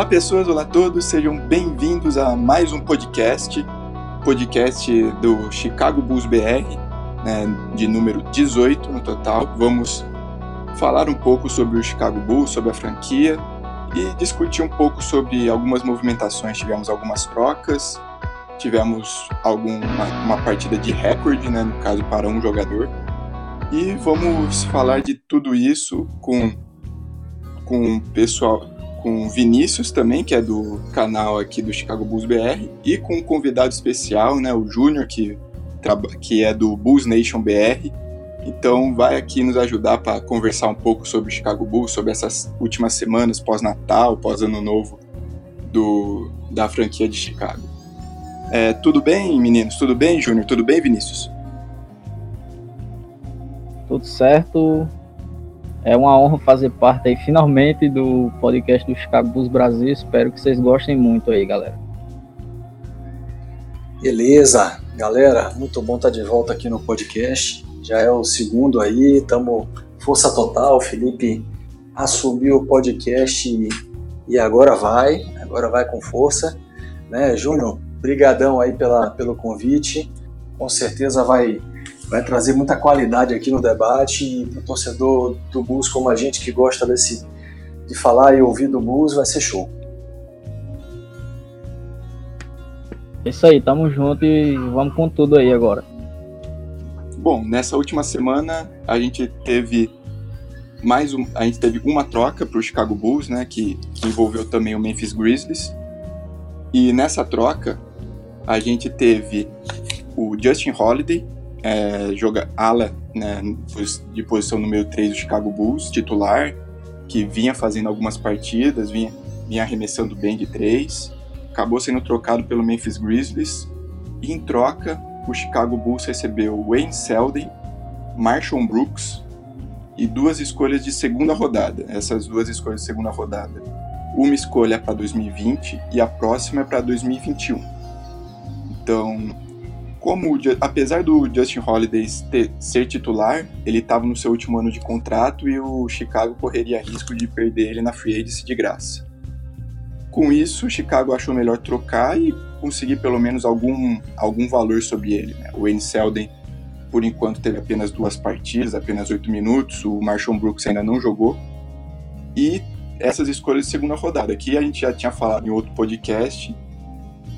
Olá pessoas, olá a todos, sejam bem-vindos a mais um podcast, podcast do Chicago Bulls BR, né, de número 18 no total. Vamos falar um pouco sobre o Chicago Bulls, sobre a franquia e discutir um pouco sobre algumas movimentações. Tivemos algumas trocas, tivemos alguma uma partida de recorde, né, no caso para um jogador. E vamos falar de tudo isso com com o pessoal com Vinícius também, que é do canal aqui do Chicago Bulls BR, e com um convidado especial, né, o Júnior, que, que é do Bulls Nation BR. Então vai aqui nos ajudar para conversar um pouco sobre o Chicago Bulls, sobre essas últimas semanas pós-Natal, pós-Ano Novo do, da franquia de Chicago. É, tudo bem, meninos? Tudo bem, Júnior? Tudo bem, Vinícius? Tudo certo. É uma honra fazer parte aí finalmente do podcast do Chicago Bulls Brasil. Espero que vocês gostem muito aí, galera. Beleza, galera, muito bom estar de volta aqui no podcast. Já é o segundo aí, estamos força total. O Felipe assumiu o podcast e, e agora vai, agora vai com força, né, Júnior? Brigadão aí pela, pelo convite. Com certeza vai vai trazer muita qualidade aqui no debate e para o torcedor do Bulls como a gente que gosta desse de falar e ouvir do Bulls vai ser show. É isso aí, tamo junto e vamos com tudo aí agora. Bom, nessa última semana a gente teve mais um, a gente teve uma troca para o Chicago Bulls, né, que, que envolveu também o Memphis Grizzlies. E nessa troca a gente teve o Justin Holiday, é, joga ala né, de posição número 3 do Chicago Bulls, titular, que vinha fazendo algumas partidas, vinha, vinha arremessando bem de 3, acabou sendo trocado pelo Memphis Grizzlies, e em troca o Chicago Bulls recebeu Wayne Selden, Marshall Brooks e duas escolhas de segunda rodada. Essas duas escolhas de segunda rodada. Uma escolha para 2020 e a próxima é para 2021. Então, como apesar do Justin Holiday ter, ser titular, ele estava no seu último ano de contrato e o Chicago correria risco de perder ele na free agency de graça. Com isso, o Chicago achou melhor trocar e conseguir pelo menos algum, algum valor sobre ele. Né? O Wayne Selden, por enquanto, teve apenas duas partidas, apenas oito minutos. O Marshall Brooks ainda não jogou. E essas escolhas de segunda rodada, que a gente já tinha falado em outro podcast,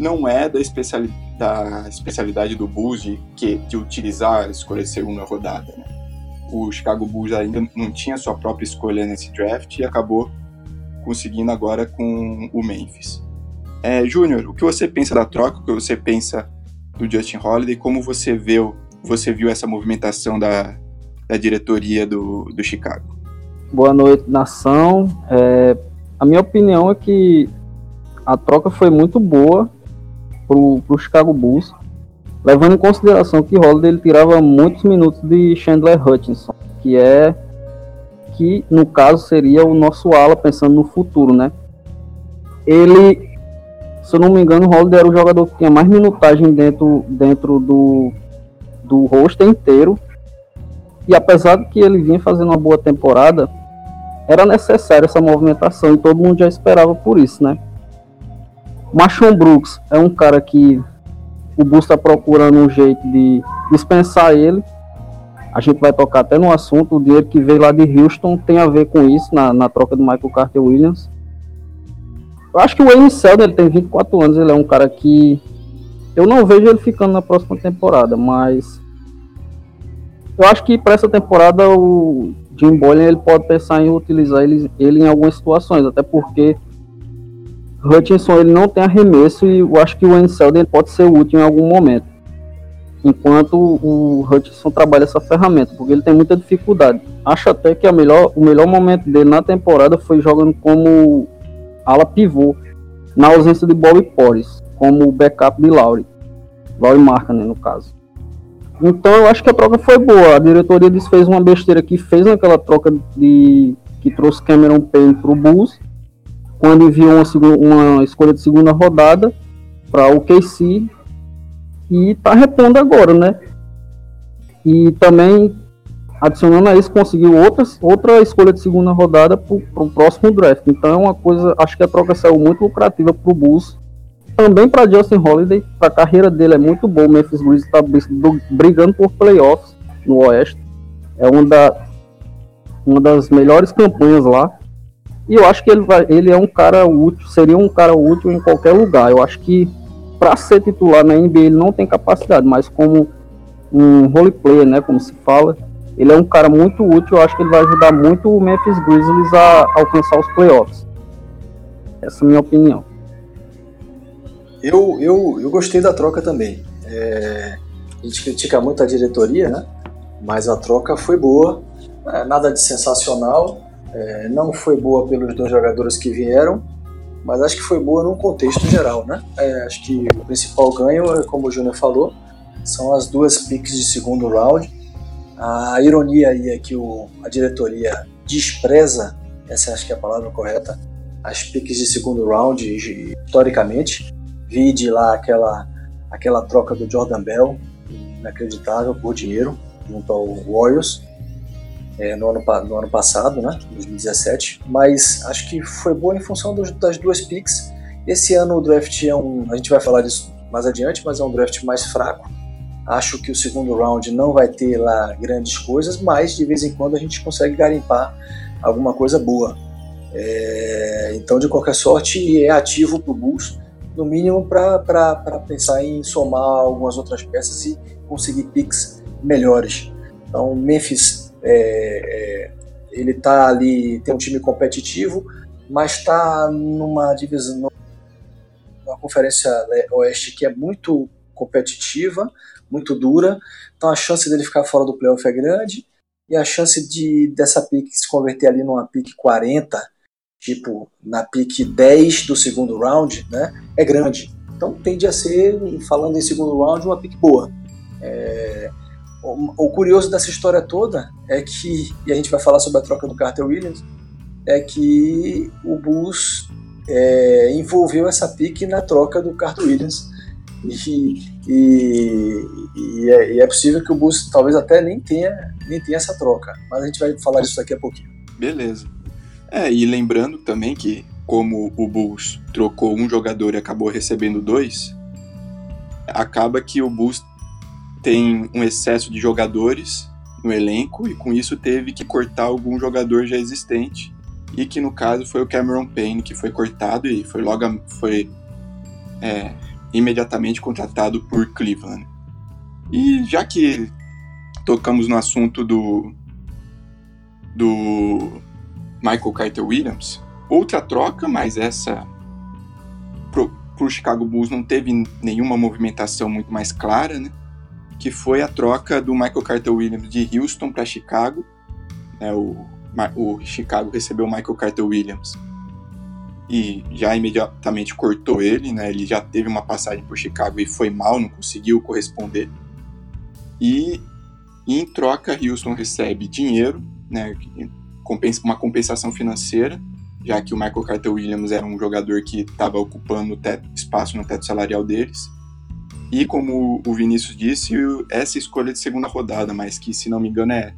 não é da especialidade da especialidade do Bulls de, que, de utilizar a escolha de segunda rodada. Né? O Chicago Bulls ainda não tinha sua própria escolha nesse draft e acabou conseguindo agora com o Memphis. É, Júnior, o que você pensa da troca? O que você pensa do Justin Holiday? Como você viu, você viu essa movimentação da, da diretoria do, do Chicago? Boa noite, nação. É, a minha opinião é que a troca foi muito boa pro, pro Chicago Bulls, levando em consideração que Holiday ele tirava muitos minutos de Chandler Hutchinson, que é que no caso seria o nosso ala pensando no futuro, né? Ele, se eu não me engano, Holiday era o jogador que tinha mais minutagem dentro, dentro do, do roster inteiro. E apesar de que ele vinha fazendo uma boa temporada, era necessária essa movimentação e todo mundo já esperava por isso, né? Machon Brooks é um cara que o Bulls está procurando um jeito de dispensar ele. A gente vai tocar até no assunto. O dinheiro que veio lá de Houston tem a ver com isso, na, na troca do Michael Carter Williams. Eu acho que o Wayne Selden, ele tem 24 anos, ele é um cara que eu não vejo ele ficando na próxima temporada, mas eu acho que para essa temporada o Jim Boylan ele pode pensar em utilizar ele, ele em algumas situações, até porque Hutchinson ele não tem arremesso e eu acho que o Enselden pode ser útil em algum momento. Enquanto o Hutchinson trabalha essa ferramenta, porque ele tem muita dificuldade. Acho até que a melhor, o melhor momento dele na temporada foi jogando como ala pivô, na ausência de Bobby Porres, como backup de Laurie. Laurie Markkanen, no caso. Então eu acho que a troca foi boa. A diretoria desfez uma besteira que fez naquela troca de que trouxe Cameron Payne para o Bulls quando enviou uma, uma escolha de segunda rodada para o KC e está repondo agora, né? E também adicionando a isso, conseguiu outras, outra escolha de segunda rodada para o próximo draft. Então é uma coisa, acho que a troca saiu muito lucrativa para o Bulls. Também para Justin Holiday, a carreira dele é muito boa. O Memphis Grizzlies está brigando por playoffs no Oeste. É uma, da, uma das melhores campanhas lá. E eu acho que ele, vai, ele é um cara útil, seria um cara útil em qualquer lugar. Eu acho que para ser titular na NBA ele não tem capacidade, mas como um role player, né, como se fala, ele é um cara muito útil. Eu acho que ele vai ajudar muito o Memphis Grizzlies a alcançar os playoffs. Essa é a minha opinião. Eu, eu, eu gostei da troca também. É, a gente critica muito a diretoria, né? Mas a troca foi boa. É, nada de sensacional. É, não foi boa pelos dois jogadores que vieram, mas acho que foi boa num contexto geral, né? É, acho que o principal ganho, como o Júnior falou, são as duas picks de segundo round a ironia aí é que o, a diretoria despreza, essa acho que é a palavra correta, as piques de segundo round, historicamente. Vide lá aquela, aquela troca do Jordan Bell, inacreditável, por dinheiro, junto ao Warriors, é, no, ano, no ano passado, né, 2017. Mas acho que foi boa em função das duas picks. Esse ano o draft é um. A gente vai falar disso mais adiante, mas é um draft mais fraco Acho que o segundo round não vai ter lá grandes coisas, mas de vez em quando a gente consegue garimpar alguma coisa boa. É, então, de qualquer sorte, é ativo para o Bulls, no mínimo para pensar em somar algumas outras peças e conseguir picks melhores. Então, Memphis, é, é, ele está ali, tem um time competitivo, mas está numa divisão, numa conferência oeste que é muito competitiva, muito dura, então a chance dele ficar fora do playoff é grande, e a chance de dessa pick se converter ali numa pick 40, tipo na pick 10 do segundo round, né, é grande. Então tende a ser, falando em segundo round, uma pick boa. É, o, curioso dessa história toda é que, e a gente vai falar sobre a troca do Carter Williams, é que o Bulls é, envolveu essa pick na troca do Carter Williams e, e, e, é, e, é, possível que o Bulls talvez até nem tenha, nem tenha essa troca. Mas a gente vai falar disso daqui a pouquinho. Beleza. É, e lembrando também que, como o Bulls trocou um jogador e acabou recebendo dois, acaba que o Bulls tem um excesso de jogadores no elenco e com isso teve que cortar algum jogador já existente e que no caso foi o Cameron Payne que foi cortado e foi logo foi é, imediatamente contratado por Cleveland. E já que tocamos no assunto do do Michael Carter Williams, outra troca, mas essa pro, pro Chicago Bulls não teve nenhuma movimentação muito mais clara, né? Que foi a troca do Michael Carter Williams de Houston para Chicago. Né, o, o Chicago recebeu o Michael Carter Williams e já imediatamente cortou ele, né? Ele já teve uma passagem por Chicago e foi mal, não conseguiu corresponder. E em troca, Houston recebe dinheiro, né? Uma compensação financeira, já que o Michael Carter Williams era um jogador que estava ocupando teto, espaço no teto salarial deles. E como o Vinícius disse, essa escolha de segunda rodada, mas que, se não me engano, é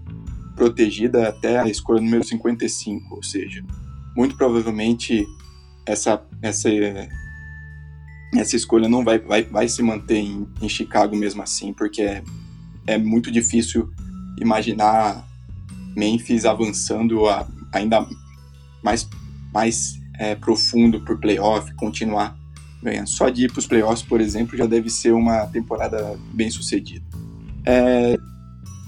protegida até a escolha número 55, ou seja, muito provavelmente essa, essa, essa escolha não vai, vai, vai se manter em, em Chicago mesmo assim, porque é, é muito difícil imaginar Memphis avançando a, ainda mais, mais é, profundo por playoff, continuar ganhando. Só de ir para os playoffs, por exemplo, já deve ser uma temporada bem sucedida. É,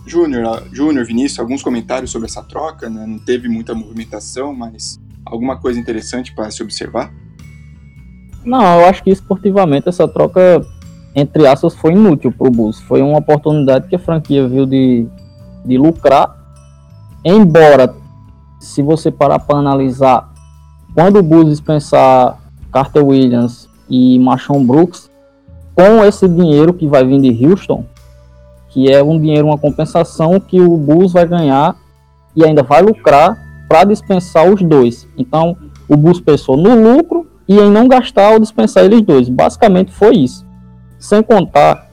Júnior, Júnior, Vinícius, alguns comentários sobre essa troca, né? não teve muita movimentação, mas alguma coisa interessante para se observar? Não, eu acho que esportivamente essa troca, entre aspas, foi inútil para o Bulls. Foi uma oportunidade que a franquia viu de, de lucrar. Embora, se você parar para analisar, quando o Bulls dispensar Carter Williams e Machon Brooks, com esse dinheiro que vai vir de Houston, que é um dinheiro, uma compensação que o Bulls vai ganhar e ainda vai lucrar para dispensar os dois. Então, o Bulls pensou no lucro e em não gastar ou dispensar eles dois. Basicamente foi isso. Sem contar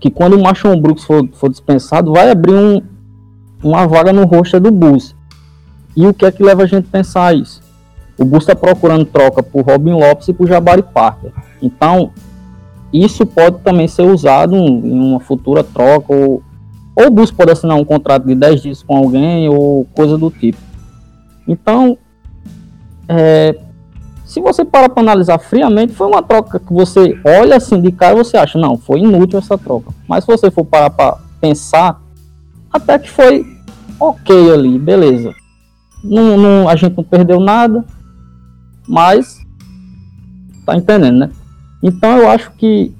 que quando o Machon Brooks for, for dispensado, vai abrir um, uma vaga no roster do Bulls. E o que é que leva a gente a pensar isso? O Bulls está procurando troca por Robin Lopes e por Jabari Parker. Então, isso pode também ser usado em uma futura troca, ou, ou o Bulls pode assinar um contrato de 10 dias com alguém, ou coisa do tipo. Então, é, se você parar para analisar friamente, foi uma troca que você olha assim de cara e você acha, não, foi inútil essa troca. Mas se você for parar para pensar, até que foi ok ali, beleza. Não, não, a gente não perdeu nada, mas tá entendendo, né? Então eu acho que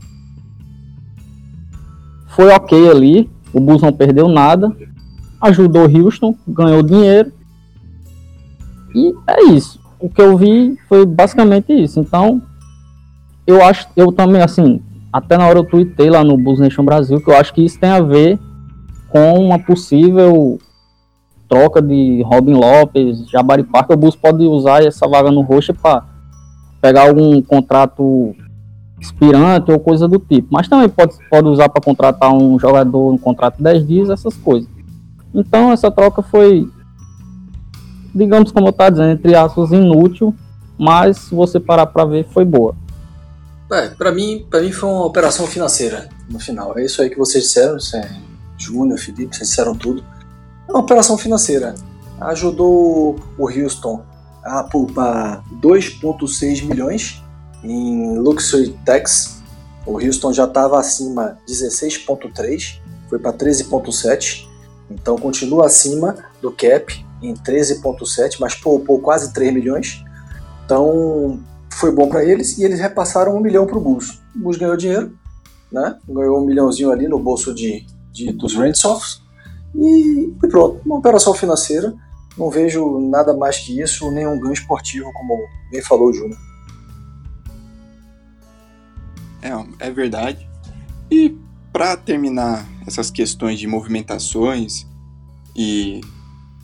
foi ok ali, o Bulls não perdeu nada, ajudou Houston, ganhou dinheiro e é isso. O que eu vi foi basicamente isso. Então eu acho, eu também assim, até na hora eu tuitei lá no Bulls Nation Brasil que eu acho que isso tem a ver com uma possível troca de Robin Lopes, Jabari Parker, o Bulls pode usar essa vaga no roxa para pegar algum contrato expirante ou coisa do tipo. Mas também pode, pode usar para contratar um jogador um contrato de 10 dias, essas coisas. Então essa troca foi, digamos como eu estava dizendo, entre aspas, inútil, mas se você parar para ver, foi boa. É, para mim, para mim foi uma operação financeira no final. É isso aí que vocês disseram, é Júnior, Felipe, vocês disseram tudo. Uma operação financeira. Ajudou o Houston a poupar 2,6 milhões em Luxury Tax. O Houston já estava acima 16,3, foi para 13,7. Então continua acima do cap em 13,7, mas poupou quase 3 milhões. Então foi bom para eles e eles repassaram um milhão para o Bulls. O Bulls ganhou dinheiro, né? ganhou um milhãozinho ali no bolso de, de dos Randolphs e, pronto, uma operação financeira. Não vejo nada mais que isso, nem um ganho esportivo, como bem falou o Júnior. É, é verdade. E para terminar essas questões de movimentações e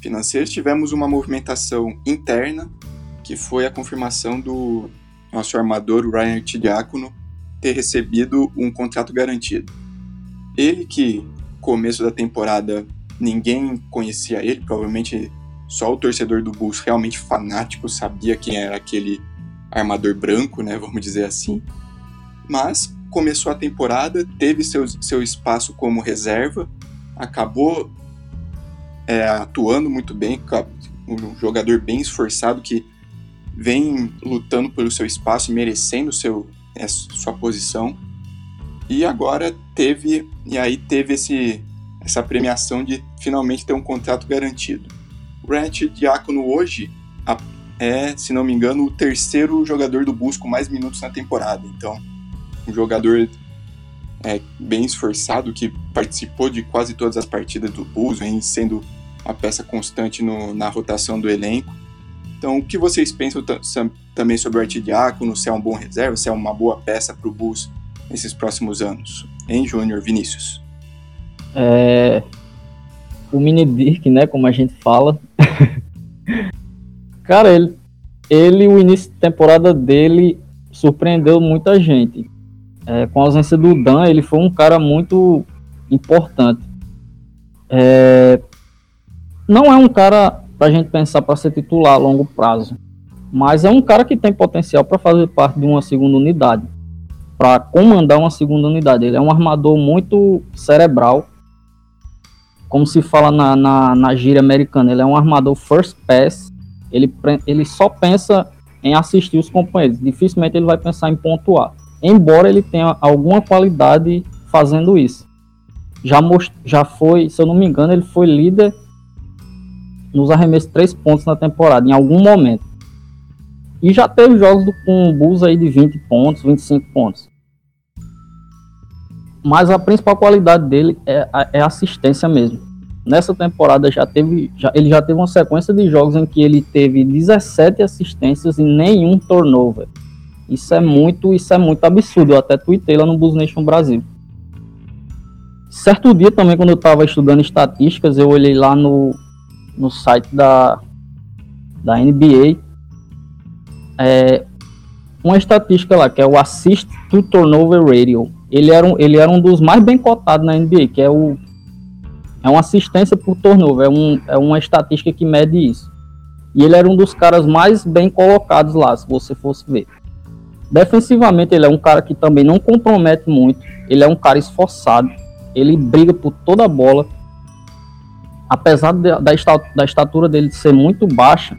financeiras, tivemos uma movimentação interna, que foi a confirmação do nosso armador Ryan Tidiacono ter recebido um contrato garantido. Ele que começo da temporada ninguém conhecia ele, provavelmente só o torcedor do Bulls realmente fanático sabia quem era aquele armador branco, né, vamos dizer assim. Mas começou a temporada, teve seu, seu espaço como reserva, acabou é, atuando muito bem, um jogador bem esforçado que vem lutando pelo seu espaço merecendo seu, é, sua posição. E agora teve, e aí teve esse, essa premiação de finalmente ter um contrato garantido. O Ranch Diácono hoje é, se não me engano, o terceiro jogador do Bulls com mais minutos na temporada. Então, um jogador é, bem esforçado que participou de quase todas as partidas do Bulls, vem sendo uma peça constante no, na rotação do elenco. Então, o que vocês pensam também sobre o Artidiácono? Se é um bom reserva, se é uma boa peça para o Bulls nesses próximos anos? Hein, Júnior Vinícius? É, o Mini Dirk, né, como a gente fala. Cara, ele, ele, o início de temporada dele surpreendeu muita gente. É, com a ausência do Dan, ele foi um cara muito importante. É, não é um cara pra gente pensar para ser titular a longo prazo, mas é um cara que tem potencial para fazer parte de uma segunda unidade, para comandar uma segunda unidade. Ele é um armador muito cerebral, como se fala na, na, na gíria americana, ele é um armador first pass, ele, ele só pensa em assistir os companheiros, dificilmente ele vai pensar em pontuar, embora ele tenha alguma qualidade fazendo isso. Já, most, já foi, se eu não me engano, ele foi líder nos arremessos três pontos na temporada, em algum momento. E já teve jogos do, com Bulls aí de 20 pontos, 25 pontos mas a principal qualidade dele é, é assistência mesmo. Nessa temporada já teve, já, ele já teve uma sequência de jogos em que ele teve 17 assistências e nenhum turnover. Isso é muito, isso é muito absurdo. Eu até tuitei lá no Bulls Nation Brasil. Certo dia também, quando eu estava estudando estatísticas, eu olhei lá no, no site da, da NBA. É, uma estatística lá, que é o Assist to Turnover Radio ele era um, ele era um dos mais bem cotados na NBA, que é o, É uma assistência por turnover, é, um, é uma estatística que mede isso. E ele era um dos caras mais bem colocados lá, se você fosse ver. Defensivamente, ele é um cara que também não compromete muito. Ele é um cara esforçado. Ele briga por toda a bola. Apesar da, da estatura dele ser muito baixa,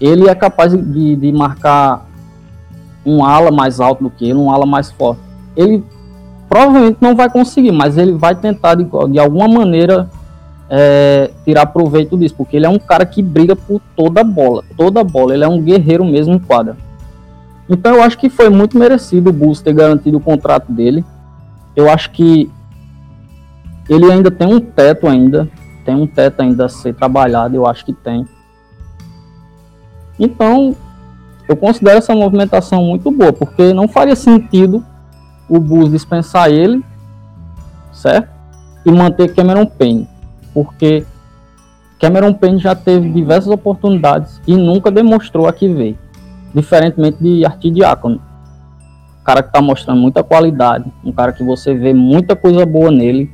ele é capaz de, de marcar um ala mais alto do que ele, um ala mais forte. Ele provavelmente não vai conseguir, mas ele vai tentar de, de alguma maneira é, tirar proveito disso, porque ele é um cara que briga por toda a bola, toda a bola. Ele é um guerreiro mesmo em quadra. Então eu acho que foi muito merecido o Bulls ter garantido o contrato dele. Eu acho que ele ainda tem um teto ainda, tem um teto ainda a ser trabalhado, eu acho que tem. Então, eu considero essa movimentação muito boa, porque não faria sentido o Bulls dispensar ele, certo? E manter Cameron Payne, porque Cameron Payne já teve diversas oportunidades e nunca demonstrou a que veio, diferentemente de Artidiácono. Um cara que está mostrando muita qualidade, um cara que você vê muita coisa boa nele,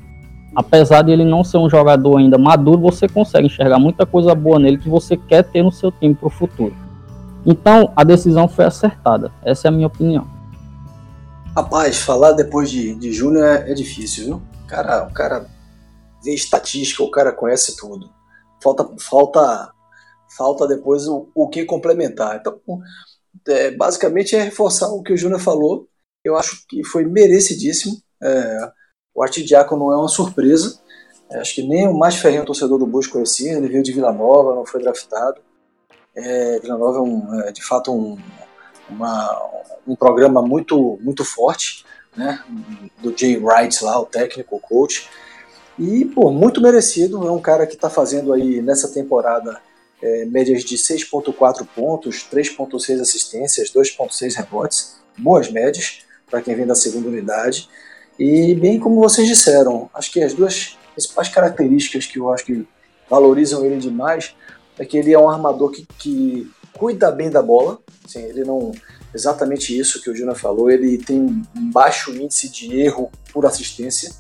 apesar de ele não ser um jogador ainda maduro, você consegue enxergar muita coisa boa nele que você quer ter no seu time para o futuro. Então, a decisão foi acertada. Essa é a minha opinião. Rapaz, falar depois de, de Júnior é, é, difícil, viu? O cara, o cara vê estatística, o cara conhece tudo. Falta, falta, falta depois o, o que complementar. Então, é, basicamente é reforçar o que o Júnior falou. Eu acho que foi merecidíssimo. É, o não é uma surpresa. É, acho que nem o mais ferrenho torcedor do Busco conhecia. Ele veio de Vila Nova, não foi draftado. É, Vila Nova é, um, é de fato um, uma, um programa muito, muito forte, né? Do Jay Wright lá, o técnico, o coach. E, pô, muito merecido. É um cara que está fazendo aí nessa temporada é, médias de 6,4 pontos, 3,6 assistências, 2,6 rebotes. Boas médias para quem vem da segunda unidade. E, bem como vocês disseram, acho que as duas principais características que eu acho que valorizam ele demais é que ele é um armador que, que cuida bem da bola. Assim, ele não. Exatamente isso que o Júnior falou. Ele tem um baixo índice de erro por assistência.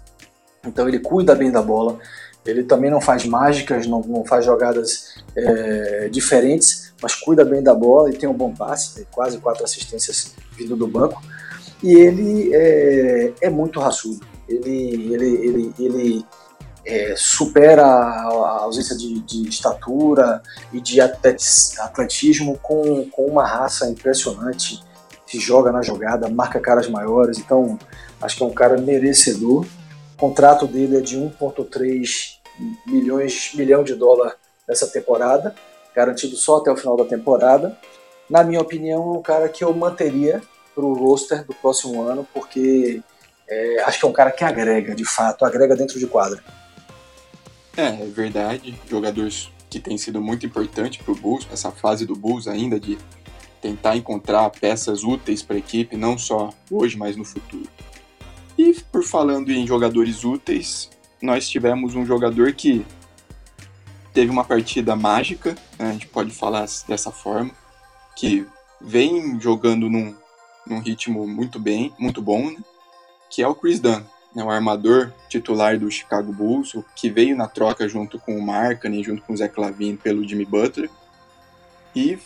Então ele cuida bem da bola. Ele também não faz mágicas, não, não faz jogadas é, diferentes, mas cuida bem da bola e tem um bom passe, tem quase quatro assistências vindo do banco. E ele é, é muito raçudo. Ele, ele, ele, ele é, supera a ausência de, de, estatura e de atletismo com, com uma raça impressionante, se joga na jogada, marca caras maiores, então acho que é um cara merecedor. O contrato dele é de 1,3 milhões milhão de dólar nessa temporada, garantido só até o final da temporada. Na minha opinião, é um cara que eu manteria para o roster do próximo ano, porque é, acho que é um cara que agrega, de fato, agrega dentro de quadra. É, é verdade. Jogadores que tem sido muito importante para o Bulls, essa fase do Bulls ainda de tentar encontrar peças úteis para a equipe, não só hoje, mas no futuro. E por falando em jogadores úteis, nós tivemos um jogador que teve uma partida mágica, né, a gente pode falar dessa forma, que vem jogando num, num ritmo muito bem, muito bom, né, que é o Chris Dunn né, o armador titular do Chicago Bulls, que veio na troca junto com o Markkanen, junto com o Zach Lavine pelo Jimmy Butler, e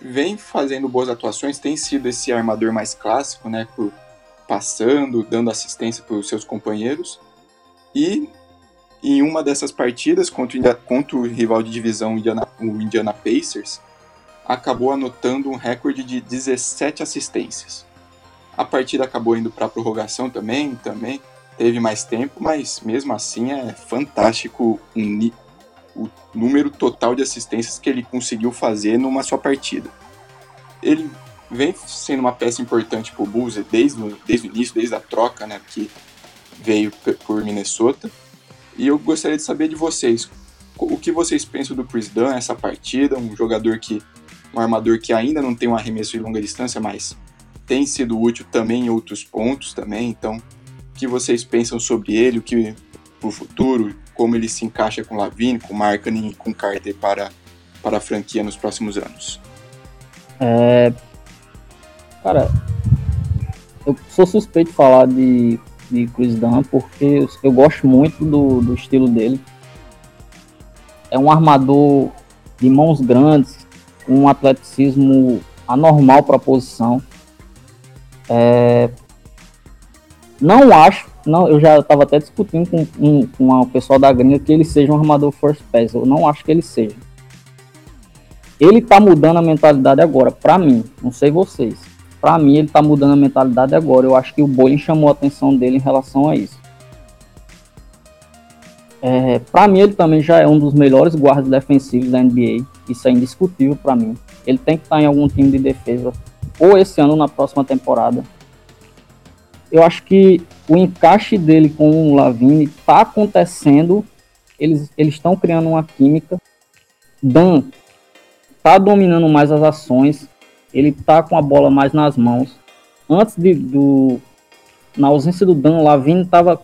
vem fazendo boas atuações, tem sido esse armador mais clássico, né, por passando, dando assistência para os seus companheiros, e em uma dessas partidas contra, contra o rival de divisão Indiana, o Indiana Pacers, acabou anotando um recorde de 17 assistências. A partida acabou indo para a prorrogação também, também teve mais tempo, mas mesmo assim é fantástico o, número total de assistências que ele conseguiu fazer numa só partida. Ele vem sendo uma peça importante para o Bulls desde, desde o início, desde a troca né, que veio por Minnesota. E eu gostaria de saber de vocês, o que vocês pensam do Chris Dunn essa partida, um jogador que, um armador que ainda não tem um arremesso de longa distância, mas tem sido útil também em outros pontos também, então que vocês pensam sobre ele, o que o futuro, como ele se encaixa com Lavine, com Markkanen com Carter para, para a franquia nos próximos anos? É... Cara, eu sou suspeito de falar de de Chris Dunn, porque eu, eu gosto muito do, do estilo dele. É um armador de mãos grandes, um atleticismo anormal para a posição. É, não acho, não, eu já estava até discutindo com, com, o pessoal da gringa que ele seja um armador first pass. Eu não acho que ele seja. Ele tá mudando a mentalidade agora, para mim, não sei vocês. Para mim, ele tá mudando a mentalidade agora. Eu acho que o Bolin chamou a atenção dele em relação a isso. É, para mim, ele também já é um dos melhores guardas defensivos da NBA. Isso é indiscutível para mim. Ele tem que estar em algum time de defesa, ou esse ano, ou na próxima temporada. Eu acho que o encaixe dele com o Lavine está acontecendo. Eles estão criando uma química. Dan tá dominando mais as ações, ele tá com a bola mais nas mãos. Antes de, do na ausência do Dan, Lavine estava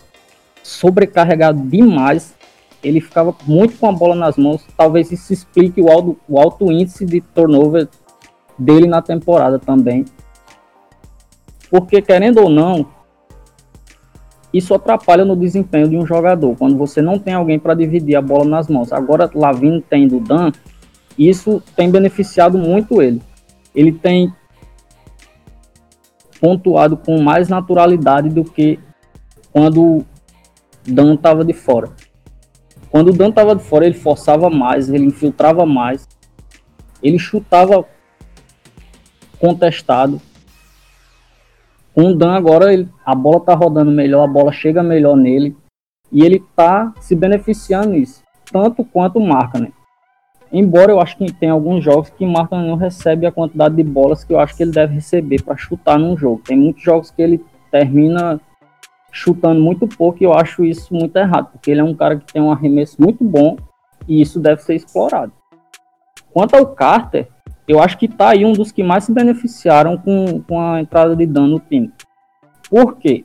sobrecarregado demais. Ele ficava muito com a bola nas mãos. Talvez isso explique o alto, o alto índice de turnover dele na temporada também. Porque, querendo ou não, isso atrapalha no desempenho de um jogador. Quando você não tem alguém para dividir a bola nas mãos. Agora, Lavine tem do Dan, isso tem beneficiado muito ele. Ele tem pontuado com mais naturalidade do que quando o Dan estava de fora. Quando o Dan estava de fora, ele forçava mais, ele infiltrava mais, ele chutava contestado. O Dan agora, ele, a bola está rodando melhor, a bola chega melhor nele e ele está se beneficiando nisso, tanto quanto marca, né? Embora eu acho que tem alguns jogos que Martin não recebe a quantidade de bolas que eu acho que ele deve receber para chutar num jogo. Tem muitos jogos que ele termina chutando muito pouco e eu acho isso muito errado, porque ele é um cara que tem um arremesso muito bom e isso deve ser explorado. Quanto ao Carter, eu acho que tá aí um dos que mais se beneficiaram com, com a entrada de Dan no time. Por quê?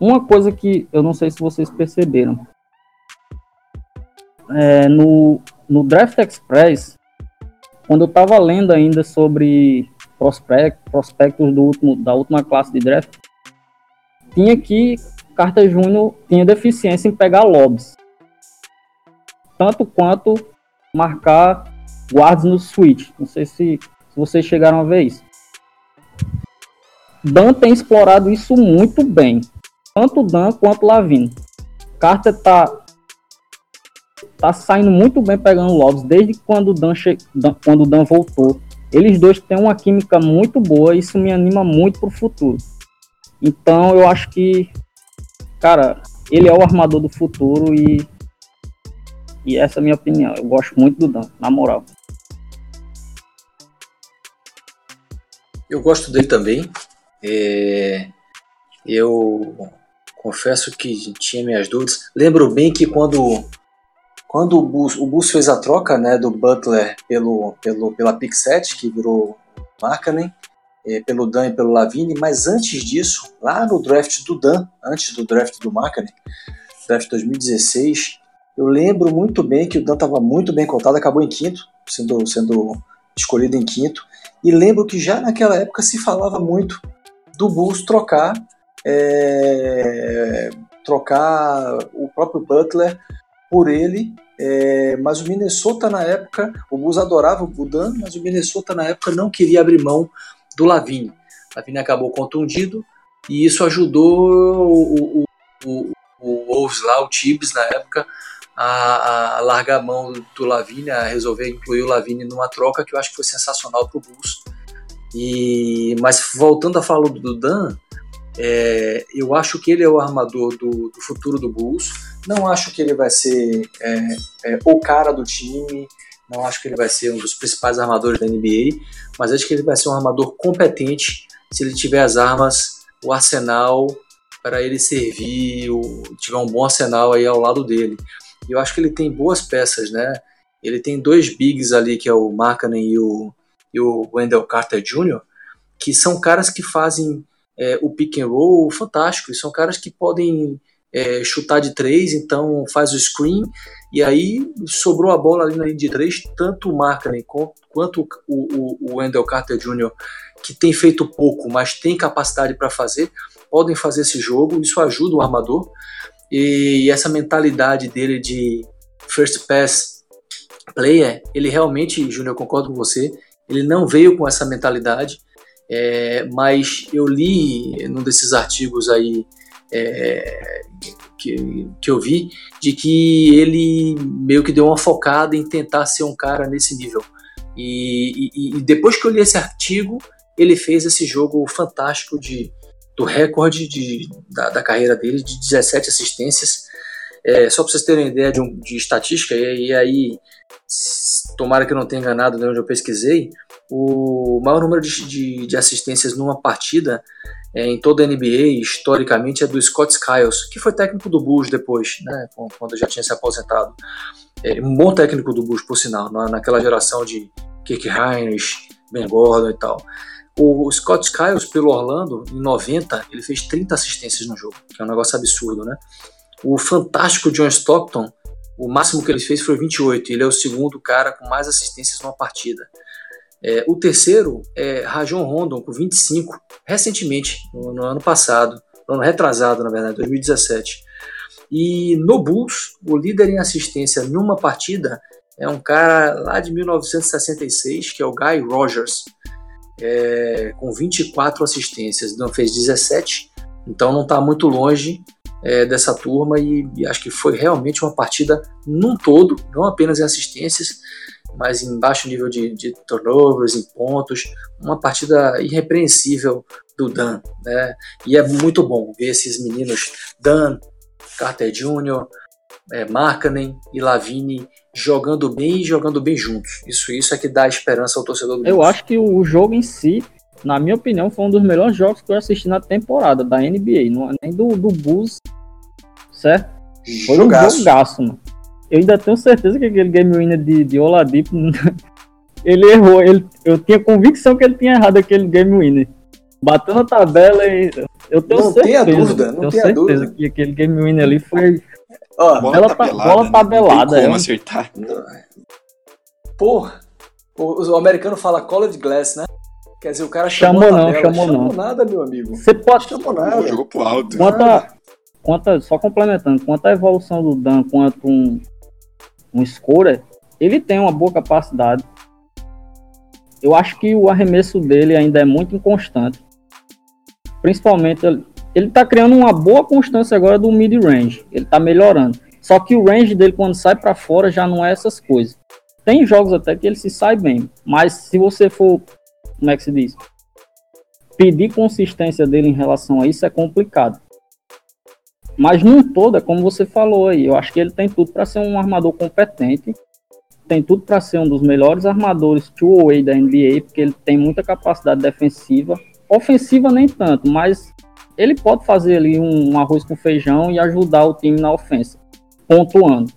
Uma coisa que eu não sei se vocês perceberam. É, no, no Draft Express, quando eu estava lendo ainda sobre prospect, prospectos do último, da última classe de draft, tinha que Carter Júnior tinha deficiência em pegar lobs. Tanto quanto marcar guards no switch. Não sei se, se vocês chegaram a ver isso. Dan tem explorado isso muito bem. Tanto Dan quanto Lavin. Carter tá tá saindo muito bem pegando Lopes desde quando o Dan, che... quando o Dan voltou. Eles dois têm uma química muito boa isso me anima muito pro futuro. Então eu acho que, cara, ele é o armador do futuro e, e essa é a minha opinião. Eu gosto muito do Dan, na moral. Eu gosto dele também. É... Eu confesso que tinha minhas dúvidas. Lembro bem que quando quando o Bulls, o Bulls fez a troca né, do Butler pelo, pelo, pela 7, que virou Markkanen, é, pelo Dan e pelo Lavine, mas antes disso, lá no draft do Dan, antes do draft do Markkanen, draft 2016, eu lembro muito bem que o Dan estava muito bem cotado, acabou em quinto, sendo, sendo escolhido em quinto, e lembro que já naquela época se falava muito do Bulls trocar é, trocar o próprio Butler por ele, é, mas o Minnesota na época, o Bulls adorava o Budan, mas o Minnesota na época não queria abrir mão do Lavigne. Lavigne acabou contundido e isso ajudou o, o, o, o Wolves lá, o Tibbs na época, a, a, largar a mão do Lavigne, a resolver incluir o Lavigne numa troca que eu acho que foi sensacional para o Bulls. E, mas voltando a falar do Dan, é, eu acho que ele é o armador do, do, futuro do Bulls. Não acho que ele vai ser é, é, o cara do time. Não acho que ele vai ser um dos principais armadores da NBA. Mas acho que ele vai ser um armador competente se ele tiver as armas, o arsenal para ele servir, o, tiver um bom arsenal aí ao lado dele. Eu acho que ele tem boas peças, né? Ele tem dois bigs ali, que é o Markkanen e o, e o Wendell Carter Jr., que são caras que fazem é, o pick and roll fantástico. São caras que podem é, chutar de três, então faz o screen e aí sobrou a bola ali na linha de três, tanto o Markkanen quanto o, o, o Wendell Carter Jr., que tem feito pouco, mas tem capacidade para fazer, podem fazer esse jogo, isso ajuda o armador. E essa mentalidade dele de first pass player, ele realmente, Júnior, eu concordo com você, ele não veio com essa mentalidade, é, mas eu li num desses artigos aí é, que, que eu vi, de que ele meio que deu uma focada em tentar ser um cara nesse nível. E, e, e depois que eu li esse artigo, ele fez esse jogo fantástico de, do recorde de, da, da carreira dele, de 17 assistências. É, só para vocês terem uma ideia de, um, de estatística, e, e, aí, tomara que eu não tenha enganado né, onde eu pesquisei, o maior número de, de, de assistências numa partida é, em toda a NBA, historicamente, é do Scott Skiles, que foi técnico do Bulls depois, né, quando já tinha se aposentado. É, um bom técnico do Bulls, por sinal, na, naquela geração de Kirk Heinrich, Ben Gordon e tal. O Scott Skiles, pelo Orlando, em 90, ele fez 30 assistências no jogo, que é um negócio absurdo, né? O fantástico John Stockton, o máximo que ele fez foi 28, ele é o segundo cara com mais assistências numa partida. É, o terceiro é Rajon Rondon, com 25, recentemente, no, no, ano passado, no ano retrasado, na verdade, 2017. E no Bulls, o líder em assistência numa partida é um cara lá de 1966, que é o Guy Rogers, é, com 24 assistências. Não fez 17, então não está muito longe é, dessa turma e, e, acho que foi realmente uma partida num todo, não apenas em assistências, mas em baixo nível de, de turnovers, em pontos, uma partida irrepreensível do Dan, né? E é muito bom ver esses meninos, Dan, Carter Jr., é, Markkanen e Lavine jogando bem e jogando bem juntos. Isso, isso é que dá esperança ao torcedor do Eu acho que o jogo em si, na minha opinião, foi um dos melhores jogos que eu assisti na temporada da NBA, não é nem do, do Bulls, certo? Foi jogaço. um jogaço, mano. Eu ainda tenho certeza que aquele game winner de, de Oladipo, ele errou. Ele, eu tinha convicção que ele tinha errado aquele game winner. Bateu na tabela e eu tenho não certeza. Não tenha dúvida, não tenho tenha certeza dúvida. que aquele game winner ali foi Ó, bola, ela tabelada, tá- bola né? como é. acertar. Porra. O, o, americano fala college glass, né? Quer dizer, o cara chamou, chamou não, chamou, chamou não. nada, meu amigo. Você pode chamou nada. Jogou pro alto. Quanto a, quanto a, só complementando, quanto à evolução do Dan, quanto um um scorer, ele tem uma boa capacidade. Eu acho que o arremesso dele ainda é muito inconstante. Principalmente ele está criando uma boa constância agora do mid range. Ele está melhorando. Só que o range dele quando sai para fora já não é essas coisas. Tem jogos até que ele se sai bem, mas se você for, como é que se diz? Pedir consistência dele em relação a isso é complicado. Mas num todo, é como você falou aí, eu acho que ele tem tudo para ser um armador competente, tem tudo para ser um dos melhores armadores two-way da NBA, porque ele tem muita capacidade defensiva, ofensiva nem tanto, mas ele pode fazer ali um, um arroz com feijão e ajudar o time na ofensa, pontuando.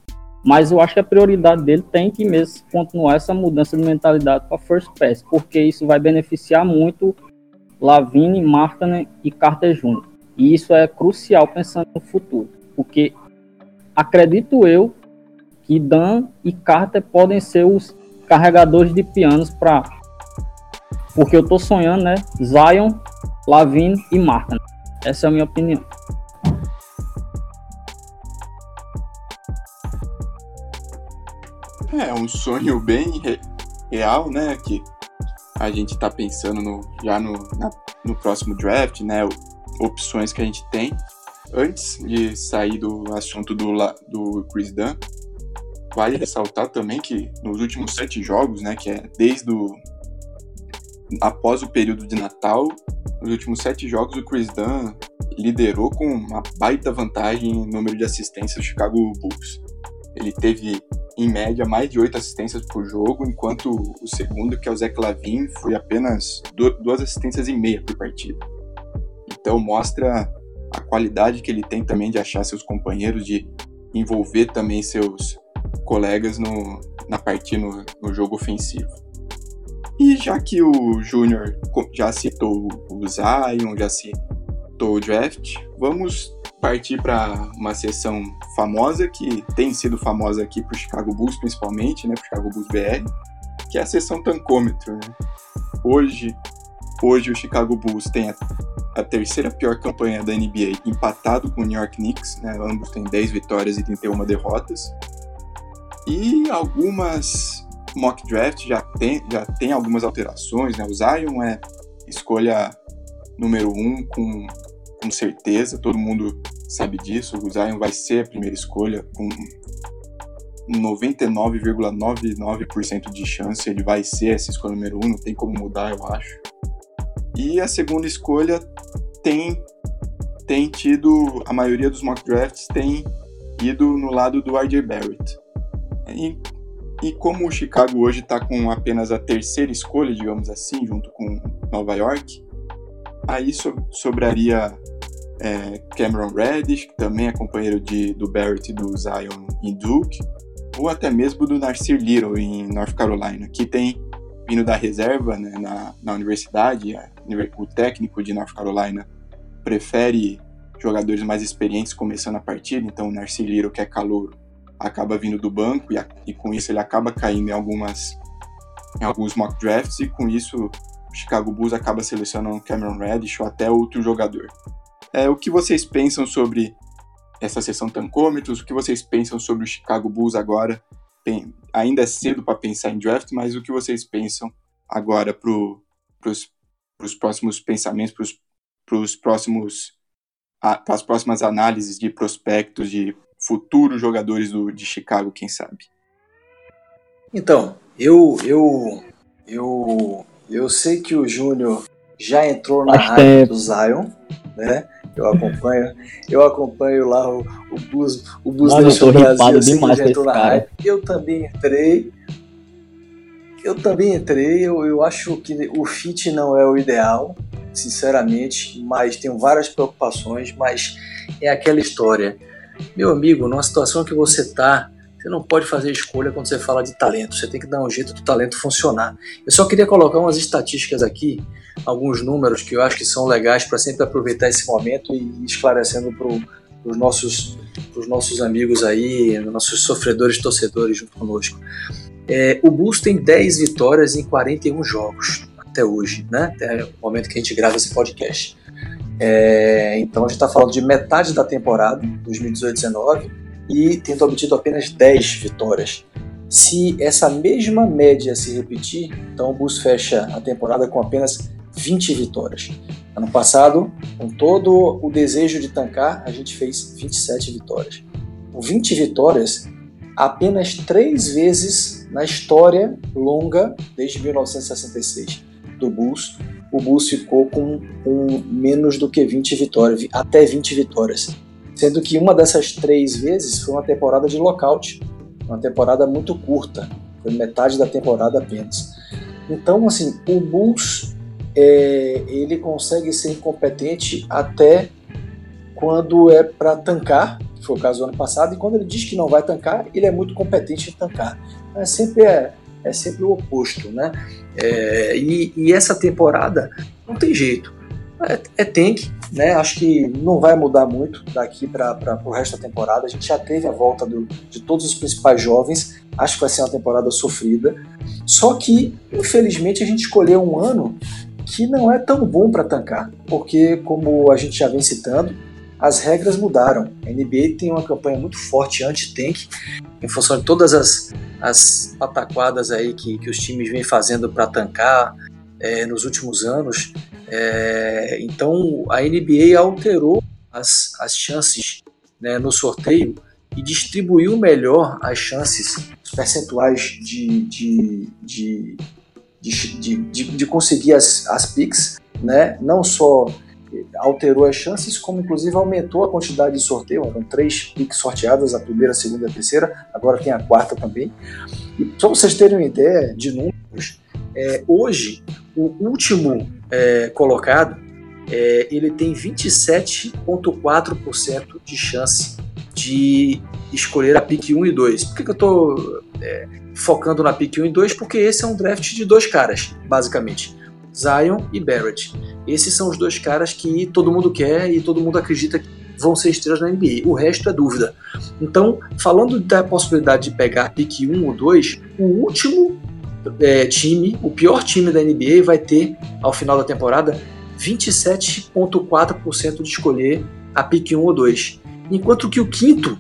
Mas eu acho que a prioridade dele tem que mesmo continuar essa mudança de mentalidade para first pass, porque isso vai beneficiar muito Lavine, Markkanen e Carter Jr. E isso é crucial pensando no futuro, porque acredito eu que Dan e Carter podem ser os carregadores de pianos para porque eu tô sonhando, né? Zion, Lavine e Markkanen. Essa é a minha opinião. É um sonho bem re real, né? Que a gente tá pensando no, já no, na, no próximo draft, né? Opções que a gente tem. Antes de sair do assunto do, do Chris Dunn, vale ressaltar também que nos últimos sete jogos, né? Que é desde o após o período de Natal, nos últimos sete jogos, o Chris Dunn liderou com uma baita vantagem em número de assistências do Chicago Bulls. Ele teve, em média, mais de oito assistências por jogo, enquanto o segundo, que é o Zach Lavin, foi apenas duas assistências e meia por partida. Então mostra a qualidade que ele tem também de achar seus companheiros, de envolver também seus colegas no, na partida, no, no jogo ofensivo. E já que o Júnior já citou o Zion, já citou o draft, vamos partir para uma sessão famosa que tem sido famosa aqui para o Chicago Bulls, principalmente, né, para o Chicago Bulls BR, que é a sessão tancômetro. Né? Hoje, hoje o Chicago Bulls tem a a terceira pior campanha da NBA, empatado com o New York Knicks, né? Ambos têm 10 vitórias e 31 derrotas. E algumas mock draft já tem, já tem algumas alterações, né? O Zion é escolha número um com, com certeza, todo mundo sabe disso. O Zion vai ser a primeira escolha com 99,99% de chance, ele vai ser essa escolha número um, não tem como mudar, eu acho. E a segunda escolha tem tem tido a maioria dos mock drafts tem ido no lado do RJ Barrett. E como o Chicago hoje está com apenas a terceira escolha, digamos assim, junto com Nova York, aí so, sobraria é, Cameron Reddish, que também é companheiro de, do Barrett e do Zion em Duke, ou até mesmo do Nasir Little em North Carolina, que tem vindo da reserva né, na, na universidade, o técnico de North Carolina prefere jogadores mais experientes começando a partida, então o Narcy Little, que é calouro, acaba vindo do banco e, e, com isso ele acaba caindo em algumas em alguns mock drafts e com isso o Chicago Bulls acaba selecionando Cameron Reddish ou até outro jogador. É, o que vocês pensam sobre essa sessão tancômetros? O que vocês pensam sobre o Chicago Bulls agora? Bem, ainda é cedo para pensar em draft, mas o que vocês pensam agora para os próximos pensamentos, para os próximos para as próximas análises de prospectos de futuros jogadores do, de Chicago, quem sabe? Então, eu eu eu eu sei que o Júnior já entrou na rádio do Zion, né? Eu acompanho, eu acompanho lá o, o Bus, o Bus Nation Brasil, assim, que já entrou na rádio. Eu também entrei. Eu também entrei, eu, eu acho que o fit não é o ideal, sinceramente, mas tenho várias preocupações, mas é aquela história. Meu amigo, numa situação que você está, você não pode fazer escolha quando você fala de talento, você tem que dar um jeito do talento funcionar. Eu só queria colocar umas estatísticas aqui, alguns números que eu acho que são legais para sempre aproveitar esse momento e esclarecendo para os nossos, nossos amigos aí, nossos sofredores torcedores junto conosco. É, o Bulls tem 10 vitórias em 41 jogos até hoje, né? Até o momento que a gente grava esse podcast. É, então a gente está falando de metade da temporada, 2018-19, e tendo obtido apenas 10 vitórias. Se essa mesma média se repetir, então o Bulls fecha a temporada com apenas 20 vitórias. Ano passado, com todo o desejo de tancar, a gente fez 27 vitórias. Com 20 vitórias, apenas três vezes na história longa desde 1966 do Bulls, o Bulls ficou com, com menos do que 20 vitórias, até 20 vitórias. Sendo que uma dessas três vezes foi uma temporada de lockout, uma temporada muito curta, foi metade da temporada apenas. Então, assim, o Bulls é, ele consegue ser incompetente até quando é para tancar, que foi o caso do ano passado, e quando ele diz que não vai tancar, ele é muito competente em tancar. É sempre é, é sempre o oposto, né? É, e, e, essa temporada não tem jeito. É, é tank, né? Acho que não vai mudar muito daqui para o resto da temporada. A gente já teve a volta do, de todos os principais jovens. Acho que vai ser uma temporada sofrida. Só que, infelizmente, a gente escolheu um ano que não é tão bom para tancar, porque, como a gente já vem citando, as regras mudaram. A NBA tem uma campanha muito forte anti-tank, em função de todas as, as pataquadas aí que, que os times vêm fazendo para tancar é, nos últimos anos. É, então a NBA alterou as, as chances né, no sorteio e distribuiu melhor as chances, os percentuais de, de, de, de, de, de conseguir as, as picks, né? não só alterou as chances, como inclusive aumentou a quantidade de sorteio. Eram três picks sorteadas, a primeira, a segunda e a terceira, agora tem a quarta também. E só vocês terem uma ideia de números, é, hoje o último é, colocado é, ele tem 27,4% de chance de escolher a pick 1 e 2. Por que, que eu estou é, focando na pick 1 e 2? Porque esse é um draft de dois caras, basicamente. Zion e Barrett. Esses são os dois caras que todo mundo quer e todo mundo acredita que vão ser estrelas na NBA. O resto é dúvida. Então, falando da possibilidade de pegar pick 1 ou 2, o último é, time, o pior time da NBA vai ter, ao final da temporada, 27,4% de escolher a pick 1 ou 2. Enquanto que o quinto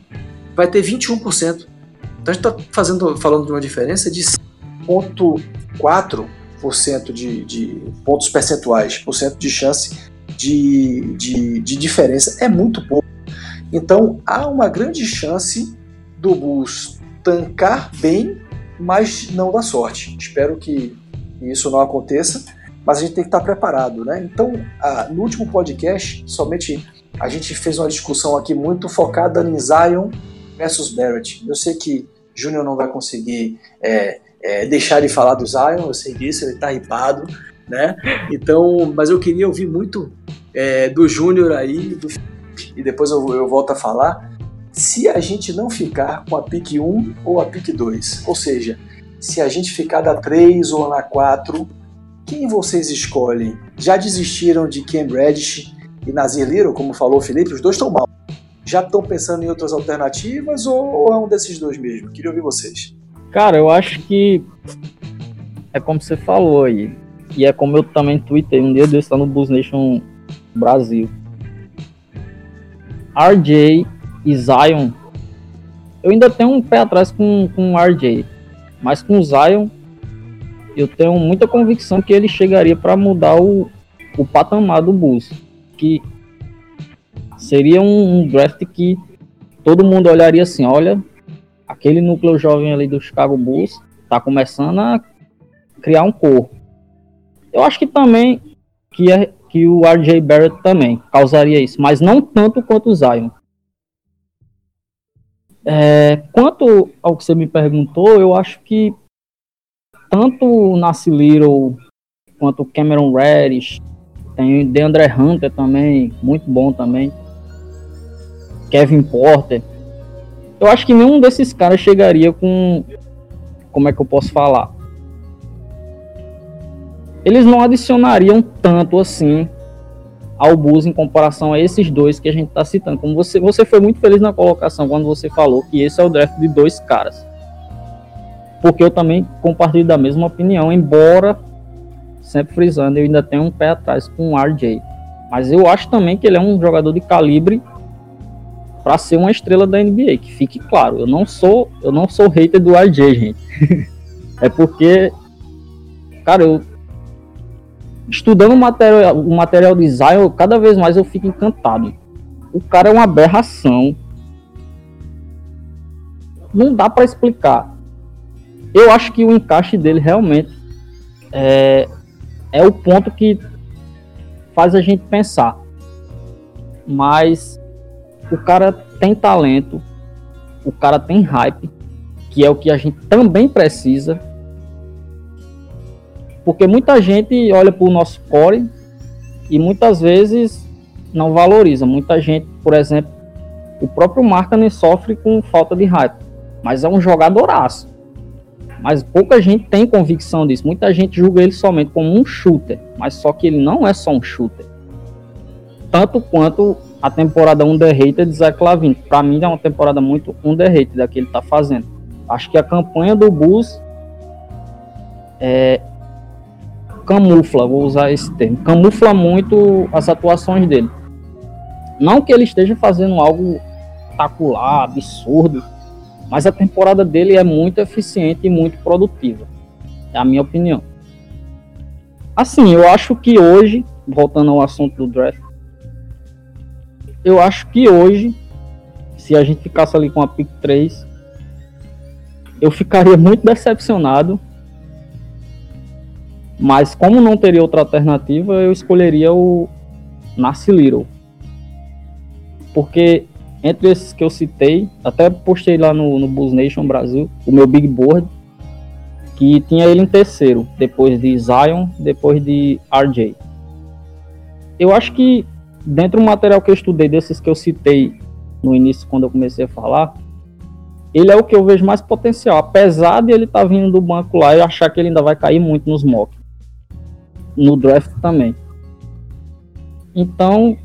vai ter 21%. Então a gente está falando de uma diferença de 0,4% de, de pontos percentuais, por cento de chance de, de, de diferença. É muito pouco. Então há uma grande chance do Bulls tancar bem, mas não dar sorte. Espero que isso não aconteça, mas a gente tem que estar preparado, né? Então, no último podcast, somente a gente fez uma discussão aqui muito focada em Zion versus Barrett. Eu sei que Júnior não vai conseguir é, é, deixar de falar do Zion, eu sei disso, ele está ripado, né? Então, mas eu queria ouvir muito é, do Júnior aí, do, e depois eu, eu volto a falar, se a gente não ficar com a pick 1 ou a pick 2. Ou seja, se a gente ficar da 3 ou na 4, quem vocês escolhem? Já desistiram de Cam Reddish e Nazir Little, como falou o Felipe? Os dois estão mal. Já estão pensando em outras alternativas ou é um desses dois mesmo? Queria ouvir vocês. Cara, eu acho que é como você falou aí. E é como eu também tuitei um dia desse lá no Bulls Nation Brasil. RJ e Zion, eu ainda tenho um pé atrás com, com o RJ, mas com o Zion, eu tenho muita convicção que ele chegaria para mudar o, o patamar do Bulls, que seria um, um draft que todo mundo olharia assim, olha, aquele núcleo jovem ali do Chicago Bulls está começando a criar um corpo. Eu acho que também que, é, que o RJ Barrett também causaria isso, mas não tanto quanto o Zion. É, quanto ao que você me perguntou, eu acho que tanto o Nasci Little quanto o Cameron Reddish, tem o DeAndre Hunter também, muito bom também. Kevin Porter. Eu acho que nenhum desses caras chegaria com. Como é que eu posso falar? Eles não adicionariam tanto assim ao Bulls em comparação a esses dois que a gente está citando. Como você, você foi muito feliz na colocação quando você falou que esse é o draft de dois caras. Porque eu também compartilho da mesma opinião, embora, sempre frisando, eu ainda tenho um pé atrás com o RJ. Mas eu acho também que ele é um jogador de calibre para ser uma estrela da NBA, que fique claro, eu não sou, eu não sou hater do RJ, gente. é porque cara, eu estudando o material, o material de Zion, cada vez mais eu fico encantado. O cara é uma aberração. Não dá para explicar. Eu acho que o encaixe dele realmente é, é o ponto que faz a gente pensar. Mas o cara tem talento, o cara tem hype, que é o que a gente também precisa porque muita gente olha para o nosso core e muitas vezes não valoriza. Muita gente, por exemplo, o próprio Markkanen sofre com falta de hype, mas é um jogadoraço. Mas pouca gente tem convicção disso. Muita gente julga ele somente como um shooter, mas só que ele não é só um shooter. Tanto quanto a temporada underrated de Zach Lavine. Para mim é uma temporada muito underrated da que ele está fazendo. Acho que a campanha do Bulls é, camufla, vou usar esse termo, camufla muito as atuações dele. Não que ele esteja fazendo algo espetacular, absurdo, mas a temporada dele é muito eficiente e muito produtiva. É a minha opinião. Assim, eu acho que hoje, voltando ao assunto do draft, eu acho que hoje, se a gente ficasse ali com a pick 3, eu ficaria muito decepcionado mas como não teria outra alternativa, eu escolheria o Nasce Little. Porque entre esses que eu citei, até postei lá no, no Bulls Nation Brasil, o meu big board, que tinha ele em terceiro, depois de Zion, depois de RJ. Eu acho que dentro do material que eu estudei, desses que eu citei no início, quando eu comecei a falar, ele é o que eu vejo mais potencial. Apesar de ele estar tá vindo do banco lá e achar que ele ainda vai cair muito nos mocks no draft também. Então,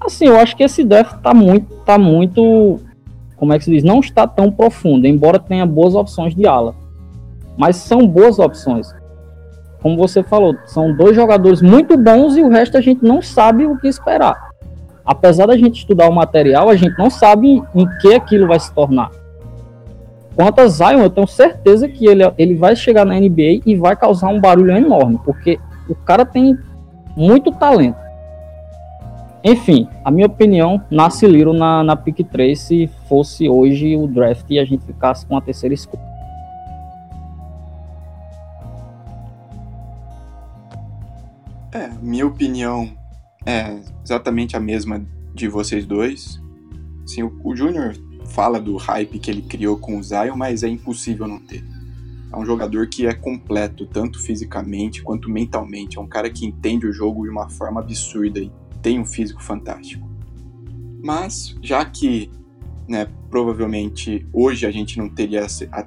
assim, eu acho que esse draft tá muito, tá muito, como é que se diz, não está tão profundo, embora tenha boas opções de ala. Mas são boas opções. Como você falou, são dois jogadores muito bons e o resto a gente não sabe o que esperar. Apesar da gente estudar o material, a gente não sabe em que aquilo vai se tornar. Quanto a Zion, eu tenho certeza que ele, ele vai chegar na NBA e vai causar um barulho enorme, porque o cara tem muito talento. Enfim, a minha opinião, nasce Liro na, na pick 3 se fosse hoje o draft e a gente ficasse com a terceira escolha. Minha opinião é exatamente a mesma de vocês dois. Sim, o, o Júnior fala do hype que ele criou com o Zion, mas é impossível não ter. É um jogador que é completo, tanto fisicamente quanto mentalmente. É um cara que entende o jogo de uma forma absurda e tem um físico fantástico. Mas, já que né, provavelmente hoje a gente não teria a,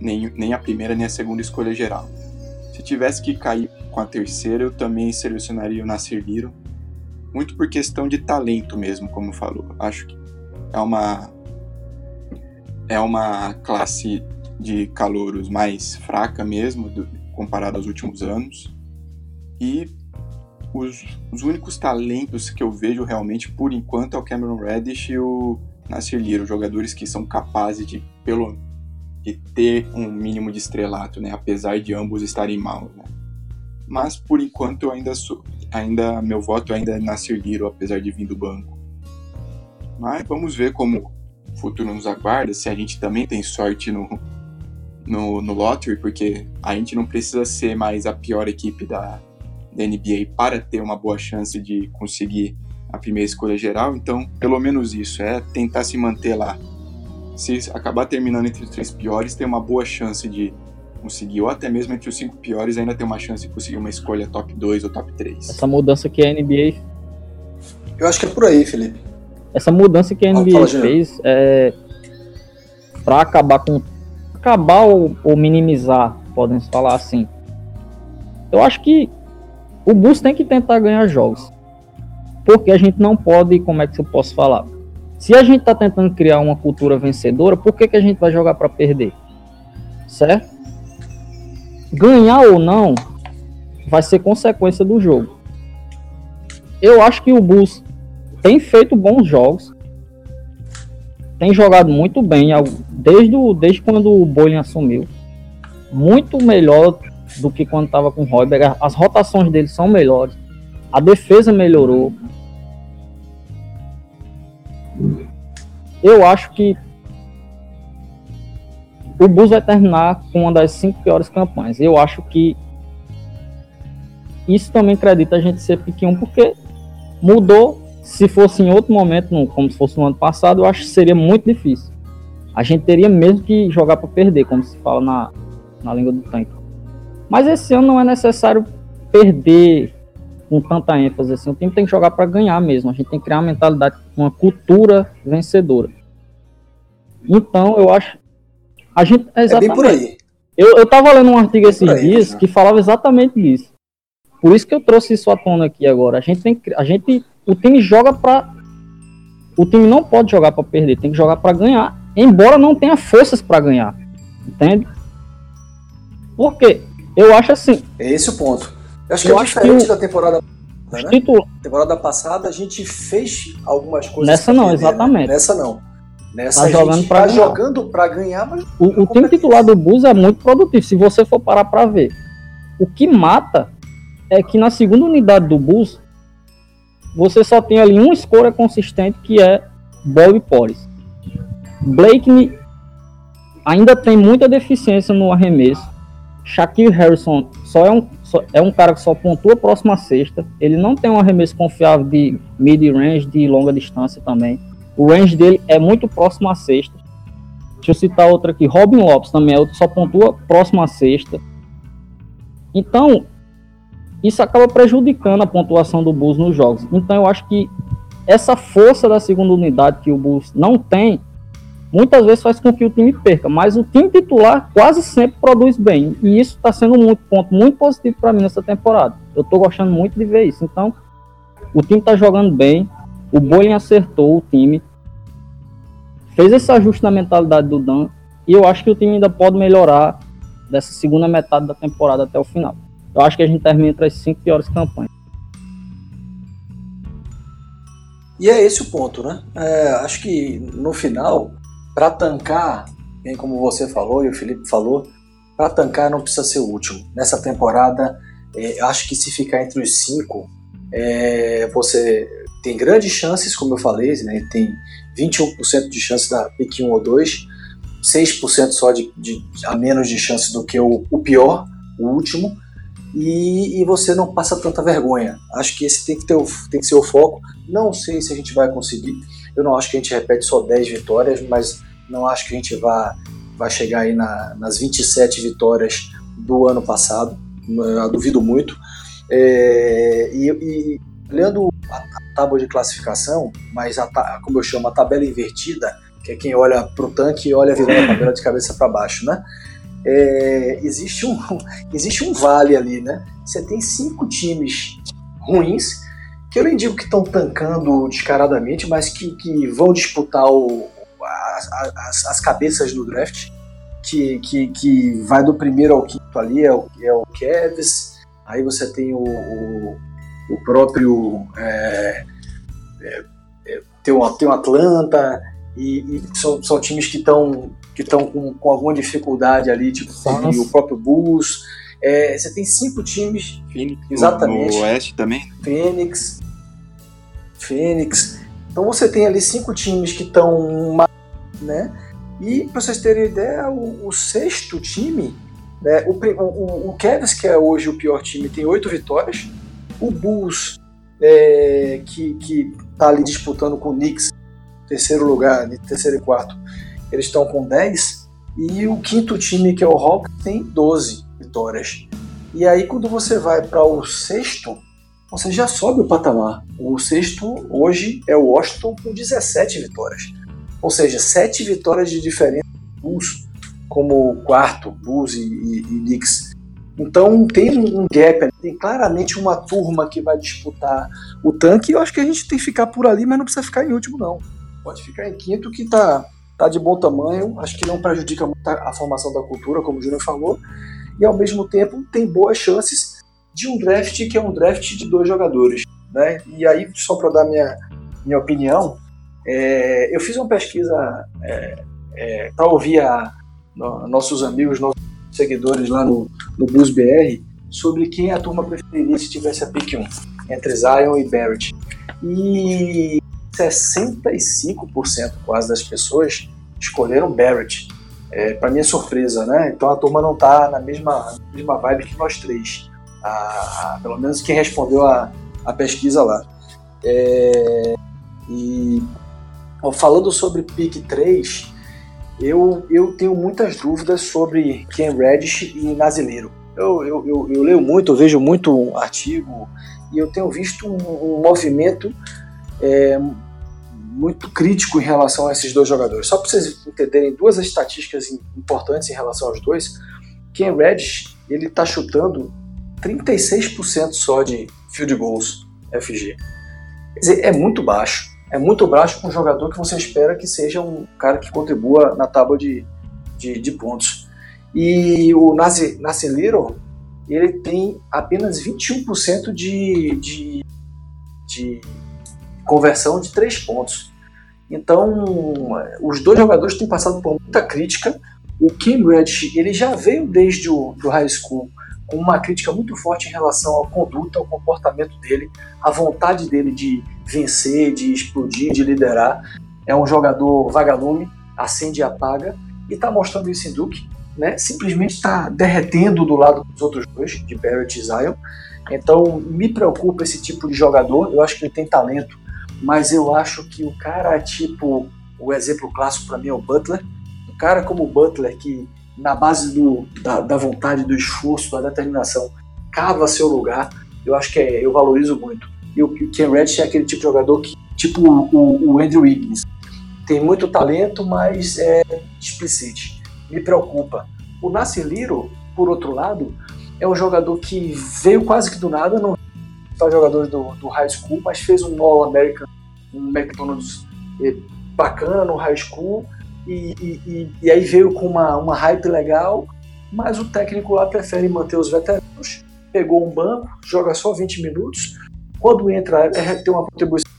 nem, nem a primeira nem a segunda escolha geral. Se tivesse que cair com a terceira, eu também selecionaria o Nasir Liro, muito por questão de talento mesmo, como falou. Acho que é uma é uma classe de calouros mais fraca mesmo, do, comparado aos últimos anos. E os, os, únicos talentos que eu vejo realmente, por enquanto, é o Cameron Reddish e o Nasir Liro, jogadores que são capazes de, pelo, de ter um mínimo de estrelato, né? apesar de ambos estarem mal. Né? Mas, por enquanto, eu ainda sou, ainda meu voto ainda é Nasir Liro, apesar de vir do banco. Mas vamos ver como o futuro nos aguarda, se a gente também tem sorte no, no, no lottery, porque a gente não precisa ser mais a pior equipe da, da NBA para ter uma boa chance de conseguir a primeira escolha geral. Então, pelo menos isso, é tentar se manter lá. Se acabar terminando entre os três piores, tem uma boa chance de conseguir, ou até mesmo entre os cinco piores, ainda tem uma chance de conseguir uma escolha top 2 ou top 3. Essa mudança que a NBA. Eu acho que é por aí, Felipe. Essa mudança que a NBA fez é para acabar com. acabar ou, ou minimizar, podem falar assim. Eu acho que o Bulls tem que tentar ganhar jogos. Porque a gente não pode, como é que eu posso falar? Se a gente está tentando criar uma cultura vencedora, por que, que a gente vai jogar para perder? Certo? Ganhar ou não vai ser consequência do jogo. Eu acho que o Bulls tem feito bons jogos. Tem jogado muito bem, desde, o, desde quando o Bolin assumiu. Muito melhor do que quando estava com o Royberg. As rotações dele são melhores. A defesa melhorou. Eu acho que o Bulls vai terminar com uma das cinco piores campanhas. Eu acho que isso também acredita a gente ser pequeno, porque mudou. Se fosse em outro momento, como se fosse no ano passado, eu acho que seria muito difícil. A gente teria mesmo que jogar para perder, como se fala na, na língua do tanque. Mas esse ano não é necessário perder com tanta ênfase assim. O time tem que jogar para ganhar mesmo. A gente tem que criar uma mentalidade, uma cultura vencedora. Então, eu acho. A gente. É exatamente. É bem por aí. Eu, eu tava lendo um artigo é esses aí, dias que falava exatamente disso. Por isso que eu trouxe isso à tona aqui agora. A gente tem que. A gente. O time joga para. O time não pode jogar para perder, tem que jogar para ganhar. Embora não tenha forças para ganhar. Entende? Por quê? Eu acho assim. É esse o ponto. Eu acho que eu é diferente que o... da temporada né? Título... Temporada passada a gente fez algumas coisas. Nessa não, perder, né? exatamente. Né? Nessa não. Nessa tá jogando para tá jogando para ganhar, mas o, o time titular do Bulls é muito produtivo. Se você for parar para ver, o que mata é que na segunda unidade do Bulls você só tem ali uma escolha consistente que é Bob Porres. Blake ainda tem muita deficiência no arremesso. Shaquille Harrison só é um, é um cara que só pontua próximo à sexta. Ele não tem um arremesso confiável de mid-range, de longa distância também. O range dele é muito próximo à sexta. Deixa eu citar outra aqui. Robin Lopes também é outro, só pontua próximo à sexta. Então, isso acaba prejudicando a pontuação do Bulls nos jogos. Então, eu acho que essa força da segunda unidade que o Bulls não tem muitas vezes faz com que o time perca, mas o time titular quase sempre produz bem. E isso está sendo um ponto muito positivo para mim nessa temporada. Eu estou gostando muito de ver isso. Então, o time está jogando bem, o Bolin acertou o time, fez esse ajuste na mentalidade do Dan, e eu acho que o time ainda pode melhorar dessa segunda metade da temporada até o final. eu acho que a gente termina entre as cinco piores campanhas. E é esse o ponto, né? É, acho que no final, para tancar, bem como você falou e o Felipe falou, para tancar não precisa ser o último. Nessa temporada, é, acho que se ficar entre os cinco, é, você tem grandes chances, como eu falei, né? tem 21% de chance da pick 1 ou 2, 6% só de, de, a menos de chance do que o, o pior, o último, e, e, você não passa tanta vergonha. Acho que esse tem que, ter tem que ser o foco. Não sei se a gente vai conseguir. Eu não acho que a gente repete só 10 vitórias, mas não acho que a gente vai, vai chegar aí na, nas 27 vitórias do ano passado. Eu duvido muito. É, e, e, olhando a, a tábua de classificação, mas a, como eu chamo, a tabela invertida, que é quem olha para o tanque e olha virando a tabela de cabeça para baixo, né? É, existe, um, existe um vale ali, né? Você tem cinco times ruins, que eu nem digo que estão tancando descaradamente, mas que, que vão disputar o, as, as, as, cabeças no draft, que, que, que vai do primeiro ao quinto ali, é o, é o Cavs, aí você tem o, o, o próprio. É, é, é tem, o, tem o Atlanta, e, e são, são times que estão que estão com, com alguma dificuldade ali, tipo o próprio Bulls. É, você tem cinco times. Phoenix, exatamente. No, Oeste também? Phoenix. Phoenix. Então você tem ali cinco times que estão. Né? E para vocês terem ideia, o, o sexto time, né, o, o, o Cavs, que é hoje o pior time, tem oito vitórias. O Bulls, é, que, que tá ali disputando com o Knicks, terceiro lugar, terceiro e quarto, eles estão com 10. E o quinto time, que é o Hawks, tem 12 vitórias. E aí, quando você vai para o sexto, você já sobe o patamar. O sexto hoje é o Washington com 17 vitórias. Ou seja, 7 vitórias de diferença Bulls, como quarto, Bulls e, e, e Knicks. Então tem um gap, tem claramente uma turma que vai disputar o tanque. Eu acho que a gente tem que ficar por ali, mas não precisa ficar em último, não. Pode ficar em quinto, que está tá de bom tamanho, acho que não prejudica muito a formação da cultura, como o Júnior falou, e ao mesmo tempo tem boas chances de um draft que é um draft de dois jogadores. Né? E aí, só para dar minha, minha opinião, é, eu fiz uma pesquisa é, é, para ouvir a, no, nossos amigos, nossos seguidores lá no, no Blues BR sobre quem a turma preferiria se tivesse a pick 1, entre Zion e Barrett. E 65% quase das pessoas escolheram Barrett. É, para minha surpresa, né? Então a turma não está na mesma, mesma vibe que nós três. A, a, pelo menos quem respondeu a, a pesquisa lá. É, e ó, falando sobre pick 3, eu, eu tenho muitas dúvidas sobre Ken Reddish e Nazileiro. Eu, eu, eu, eu, leio muito, eu vejo muito artigo e eu tenho visto um, um movimento é, muito crítico em relação a esses dois jogadores. Só para vocês entenderem duas estatísticas importantes em relação aos dois, Ken Reddish ele está chutando 36% só de field goals FG. Quer dizer, é muito baixo. É muito baixo para um jogador que você espera que seja um cara que contribua na tábua de, de, de pontos. E o Nassim Little, ele tem apenas 21% de, de, de conversão de três pontos. Então, os dois jogadores têm passado por muita crítica. O Kim Reddish, ele já veio desde o do high school com uma crítica muito forte em relação à conduta, ao comportamento dele, à vontade dele de vencer, de explodir, de liderar. É um jogador vagalume, acende e apaga, e está mostrando isso em Duke. Né? Simplesmente está derretendo do lado dos outros dois, de Barrett e Zion. Então, me preocupa esse tipo de jogador. Eu acho que ele tem talento mas eu acho que o cara, tipo, o exemplo clássico para mim é o Butler. Um cara como o Butler, que na base do, da, da, vontade, do esforço, da determinação, cava seu lugar, eu acho que é, eu valorizo muito. E o, Ken Reddish é aquele tipo de jogador que, tipo o, o Andrew Wiggins, tem muito talento, mas é explicite. Me preocupa. O Nasser Liro, por outro lado, é um jogador que veio quase que do nada, não principais jogadores do, do high school, mas fez um All-American, um McDonald's eh, bacana no high school, e, e, e, aí veio com uma, uma hype legal, mas o técnico lá prefere manter os veteranos, pegou um banco, joga só 20 minutos, quando entra é, tem uma contribuição,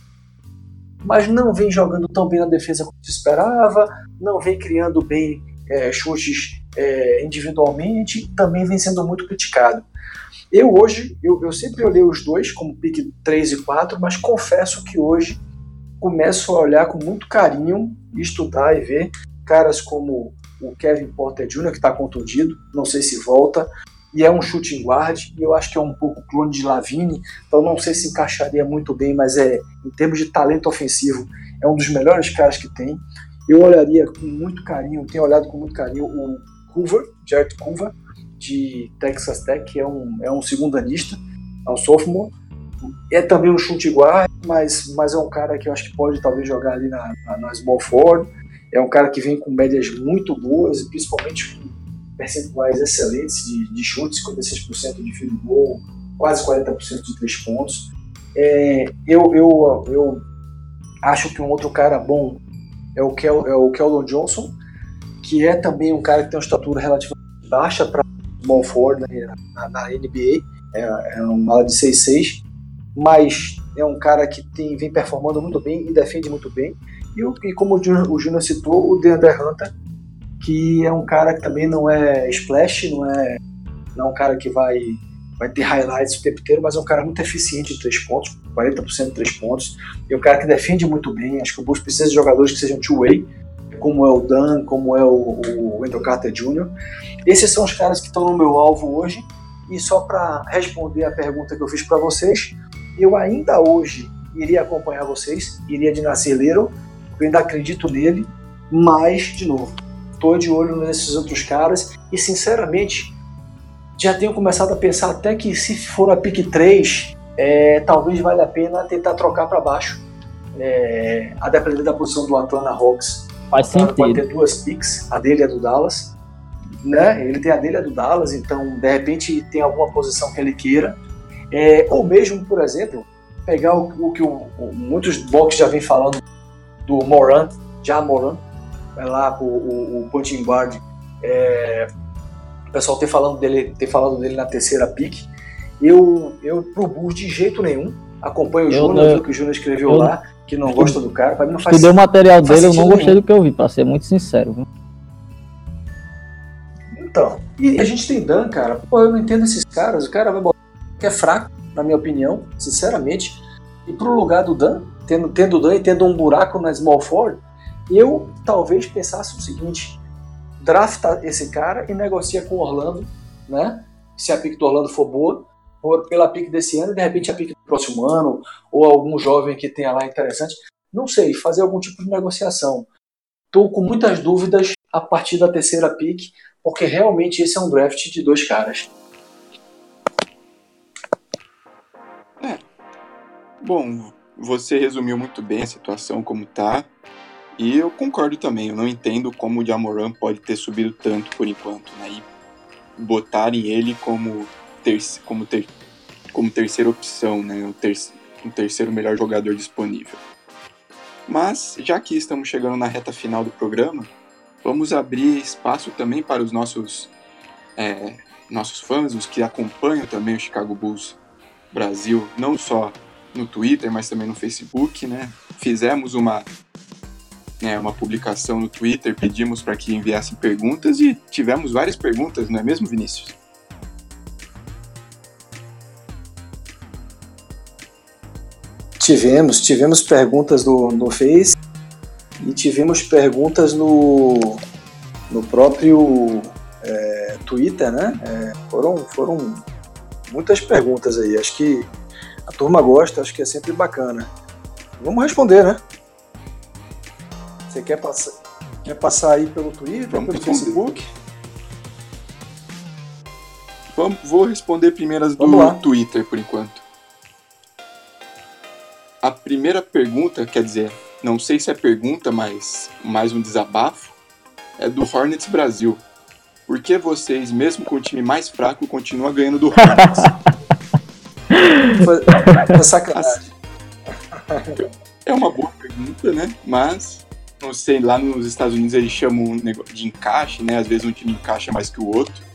mas não vem jogando tão bem na defesa como se esperava, não vem criando bem é, chutes é, individualmente, também vem sendo muito criticado. Eu hoje, eu, eu sempre olhei os dois como pick 3 e 4, mas confesso que hoje começo a olhar com muito carinho, estudar e ver caras como o Kevin Porter Jr., que está contundido, não sei se volta, e é um shooting guard, e eu acho que é um pouco clone de Lavine, então não sei se encaixaria muito bem, mas é em termos de talento ofensivo, é um dos melhores caras que tem. Eu olharia com muito carinho, tenho olhado com muito carinho o Hoover, Jared Hoover, de Texas Tech, que é um, é um segundanista, é um sophomore, é também um chute guard, mas, mas é um cara que eu acho que pode talvez jogar ali na, na, na small forward. É um cara que vem com médias muito boas, principalmente com percentuais excelentes de, de chutes, 56% de field goal, quase 40% de três pontos. É, eu, eu, eu acho que um outro cara bom é o, Kel, é o Keldon Johnson, que é também um cara que tem uma estatura relativamente baixa para small forward na, na, na NBA, é, é uma ala de 6'6", mas é um cara que tem, vem performando muito bem e defende muito bem. E, e como o Júnior citou, o DeAndre Hunter, que é um cara que também não é splash, não é, não é um cara que vai, vai ter highlights o tempo inteiro, mas é um cara muito eficiente de três pontos, 40% de três pontos, e um cara que defende muito bem. Acho que o Bulls precisa de jogadores que sejam two-way, como é o Dan, como é o, o Wendell Carter Jr. Esses são os caras que estão no meu alvo hoje. E só para responder a pergunta que eu fiz para vocês, eu ainda hoje iria acompanhar vocês, iria de Nasceleiro, eu ainda acredito nele, mas, de novo, estou de olho nesses outros caras e, sinceramente, já tenho começado a pensar até que se for a pick 3, é, talvez valha a pena tentar trocar para baixo, é, a depender da posição do Atlanta Hawks. Faz sentido. Pode ter duas picks, a dele é do Dallas, né? Ele tem a dele é do Dallas, então de repente tem alguma posição que ele queira é, ou mesmo, por exemplo, pegar o, o que o, o, muitos box já vem falando do Moran, já Moran, é lá o, o, o punching guard, é, o pessoal ter falando dele, ter falado dele na terceira pick. Eu, eu pro Bulls de jeito nenhum. Acompanho o Júnior, que o Júnior escreveu eu, lá, que não gosta do cara. Pra mim não faz o material dele, eu não gostei nenhum. do que eu vi, pra ser muito sincero. Viu? Então, e a gente tem Dan, cara. Pô, eu não entendo esses caras. O cara vai botar é fraco, na minha opinião, sinceramente. E pro lugar do Dan, tendo, tendo o Dan e tendo um buraco na small forward, eu talvez pensasse o seguinte: drafta esse cara e negocia com o Orlando, né? Se a pick do Orlando for boa, pela pick desse ano, de repente a pick do próximo ano, ou algum jovem que tenha lá interessante. Não sei, fazer algum tipo de negociação. Estou com muitas dúvidas a partir da terceira pick, porque realmente esse é um draft de dois caras. Bom, você resumiu muito bem a situação como tá. E eu concordo também, eu não entendo como o Jamoran pode ter subido tanto por enquanto, né? E botarem ele como, ter, como, ter, como terceira opção, né? O, ter, o terceiro melhor jogador disponível. Mas, já que estamos chegando na reta final do programa, vamos abrir espaço também para os nossos, é, nossos fãs, os que acompanham também o Chicago Bulls Brasil, não só no Twitter, mas também no Facebook, né? Fizemos uma, né, uma publicação no Twitter, pedimos para que enviassem perguntas e tivemos várias perguntas, não é mesmo, Vinícius? Tivemos, tivemos perguntas no, no Face e tivemos perguntas no, no próprio é, Twitter, né? É, foram, foram muitas perguntas aí. Acho que a turma gosta, acho que é sempre bacana. Vamos responder, né? Você quer passar, quer passar aí pelo Twitter, Vamos pelo responder. Facebook? Vamos, vou responder primeiro as do Twitter por enquanto. A primeira pergunta, quer dizer, não sei se é pergunta, mas mais um desabafo, é do Hornets Brasil. Por que vocês, mesmo com o time mais fraco, continuam ganhando do Hornets? Foi, foi sacanagem. É uma boa pergunta, né? Mas, não sei, lá nos Estados Unidos eles chamam de encaixe, né? Às vezes um time encaixa mais que o outro.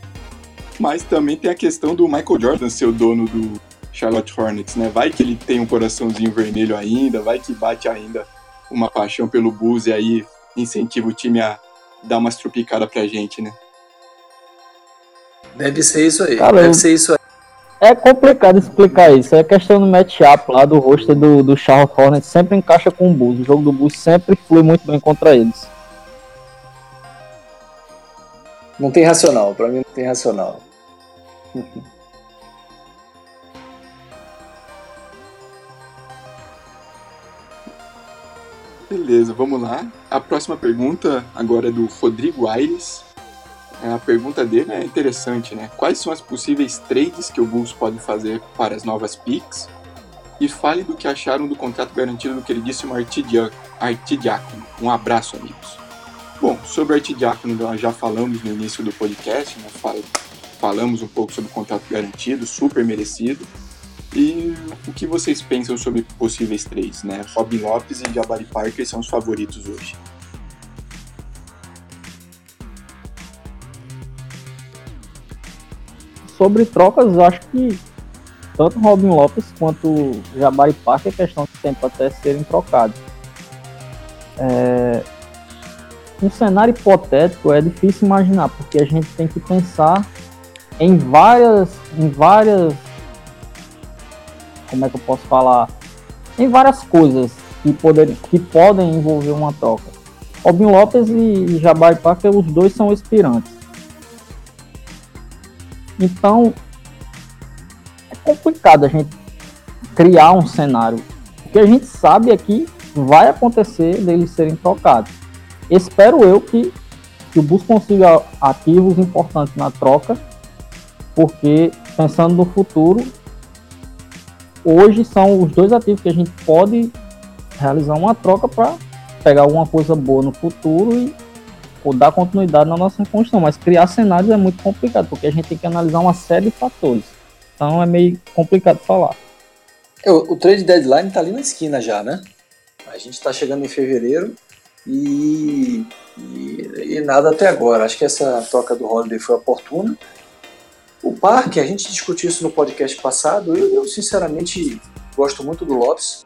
Mas também tem a questão do Michael Jordan ser o dono do Charlotte Hornets, né? Vai que ele tem um coraçãozinho vermelho ainda, vai que bate ainda uma paixão pelo Bulls e aí incentiva o time a dar umas trupicadas pra gente, né? Deve ser isso aí, Cara, deve ser isso aí. É complicado explicar isso. É questão do matchup lá do roster do, do Charlotte Hornets sempre encaixa com o Bulls. O jogo do Bulls sempre flui muito bem contra eles. Não tem racional, pra mim não tem racional. Beleza, vamos lá. A próxima pergunta agora é do Rodrigo Aires. É, a pergunta dele é interessante, né? Quais são as possíveis trades que o Bulls pode fazer para as novas picks? E fale do que acharam do contrato garantido do queridíssimo Artidiácono. Um abraço, amigos. Bom, sobre Artidiácono nós já falamos no início do podcast, né? falamos um pouco sobre o contrato garantido, super merecido. E o que vocês pensam sobre possíveis trades, né? Robin Lopes e Jabari Parker são os favoritos hoje. Sobre trocas, acho que tanto Robin Lopes quanto Jabari Parker é questão de tempo até serem trocados. É... Um cenário hipotético é difícil imaginar, porque a gente tem que pensar em várias, em várias, como é que eu posso falar, em várias coisas que, poder, que podem envolver uma troca. Robin Lopes e Jabari Parker, os dois são expirantes. Então, é complicado a gente criar um cenário. O que a gente sabe é que vai acontecer deles serem trocados. Espero eu que, que o Bus consiga ativos importantes na troca, porque pensando no futuro, hoje são os dois ativos que a gente pode realizar uma troca para pegar alguma coisa boa no futuro e ou dar continuidade na nossa reconstrução, mas criar cenários é muito complicado, porque a gente tem que analisar uma série de fatores. Então é meio complicado falar. É, o, o trade deadline está ali na esquina já, né? A gente está chegando em fevereiro e, e, e, nada até agora. Acho que essa troca do Holiday foi oportuna. O Parque, a gente discutiu isso no podcast passado, eu, eu sinceramente Gosto muito do Lopes.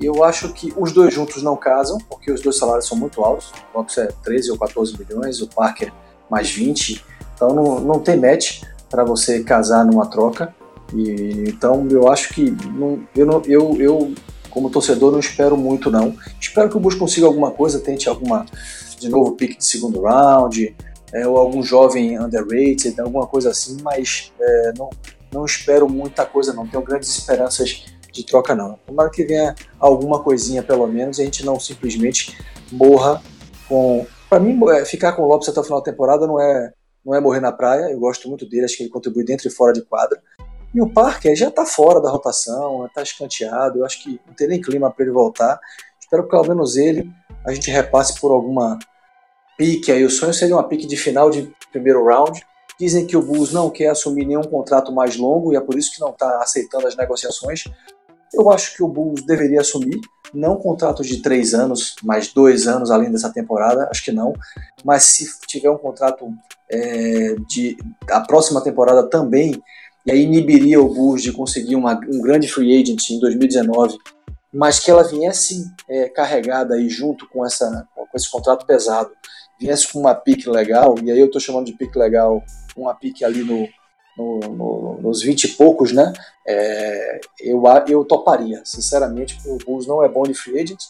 Eu acho que os dois juntos não casam, porque os dois salários são muito altos. O Lopes é 13 ou 14 milhões, o Parker mais 20. Então não, não tem match para você casar numa troca. E, então eu acho que não, eu, não, eu, eu, como torcedor, não espero muito não. Espero que o Bush consiga alguma coisa, tente alguma de novo pique de segundo round, é, ou algum jovem underrated, alguma coisa assim, mas é, não, não espero muita coisa não. Tenho grandes esperanças de troca, não. Tomara que venha alguma coisinha, pelo menos, e a gente não simplesmente morra com. Para mim, é, ficar com o Lopes até o final da temporada não é, não é morrer na praia. Eu gosto muito dele, acho que ele contribui dentro e fora de quadra. E o Parker já está fora da rotação, está escanteado. Eu acho que não tem nem clima para ele voltar. Espero que pelo menos ele a gente repasse por alguma pique aí. O sonho seria uma pique de final de primeiro round. Dizem que o Bulls não quer assumir nenhum contrato mais longo e é por isso que não está aceitando as negociações. Eu acho que o Bulls deveria assumir, não contrato de três anos, mais dois anos além dessa temporada, acho que não. Mas se tiver um contrato é, de a próxima temporada também, e aí inibiria o Bulls de conseguir uma, um grande free agent em 2019, mas que ela viesse é, carregada aí junto com, essa, com esse contrato pesado, viesse com uma pique legal, e aí eu estou chamando de pique legal uma pique ali no no, no, nos 20 e poucos, né? É, eu, eu toparia, sinceramente, porque o Bulls não é bom de free agent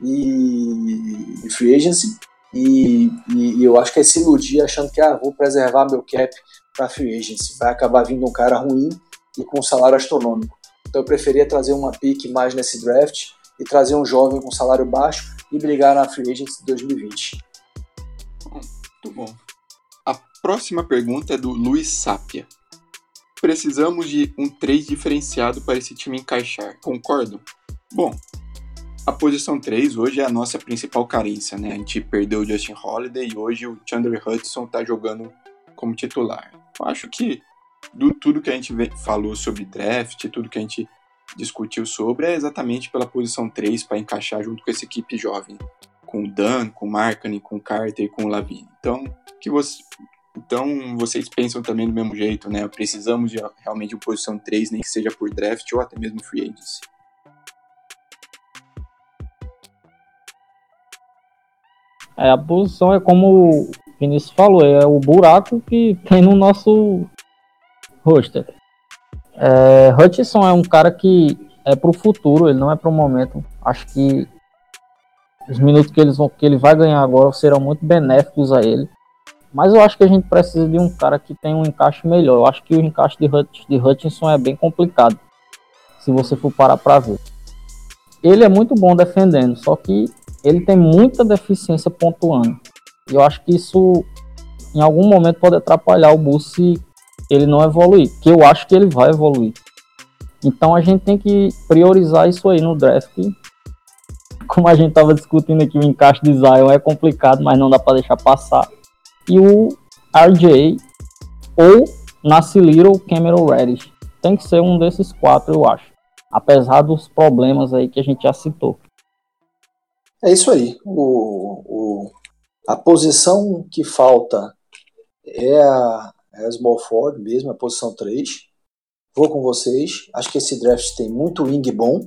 e, free agency e, e, e, eu acho que é se iludir achando que ah, vou preservar meu cap para free agency. Vai acabar vindo um cara ruim e com um salário astronômico. Então eu preferia trazer uma pick mais nesse draft e trazer um jovem com salário baixo e brigar na free agency de 2020. Muito bom próxima pergunta é do Luiz Sapia. Precisamos de um 3 diferenciado para esse time encaixar, concordam? Bom, a posição 3 hoje é a nossa principal carência, né? A gente perdeu o Justin Holiday e hoje o Chandler Hudson está jogando como titular. Eu acho que do tudo que a gente falou sobre draft, tudo que a gente discutiu sobre é exatamente pela posição 3 para encaixar junto com essa equipe jovem, com o Dan, com o Markkanen, com o Carter e com o Lavine. Então, que você, Então, vocês pensam também do mesmo jeito, né? Precisamos de realmente de posição 3, nem que seja por draft ou até mesmo free agency. É, a posição é como o Vinícius falou, é o buraco que tem no nosso roster. É, Hutchinson é um cara que é pro futuro, ele não é pro momento. Acho que os minutos que, eles vão, que ele vai ganhar agora serão muito benéficos a ele. Mas eu acho que a gente precisa de um cara que tem um encaixe melhor. Eu acho que o encaixe de, Hut, de Hutchinson é bem complicado. Se você for parar para ver. Ele é muito bom defendendo, só que ele tem muita deficiência pontuando. E eu acho que isso em algum momento pode atrapalhar o Bulls se ele não evoluir. Que eu acho que ele vai evoluir. Então a gente tem que priorizar isso aí no draft. Como a gente estava discutindo aqui, o encaixe de Zion é complicado, mas não dá para deixar passar e o RJ ou Nasce Little Cameron Reddish. Tem que ser um desses quatro, eu acho. Apesar dos problemas aí que a gente já citou. É isso aí. O, o a posição que falta é a, é a Small Ford mesmo, a posição 3. Vou com vocês. Acho que esse draft tem muito wing bom,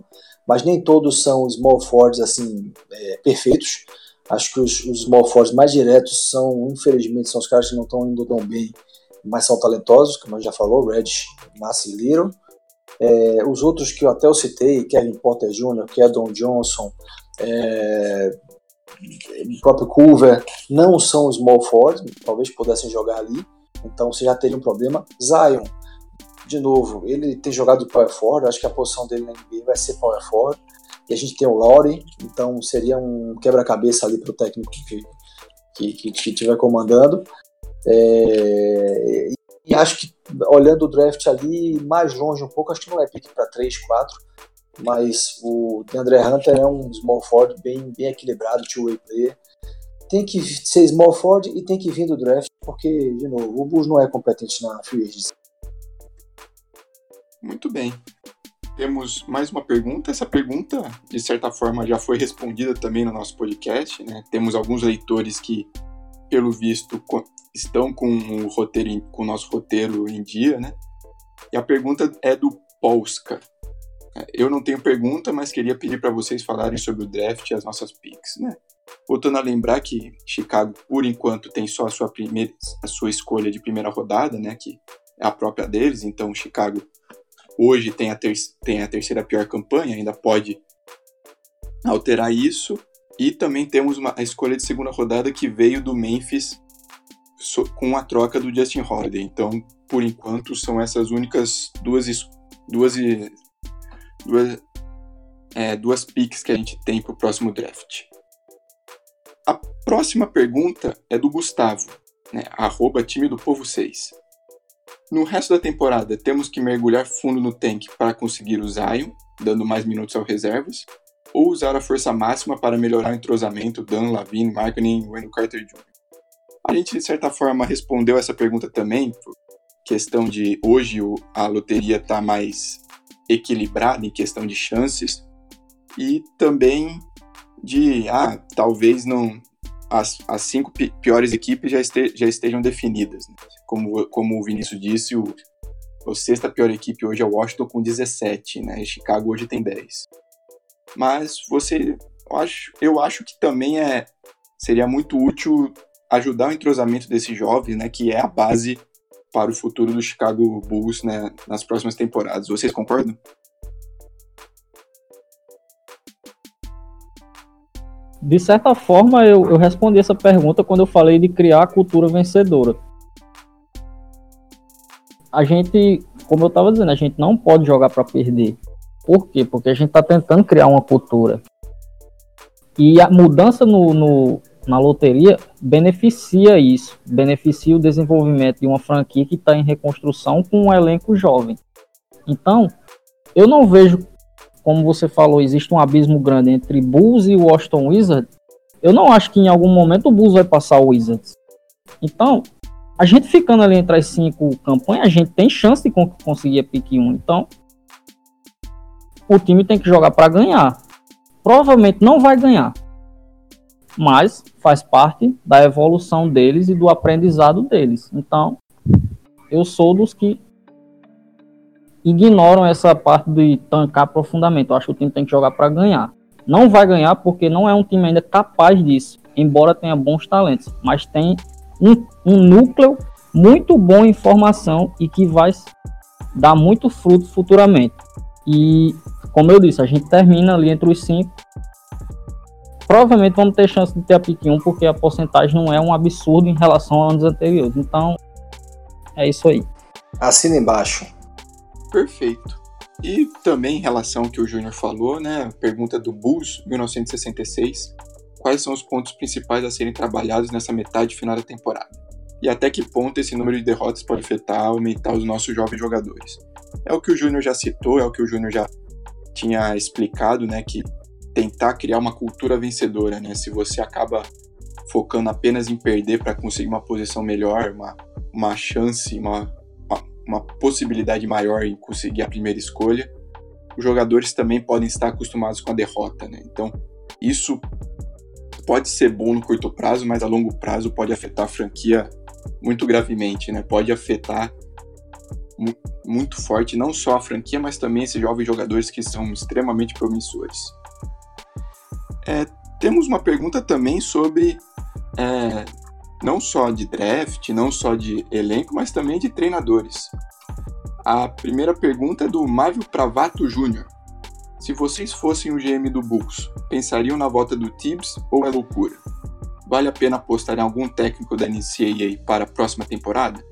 mas nem todos são small forwards assim é, perfeitos. Acho que os, os small forwards mais diretos são, infelizmente, são os caras que não estão indo tão bem, mas são talentosos, como a gente já falou, Red, Massi e Little. É, os outros que eu até eu citei, Kevin Porter Jr., Kedon Johnson, é, o próprio Culver, não são small forwards, talvez pudessem jogar ali, então você já teria um problema. Zion, de novo, ele tem jogado power forward, acho que a posição dele na NBA vai ser power forward e a gente tem o Laurie, então seria um quebra-cabeça ali para o técnico que, que, que, estiver comandando. É, e acho que, olhando o draft ali, mais longe um pouco, acho que não é pique para 3, 4, mas o DeAndre Hunter é um small forward bem, bem equilibrado, two-way player. Tem que ser small forward e tem que vir do draft, porque, de novo, o Bulls não é competente na free agency. Muito bem temos mais uma pergunta. Essa pergunta, de certa forma, já foi respondida também no nosso podcast. Né? Temos alguns leitores que, pelo visto, estão com o, roteiro, com o nosso roteiro em dia. Né? E a pergunta é do Polska. Eu não tenho pergunta, mas queria pedir para vocês falarem sobre o draft e as nossas picks. Né? Voltando a lembrar que Chicago, por enquanto, tem só a sua, primeira, a sua escolha de primeira rodada, né? que é a própria deles. Então, Chicago hoje tem a, ter tem a terceira pior campanha, ainda pode alterar isso. E também temos uma, a escolha de segunda rodada que veio do Memphis so, com a troca do Justin Holiday. Então, por enquanto, são essas únicas duas, duas, duas, é, duas picks que a gente tem para o próximo draft. A próxima pergunta é do Gustavo, né, arroba time do povo 6. No resto da temporada, temos que mergulhar fundo no tank para conseguir o Zion, dando mais minutos ao reservas, ou usar a força máxima para melhorar o entrosamento Dan, Lavine, Marketing e Wendell Carter Jr. A gente, de certa forma, respondeu essa pergunta também, questão de hoje a loteria está mais equilibrada em questão de chances, e também de, ah, talvez não as, as cinco piores equipes já, este, já estejam definidas. Né? Como, como o Vinícius disse, o, a sexta pior equipe hoje é o Washington com 17, né? Chicago hoje tem 10. Mas você, eu acho, eu acho que também é seria muito útil ajudar o entrosamento desses jovens, né? Que é a base para o futuro do Chicago Bulls, né? Nas próximas temporadas. Vocês concordam? de certa forma, eu, eu respondi essa pergunta quando eu falei de criar a cultura vencedora. A gente, como eu estava dizendo, a gente não pode jogar para perder. Por quê? Porque a gente está tentando criar uma cultura. E a mudança no, no, na loteria beneficia isso, beneficia o desenvolvimento de uma franquia que está em reconstrução com um elenco jovem. Então, eu não vejo como você falou, existe um abismo grande entre Bulls e Washington Wizards, eu não acho que em algum momento o Bulls vai passar o Wizards. Então, a gente ficando ali entre as cinco campanhas, a gente tem chance de conseguir a pick 1. Então, o time tem que jogar para ganhar. Provavelmente não vai ganhar. mas faz parte da evolução deles e do aprendizado deles. Então, eu sou dos que ignoram essa parte de tancar profundamente. Eu acho que o time tem que jogar para ganhar. Não vai ganhar porque não é um time ainda capaz disso, embora tenha bons talentos, mas tem um, um núcleo muito bom em formação e que vai dar muito fruto futuramente. E, como eu disse, a gente termina ali entre os cinco. Provavelmente vamos ter chance de ter a pique 1, porque a porcentagem não é um absurdo em relação a anos anteriores. Então, é isso aí. Assina embaixo. Perfeito. E também em relação ao que o Júnior falou, né? Pergunta do Bulls, 1966. Quais são os pontos principais a serem trabalhados nessa metade final da temporada? E até que ponto esse número de derrotas pode afetar, aumentar os nossos jovens jogadores? É o que o Júnior já citou, é o que o Júnior já tinha explicado, né? Que tentar criar uma cultura vencedora, né? Se você acaba focando apenas em perder para conseguir uma posição melhor, uma, uma chance, uma, uma possibilidade maior em conseguir a primeira escolha, os jogadores também podem estar acostumados com a derrota, né? Então, isso pode ser bom no curto prazo, mas a longo prazo pode afetar a franquia muito gravemente, né? Pode afetar muito forte não só a franquia, mas também esses jovens jogadores que são extremamente promissores. É, temos uma pergunta também sobre é, não só de draft, não só de elenco, mas também de treinadores. A primeira pergunta é do Mávio Pravato Jr. Se vocês fossem o GM do Bulls, pensariam na volta do Tibbs ou é loucura? Vale a pena apostar em algum técnico da NCAA para a próxima temporada?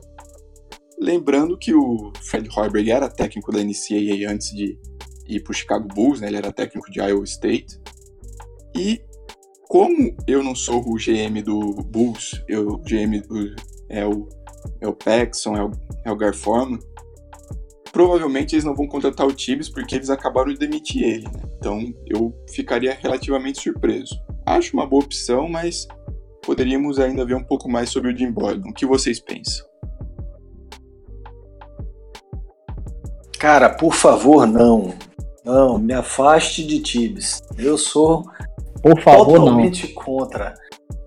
Lembrando que o Fred Hoiberg era técnico da NCAA antes de ir para o Chicago Bulls, né? ele era técnico de Iowa State. E como eu não sou o GM do Bulls, eu, o GM do, é o, é o Paxson, é o, é o Garforman, provavelmente eles não vão contratar o Tibbs porque eles acabaram de demitir ele. Né? Então eu ficaria relativamente surpreso. Acho uma boa opção, mas poderíamos ainda ver um pouco mais sobre o Jim Boylan. O que vocês pensam? Cara, por favor, não. Não, me afaste de Tibbs. Eu sou por favor, totalmente não. contra.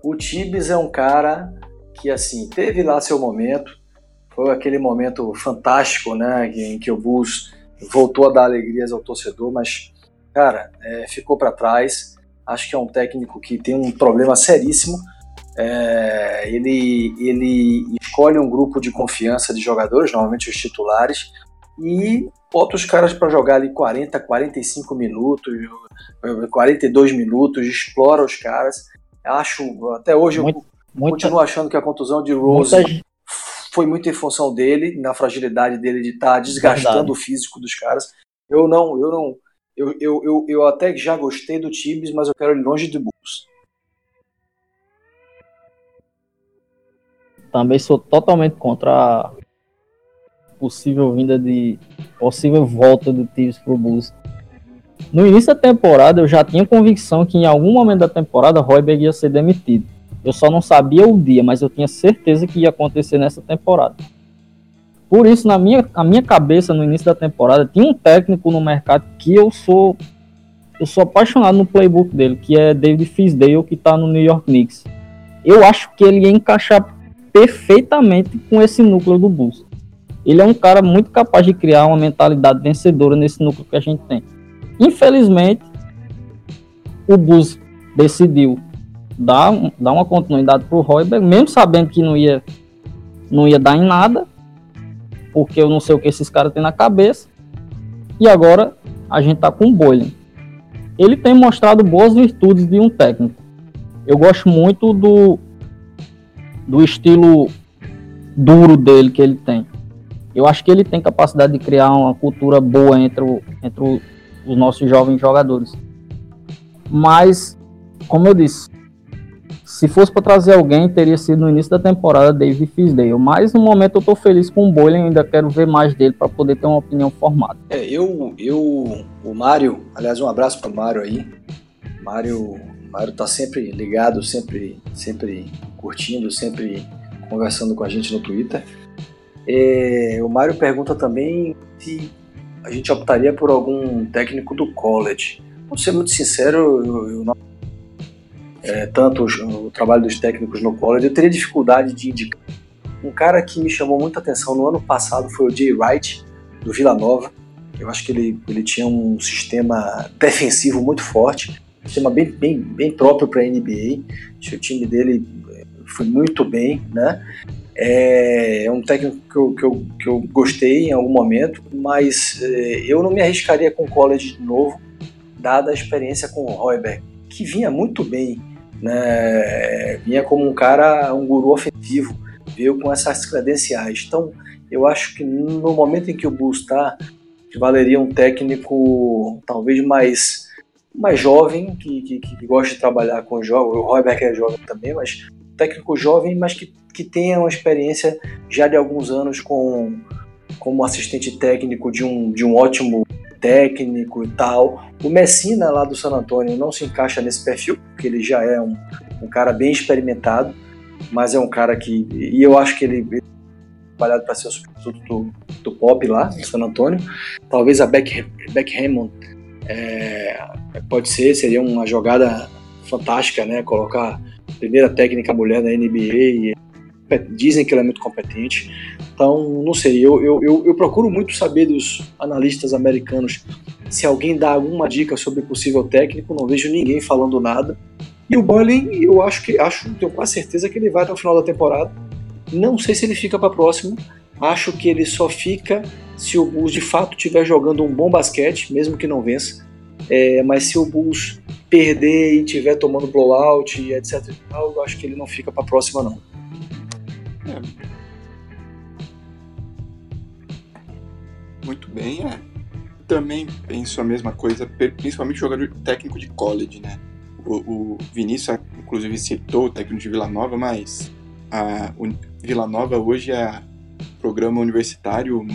O Tibbs é um cara que, assim, teve lá seu momento. Foi aquele momento fantástico, né? Em que o Bulls voltou a dar alegrias ao torcedor, mas, cara, é, ficou para trás. Acho que é um técnico que tem um problema seríssimo. É, ele, ele escolhe um grupo de confiança de jogadores, normalmente os titulares, e bota os caras para jogar ali 40, 45 minutos, 42 minutos, explora os caras. Acho, até hoje muito, eu muita, continuo achando que a contusão de Rose muita... foi muito em função dele, na fragilidade dele de estar tá desgastando Verdade. o físico dos caras. Eu não, eu não, eu, eu, eu, eu até já gostei do Tibbs, mas eu quero ele longe do Bulls. Também sou totalmente contra a possível vinda de possível volta do Tibbs pro Bulls. No início da temporada, eu já tinha convicção que em algum momento da temporada, Royberg ia ser demitido. Eu só não sabia o dia, mas eu tinha certeza que ia acontecer nessa temporada. Por isso, na minha, a minha cabeça, no início da temporada, tinha um técnico no mercado que eu sou eu sou apaixonado no playbook dele, que é David Fisdale, que está no New York Knicks. Eu acho que ele ia encaixar perfeitamente com esse núcleo do Bulls. Ele é um cara muito capaz de criar uma mentalidade vencedora nesse núcleo que a gente tem. Infelizmente, o Bus decidiu dar, dar uma continuidade para o Royberg, mesmo sabendo que não ia, não ia dar em nada, porque eu não sei o que esses caras têm na cabeça. E agora a gente está com o Boylan. Ele tem mostrado boas virtudes de um técnico. Eu gosto muito do, do estilo duro dele que ele tem. Eu acho que ele tem capacidade de criar uma cultura boa entre, o, entre o, os nossos jovens jogadores. Mas, como eu disse, se fosse para trazer alguém, teria sido no início da temporada David Fisdale. Mas no momento eu estou feliz com o Boylan, ainda quero ver mais dele para poder ter uma opinião formada. É, eu, eu, o Mário, aliás, um abraço para o Mário aí. Mário, Mário tá sempre ligado, sempre, sempre curtindo, sempre conversando com a gente no Twitter. É, o Mário pergunta também se a gente optaria por algum técnico do college. Vou ser muito sincero, eu, eu não é, tanto o trabalho dos técnicos no college, eu teria dificuldade de indicar. Um cara que me chamou muita atenção no ano passado foi o Jay Wright, do Vila Nova. Eu acho que ele, ele tinha um sistema defensivo muito forte, um sistema bem, bem, bem próprio para a NBA. Acho que o time dele é, foi muito bem, né? É, é um técnico que eu, que, eu, que eu gostei em algum momento, mas é, eu não me arriscaria com o college de novo, dada a experiência com o Royberg, que vinha muito bem, né? vinha como um cara, um guru ofensivo, veio com essas credenciais. Então, eu acho que no momento em que o Bulls está, valeria um técnico talvez mais mais jovem, que, que, que gosta de trabalhar com jovens. O Royberg é jovem também, mas técnico jovem, mas que, que tenha uma experiência já de alguns anos com como assistente técnico de um, de um ótimo técnico e tal. O Messina lá do San Antonio não se encaixa nesse perfil, porque ele já é um, um cara bem experimentado, mas é um cara que. E eu acho que ele, ele trabalhado para ser o substituto do, do Pop lá no San Antonio. Talvez a Beck, Beck Hammond é, pode ser, seria uma jogada fantástica, né? Colocar a primeira técnica mulher da NBA. Dizem que ela é muito competente. Então, não sei, eu, eu, eu, eu procuro muito saber dos analistas americanos se alguém dá alguma dica sobre possível técnico, não vejo ninguém falando nada. E o Boiling, eu acho que acho, tenho quase certeza que ele vai até o final da temporada. Não sei se ele fica para a próxima. Acho que ele só fica se o Bulls de fato estiver jogando um bom basquete, mesmo que não vença. É, mas se o Bulls perder e estiver tomando blowout e etc. eu acho que ele não fica para próxima não. Muito bem, é. Também penso a mesma coisa, principalmente jogador técnico de college, né? O, o Vinícius, inclusive, citou o técnico de Vila Nova, mas a Vila Nova hoje é o programa universitário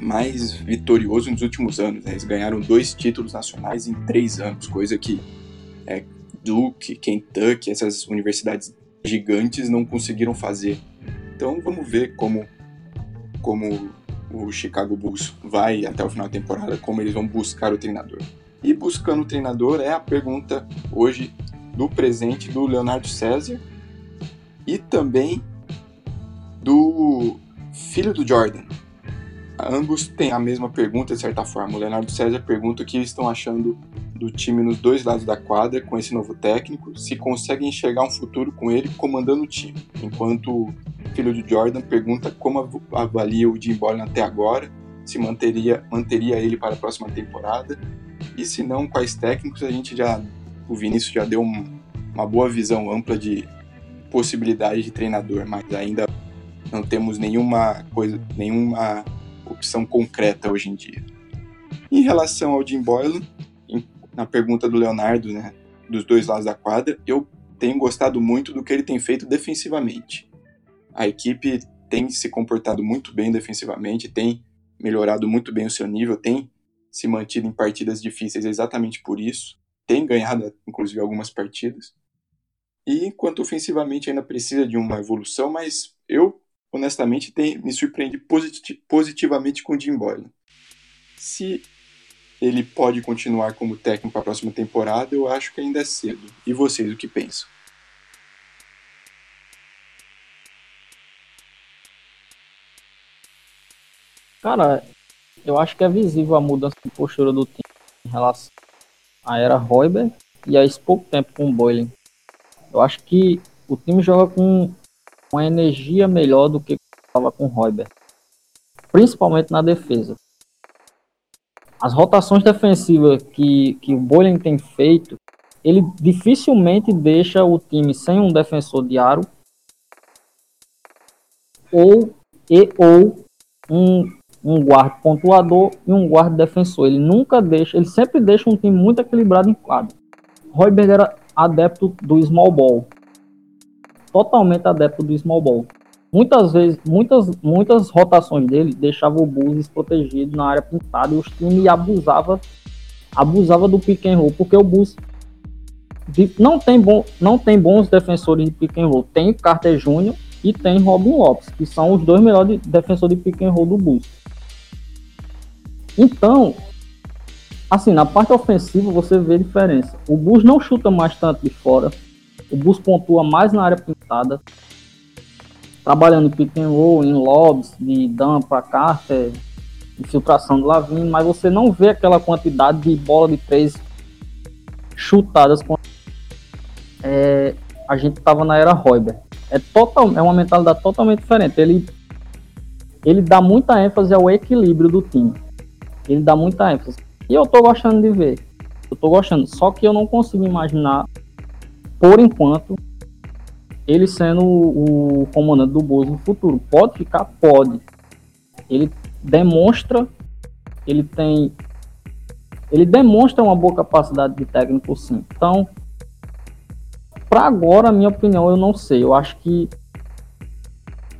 mais vitorioso nos últimos anos. Né? Eles ganharam dois títulos nacionais em três anos, coisa que é, Duke, Kentucky, essas universidades gigantes não conseguiram fazer. Então vamos ver como, como o Chicago Bulls vai até o final da temporada, como eles vão buscar o treinador. E buscando o treinador é a pergunta hoje do presente do Leonardo César e também do filho do Jordan, ambos têm a mesma pergunta, de certa forma. O Leonardo César pergunta o que estão achando do time nos dois lados da quadra com esse novo técnico, se conseguem enxergar um futuro com ele comandando o time. Enquanto o filho de Jordan pergunta como avalia o Jim Boylan até agora, se manteria, manteria ele para a próxima temporada, e se não, quais técnicos a gente já. O Vinícius já deu um, uma boa visão ampla de possibilidade de treinador, mas ainda não temos nenhuma coisa, nenhuma opção concreta hoje em dia. Em relação ao Jim Boylan, na pergunta do Leonardo, né, dos dois lados da quadra, eu tenho gostado muito do que ele tem feito defensivamente. A equipe tem se comportado muito bem defensivamente, tem melhorado muito bem o seu nível, tem se mantido em partidas difíceis exatamente por isso, tem ganhado inclusive algumas partidas. E enquanto ofensivamente ainda precisa de uma evolução, mas eu honestamente, tem, me surpreende posit positivamente com o Jim Boylan. Se ele pode continuar como técnico para a próxima temporada, eu acho que ainda é cedo. E vocês, o que pensam? Cara, eu acho que é visível a mudança de postura do time em relação à era Royber e a esse pouco tempo com o Boylan. Eu acho que o time joga com uma energia melhor do que estava com o Royber, principalmente na defesa. As rotações defensivas que, que o Boylan tem feito, ele dificilmente deixa o time sem um defensor de aro ou e ou um, um guarda pontuador e um guarda defensor. Ele nunca deixa, ele sempre deixa um time muito equilibrado em quadro. Royberg era adepto do small ball, totalmente adepto do small ball. Muitas vezes, muitas, muitas rotações dele deixavam o Bulls desprotegido na área pintada e os times abusava, abusava do pick and roll, porque o Bulls não tem, bom, não tem bons defensores de pick and roll. Tem Carter Jr. e tem Robin Lopes, que são os dois melhores defensores de pick and roll do Bulls. Então, assim, na parte ofensiva você vê a diferença. O Bulls não chuta mais tanto de fora. O Bulls pontua mais na área pintada. Trabalhando pick and roll, em lobs, de Dan para Carter, infiltração do Lavine, mas você não vê aquela quantidade de bola de três chutadas. É, a gente estava na era Royber. É, total, é uma mentalidade totalmente diferente. Ele, ele dá muita ênfase ao equilíbrio do time. Ele dá muita ênfase. E eu tô gostando de ver. Eu tô gostando. Só que eu não consigo imaginar, por enquanto, ele sendo o, o comandante do Bulls no futuro. Pode ficar? Pode. Ele demonstra, ele tem. Ele demonstra uma boa capacidade de técnico, sim. Então, para agora, minha opinião, eu não sei. Eu acho que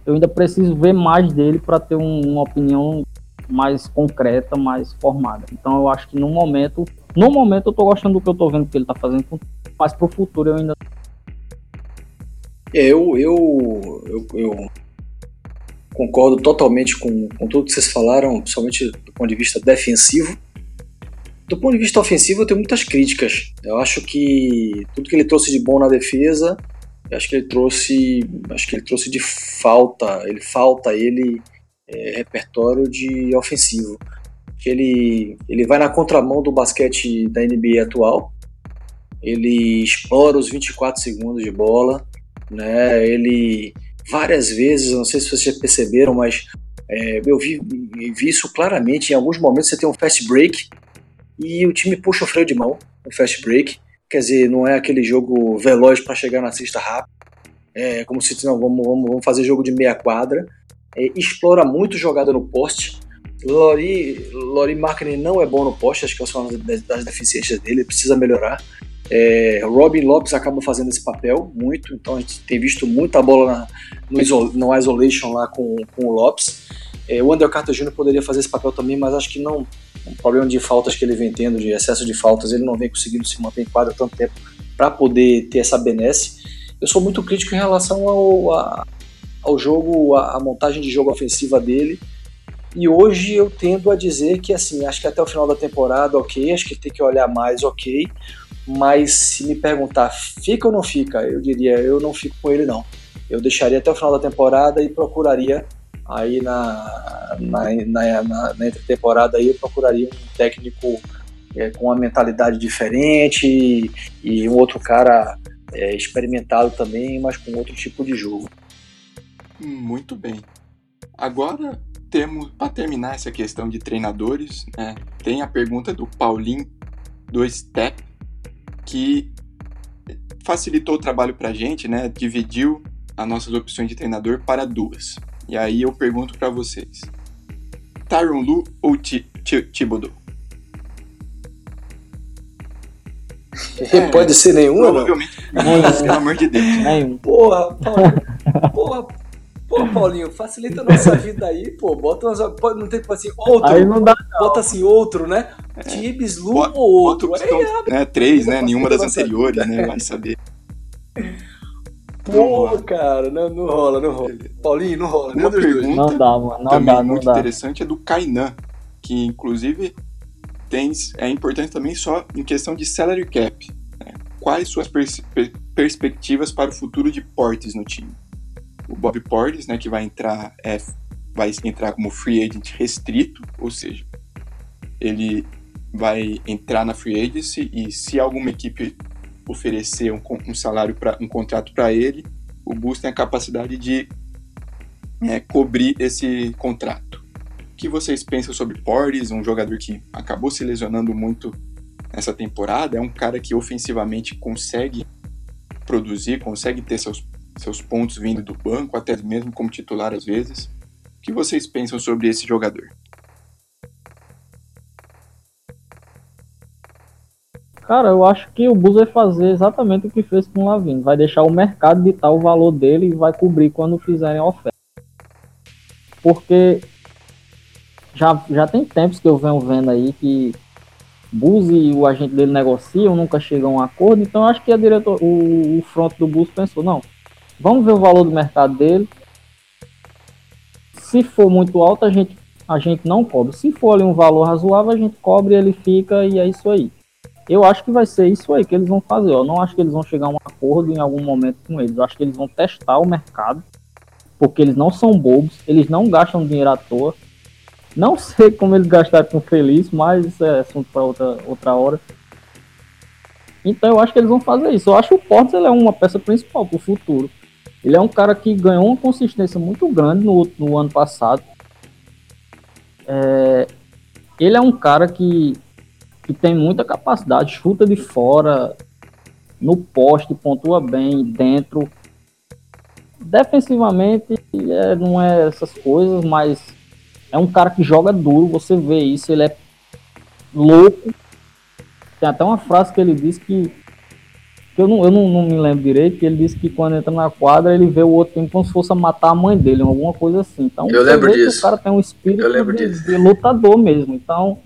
eu ainda preciso ver mais dele para ter um, uma opinião mais concreta, mais formada. Então eu acho que no momento, no momento eu tô gostando do que eu tô vendo que ele tá fazendo, mas pro futuro eu ainda é, eu, eu, eu, eu concordo totalmente com, com tudo que vocês falaram, principalmente do ponto de vista defensivo. Do ponto de vista ofensivo, eu tenho muitas críticas. Eu acho que tudo que ele trouxe de bom na defesa, acho que ele trouxe, acho que ele trouxe de falta, ele falta ele é, repertório de ofensivo. Ele, ele vai na contramão do basquete da NBA atual. Ele explora os 24 segundos de bola, né? Ele várias vezes, não sei se vocês perceberam, mas é, eu vi, vi, isso claramente. Em alguns momentos você tem um fast break e o time puxa o freio de mão no fast break. Quer dizer, não é aquele jogo veloz para chegar na cesta rápido. É como se não, vamos, vamos, vamos fazer jogo de meia quadra é, explora muito jogada no poste. Lori, Lori Markkinen não é bom no poste, acho que é uma das deficiências dele, precisa melhorar. É, Robin Lopes acaba fazendo esse papel muito, então a gente tem visto muita bola na, no, isol, no isolation lá com, com o Lopes. É, o André Carter Jr. poderia fazer esse papel também, mas acho que não. O problema de faltas que ele vem tendo, de excesso de faltas, ele não vem conseguindo se manter em quadra tanto tempo para poder ter essa benesse. Eu sou muito crítico em relação ao, a, ao jogo, a, a montagem de jogo ofensiva dele. E hoje eu tendo a dizer que, assim, acho que até o final da temporada, ok, acho que tem que olhar mais, ok. Mas se me perguntar, fica ou não fica? Eu diria, eu não fico com ele, não. Eu deixaria até o final da temporada e procuraria aí na, na, na, na, na aí eu procuraria um técnico é, com uma mentalidade diferente e, e um outro cara é, experimentado também, mas com outro tipo de jogo. Muito bem. Agora temos, para terminar essa questão de treinadores, né, tem a pergunta do Paulinho do Step, que facilitou o trabalho para a gente, né, dividiu as nossas opções de treinador para duas. E aí eu pergunto para vocês: Tyron Lu ou Thibodeau? É, Pode ser nenhum, Provavelmente. Não? Pelo amor de Deus. Nenhum. Porra, porra, porra, Pô, Paulinho, facilita a nossa vida aí, pô. Bota umas. Não tem tipo assim, outro. Aí não dá. Bota assim, outro, né? É. Tibes, Lu ou outro. Aí, abre, né, três, né? Nenhuma das anteriores, né? Vai saber. Pô, cara, não, não rola, não rola. Paulinho, não rola. Uma pergunta não dá, mano. Não também dá, muito dá. interessante é do Kainan, que inclusive tem, é importante também só em questão de salary cap. Né? Quais suas pers perspectivas para o futuro de Portes no time? O Bob Portis, né, que vai entrar é, vai entrar como free agent restrito, ou seja, ele vai entrar na free agency e se alguma equipe oferecer um, um salário para um contrato para ele, o Bulls tem a capacidade de é, cobrir esse contrato. O que vocês pensam sobre Portis, um jogador que acabou se lesionando muito nessa temporada, é um cara que ofensivamente consegue produzir, consegue ter seus seus pontos vindo do banco, até mesmo como titular às vezes. O que vocês pensam sobre esse jogador? Cara, eu acho que o Bulls vai fazer exatamente o que fez com o Lavin. Vai deixar o mercado ditar o valor dele e vai cobrir quando fizerem a oferta. Porque já, já tem tempos que eu venho vendo aí que Bulls e o agente dele negociam, nunca chegam a um acordo. Então acho que a diretor, o, o front do Bulls pensou, não, Vamos ver o valor do mercado dele. Se for muito alto, a gente a gente não cobre. Se for ali um valor razoável, a gente cobre, ele fica e é isso aí. Eu acho que vai ser isso aí que eles vão fazer. Eu não acho que eles vão chegar a um acordo em algum momento com eles. Eu acho que eles vão testar o mercado, porque eles não são bobos, eles não gastam dinheiro à toa. Não sei como eles gastaram com o Feliz, mas isso é assunto para outra, outra hora. Então eu acho que eles vão fazer isso. Eu acho que o Portes é uma peça principal para o futuro. Ele é um cara que ganhou uma consistência muito grande no, no ano passado. É, ele é um cara que, que tem muita capacidade, chuta de fora, no poste, pontua bem, dentro. Defensivamente é, não é essas coisas, mas é um cara que joga duro, você vê isso, ele é louco. Tem até uma frase que ele disse que eu não, eu não, não me lembro direito, que ele disse que quando entra na quadra, ele vê o outro time como se fosse matar a mãe dele, alguma coisa assim. Então, eu lembro disso. o cara tem um espírito de, de, lutador mesmo. Então,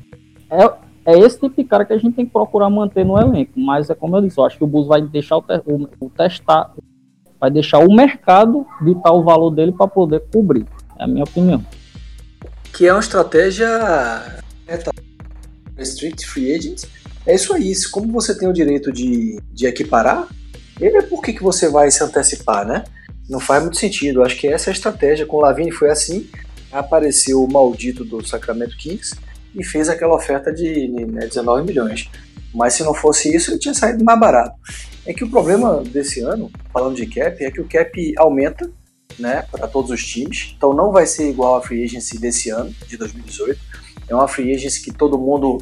é, é esse tipo de cara que a gente tem que procurar manter no elenco. Mas é como eu disse, eu acho que o Bus vai deixar o, te, o, o testar, vai deixar o mercado ditar o valor dele para poder cobrir. É a minha opinião. Que é uma estratégia restrict free agent é isso aí. Como você tem o direito de, de equiparar, é por que, que você vai se antecipar, né? Não faz muito sentido. Acho que essa é a estratégia. Com o Lavigne foi assim. Apareceu o maldito do Sacramento Kings e fez aquela oferta de né, 19 milhões. Mas se não fosse isso, ele tinha saído mais barato. É que o problema desse ano, falando de cap, é que o cap aumenta né, para todos os times. Então não vai ser igual a free agency desse ano, de 2018. É uma free agency que todo mundo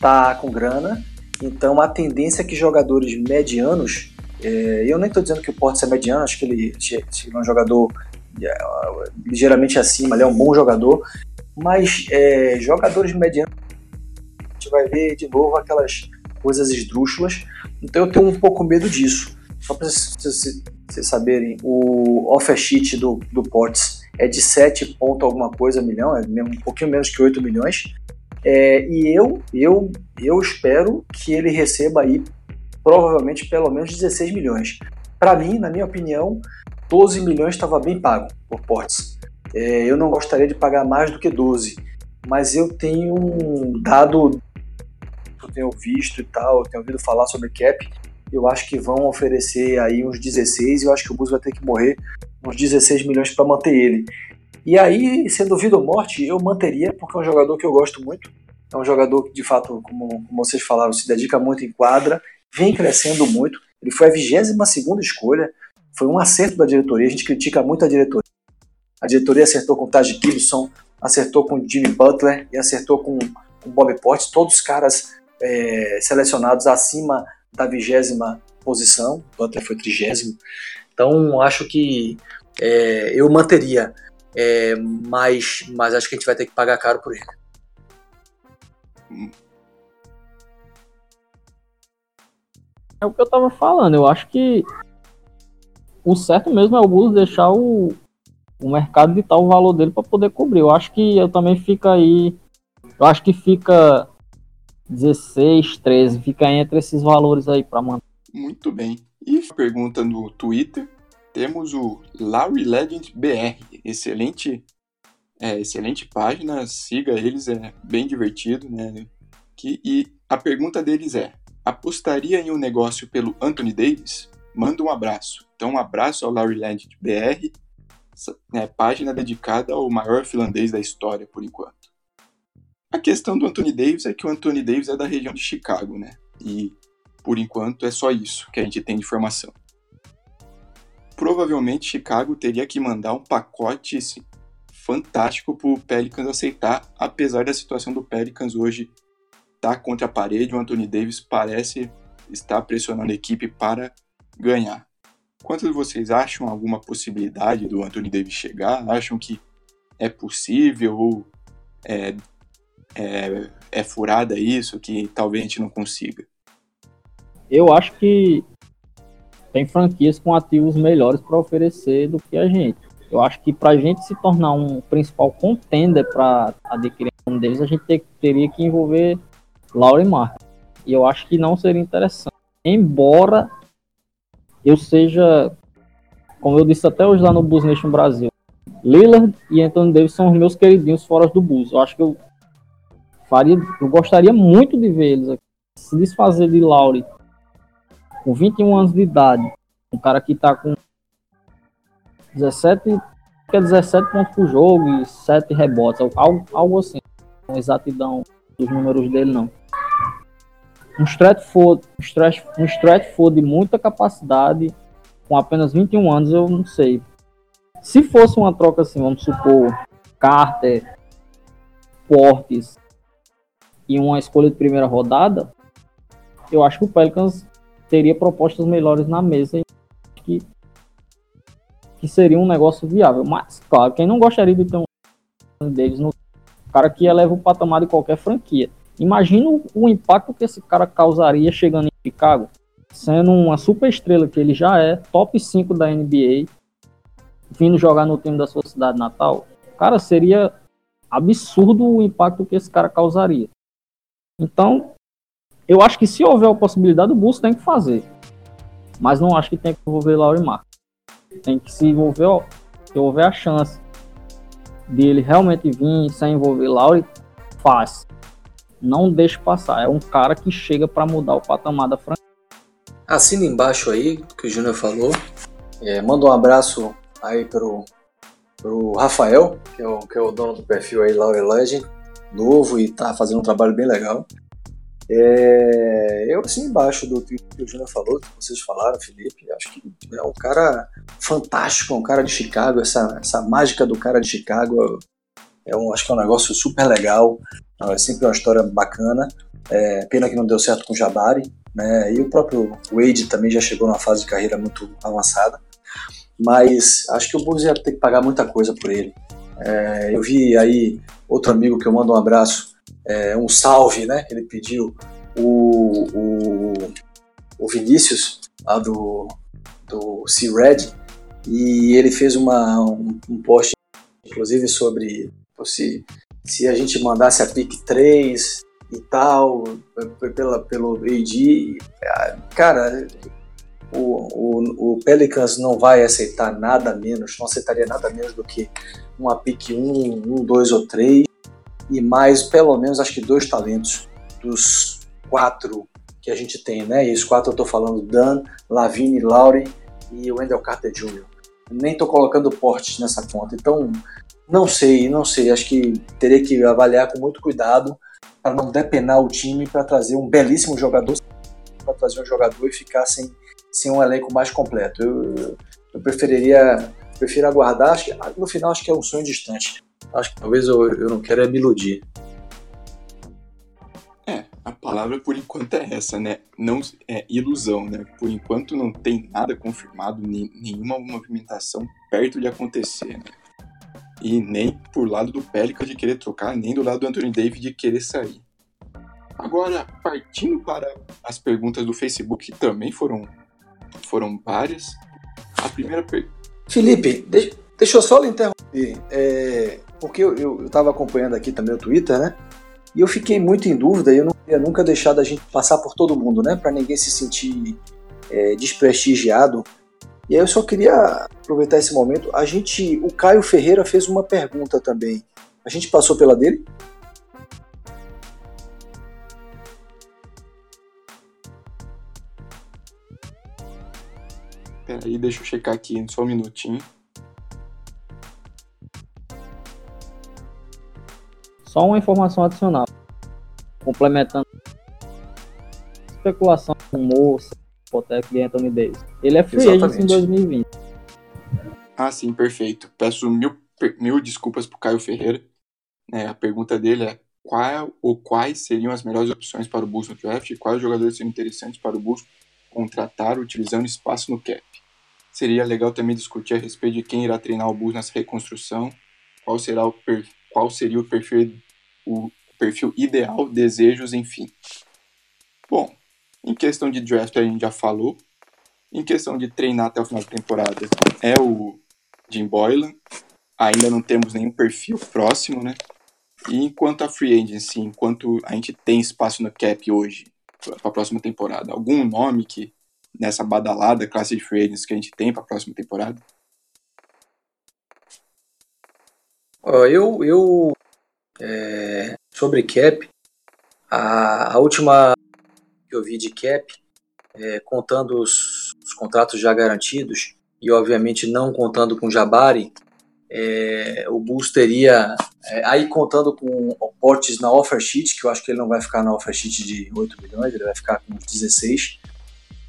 tá com grana, então a tendência é que jogadores medianos, é, eu nem estou dizendo que o Porto é mediano, acho que ele, é um jogador é, ligeiramente acima, ele é um bom jogador, mas é, jogadores medianos, a gente vai ver de novo aquelas coisas esdrúxulas, então eu tenho um pouco medo disso. Só para vocês, saberem, o offer sheet do, do Ports é de 7 ponto alguma coisa milhão, é um pouquinho menos que 8 milhões, é, e eu, eu, eu espero que ele receba aí provavelmente pelo menos 16 milhões. Para mim, na minha opinião, 12 milhões estava bem pago por Portes. É, eu não gostaria de pagar mais do que 12, mas eu tenho dado, eu tenho visto e tal, eu tenho ouvido falar sobre cap. Eu acho que vão oferecer aí uns 16 e eu acho que o Bus vai ter que morrer uns 16 milhões para manter ele. E aí, sendo vida ou morte, eu manteria, porque é um jogador que eu gosto muito. É um jogador que, de fato, como, como vocês falaram, se dedica muito em quadra, vem crescendo muito. Ele foi a 22 escolha, foi um acerto da diretoria. A gente critica muito a diretoria. A diretoria acertou com o Taj Gibson, acertou com o Jimmy Butler e acertou com o Bob Portes, todos caras é, selecionados acima da vigésima posição. Butler foi trigésimo. Então, acho que é, eu manteria é, mas, mas acho que a gente vai ter que pagar caro por ele. É o que eu tava falando, eu acho que o certo mesmo é o Bulls deixar o, o mercado ditar o valor dele para poder cobrir. Eu acho que eu também fica aí. Eu acho que fica 16, 13, fica entre esses valores aí para manter. Muito bem. E pergunta no Twitter temos o Larry Legend BR, excelente, é, excelente página, siga eles, é bem divertido, né? Que, e a pergunta deles é: apostaria em um negócio pelo Anthony Davis? Manda um abraço. Então, um abraço ao Larry Legend BR, né, página dedicada ao maior finlandês da história, por enquanto. A questão do Anthony Davis é que o Anthony Davis é da região de Chicago, né? E por enquanto é só isso que a gente tem de informação provavelmente Chicago teria que mandar um pacote assim, fantástico para o Pelicans aceitar, apesar da situação do Pelicans hoje estar tá contra a parede, o Anthony Davis parece estar pressionando a equipe para ganhar. Quantos de vocês acham alguma possibilidade do Anthony Davis chegar? Acham que é possível ou é, é, é furada isso que talvez a gente não consiga? Eu acho que tem franquias com ativos melhores para oferecer do que a gente. Eu acho que para a gente se tornar um principal contender para adquirir um deles, a gente ter, teria que envolver Laurie Mark. E eu acho que não seria interessante. Embora eu seja, como eu disse até hoje lá no Bus Nation Brasil, Lillard e Anthony Davis são os meus queridinhos fora do Bulls. Eu acho que eu faria, eu gostaria muito de ver eles aqui. Se desfazer de Lauri com 21 anos de idade, um cara que tá com 17, que é 17 pontos por jogo e 7 rebotes, algo, algo assim, com exatidão dos números dele não. Um Stratford, um Stratford, um Stratford de muita capacidade, com apenas 21 anos, eu não sei. Se fosse uma troca assim, vamos supor, Carter, Portes e uma escolha de primeira rodada, eu acho que o Pelicans teria propostas melhores na mesa que, que seria um negócio viável. Mas, claro, quem não gostaria de ter um deles no cara que eleva o patamar de qualquer franquia. Imagina o impacto que esse cara causaria chegando em Chicago, sendo uma super estrela que ele já é, top 5 da NBA, vindo jogar no time da sua cidade natal. Cara, seria absurdo o impacto que esse cara causaria. Então, eu acho que se houver a possibilidade, o Bulls tem que fazer. Mas não acho que tem que envolver Laurie Mark. Tem que se envolver, se houver a chance de ele realmente vir sem envolver Laurie, faz. Não deixe passar. É um cara que chega para mudar o patamar da franquia. Assina embaixo aí que o Júnior falou. É, manda um abraço aí pro, pro Rafael, que é, o, que é o dono do perfil aí, Laura Legend, novo e tá fazendo um trabalho bem legal. É, eu assim embaixo do que o Júnior falou, que vocês falaram, Felipe, acho que é um cara fantástico, um cara de Chicago, essa, essa mágica do cara de Chicago é um, acho que é um negócio super legal, é sempre uma história bacana. É, pena que não deu certo com o Jabari, né? E o próprio Wade também já chegou numa fase de carreira muito avançada. Mas acho que o Bulls ia ter que pagar muita coisa por ele. É, eu vi aí outro amigo que eu mando um abraço, é, um salve, né? Ele pediu o, o, o Vinícius, lá do, do C-Red, e ele fez uma, um, um post, inclusive, sobre se, se a gente mandasse a pick 3 e tal, pela, pelo AD, cara, o, o, o, Pelicans não vai aceitar nada menos, não aceitaria nada menos do que uma pick 1, 1, 2 ou 3, e mais pelo menos acho que dois talentos dos quatro que a gente tem, né? E os quatro eu estou falando Dan, Lavine, Laurie e Wendell Carter Jr. Nem estou colocando portes nessa conta, então não sei, não sei. Acho que teria que avaliar com muito cuidado para não depenar o time para trazer um belíssimo jogador, para trazer um jogador e ficar sem, sem um elenco mais completo. Eu, eu preferiria prefiro aguardar. Acho que, no final acho que é um sonho distante. Acho que talvez eu, eu não quero é me iludir. É, a palavra por enquanto é essa, né? Não é ilusão, né? Por enquanto não tem nada confirmado, nem, nenhuma movimentação perto de acontecer, né? E nem por lado do Pelicans de querer trocar, nem do lado do Anthony Davis de querer sair. Agora, partindo para as perguntas do Facebook, que também foram, foram várias. A primeira pergunta. Felipe, deixa, deixa eu só lhe interromper. É, porque eu estava acompanhando aqui também o Twitter, né? E eu fiquei muito em dúvida e eu não queria nunca deixar da gente passar por todo mundo, né? Para ninguém se sentir é, desprestigiado e aí eu só queria aproveitar esse momento. A gente, o Caio Ferreira fez uma pergunta também. A gente passou pela dele? Peraí, deixa eu checar aqui só um minutinho. Só uma informação adicional. Complementando. Especulação, rumor, Hipotec de Anthony Davis. Ele é free agent em 2020. Ah, sim, perfeito. Peço mil, mil desculpas pro Caio Ferreira. É, a pergunta dele é qual ou quais seriam as melhores opções para o Bulls no draft e quais jogadores seriam interessantes para o Bulls contratar utilizando espaço no cap. Seria legal também discutir a respeito de quem irá treinar o Bulls nessa reconstrução, qual será o per, qual seria o perfil o perfil ideal, desejos, enfim. Bom, em questão de draft, a gente já falou. Em questão de treinar até o final da temporada, é o Jim Boylan. Ainda não temos nenhum perfil próximo, né? E enquanto a free agency, enquanto a gente tem espaço no cap hoje para a próxima temporada, algum nome que nessa badalada classe de free agents que a gente tem para a próxima temporada? Eu, eu é, sobre cap, a, a, última que eu vi de cap, é, contando os, os, contratos já garantidos e obviamente não contando com Jabari, é, o Bulls teria, é, aí contando com Portes na offer sheet, que eu acho que ele não vai ficar na offer sheet de 8 milhões, ele vai ficar com 16,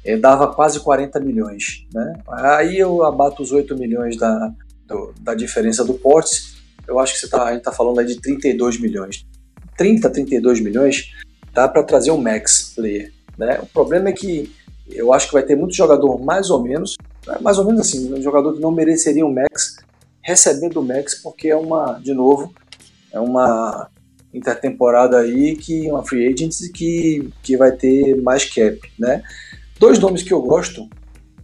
é, dava quase 40 milhões. Né? Aí eu abato os 8 milhões da, do, da diferença do Portes, eu acho que você tá, a gente está falando aí de 32 milhões. 30, 32 milhões dá para trazer um max player. Né? O problema é que eu acho que vai ter muito jogador mais ou menos, mais ou menos assim, um jogador que não mereceria um max recebendo o max porque é uma, de novo, é uma intertemporada aí que uma free agent que, que vai ter mais cap, né? Dois nomes que eu gosto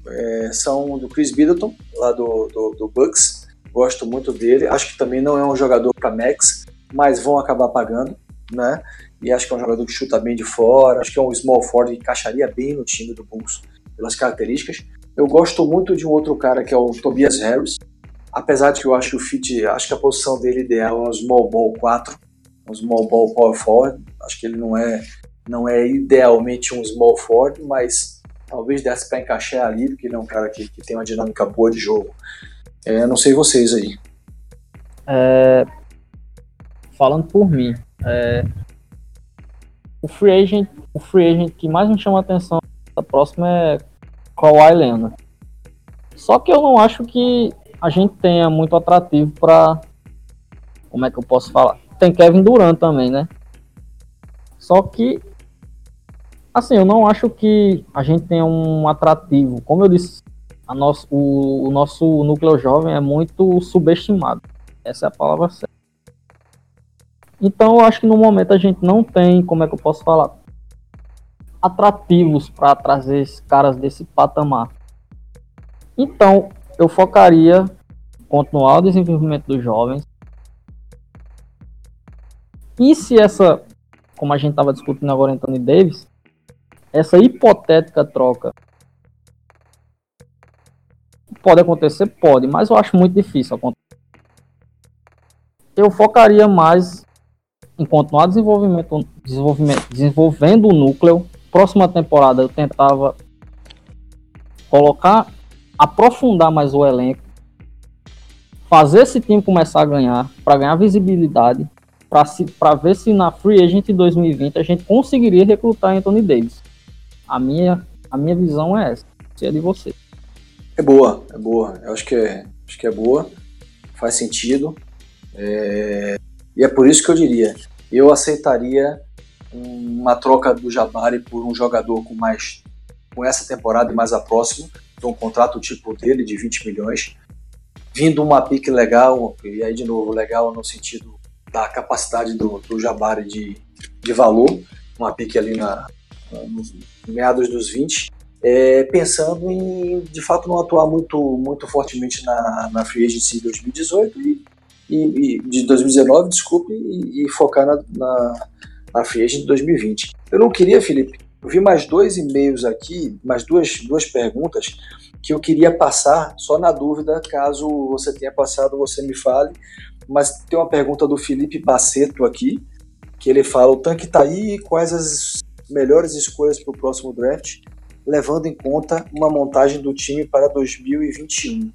é, são do Chris Middleton, lá do, do, do, Bucks. Gosto muito dele. Acho que também não é um jogador para max, mas vão acabar pagando, né? E acho que é um jogador que chuta bem de fora. Acho que é um small forward que encaixaria bem no time do Bulls pelas características. Eu gosto muito de um outro cara que é o Tobias Harris. Apesar de que eu acho que o fit, acho que a posição dele ideal é um small ball 4, um small ball power forward. Acho que ele não é não é idealmente um small forward, mas talvez desse para encaixar ali, porque ele é um cara que, que tem uma dinâmica boa de jogo. É, não sei vocês aí. É, falando por mim, é, o free agent, o free agent que mais me chama a atenção da próxima é Kawhi Leonard. Só que eu não acho que a gente tenha muito atrativo para como é que eu posso falar? Tem Kevin Durant também, né? Só que Assim, eu não acho que a gente tenha um atrativo. Como eu disse, a nosso, o, o nosso núcleo jovem é muito subestimado. Essa é a palavra certa. Então, eu acho que no momento a gente não tem, como é que eu posso falar, atrativos para trazer caras desse patamar. Então, eu focaria continuar o desenvolvimento dos jovens. E se essa, como a gente estava discutindo agora, Anthony Davis, essa hipotética troca pode acontecer? Pode, mas eu acho muito difícil acontecer. Eu focaria mais em continuar desenvolvimento, desenvolvimento, desenvolvendo o núcleo. Próxima temporada eu tentava colocar, aprofundar mais o elenco, fazer esse time começar a ganhar, para ganhar visibilidade, para ver se na Free Agent 2020 a gente conseguiria recrutar Anthony Davis. A minha, a minha visão é essa. Se é de você. É boa, é boa. Eu acho que é, acho que é boa. Faz sentido. É... E é por isso que eu diria, eu aceitaria uma troca do Jabari por um jogador com mais com essa temporada e mais a próxima, um contrato tipo dele de 20 milhões, vindo uma pique legal, e aí de novo, legal no sentido da capacidade do, do Jabari de, de valor, uma pique ali na, nos meados dos 20, é, pensando em, de fato, não atuar muito, muito fortemente na, na Free Agency 2018 e, e, e de 2019, desculpe, e, e focar na, na, na Free Agency 2020. Eu não queria, Felipe, eu vi mais dois e-mails aqui, mais duas, duas perguntas que eu queria passar, só na dúvida, caso você tenha passado, você me fale. Mas tem uma pergunta do Felipe Baceto aqui, que ele fala: o tanque tá aí, quais as melhores escolhas para o próximo draft, levando em conta uma montagem do time para 2021.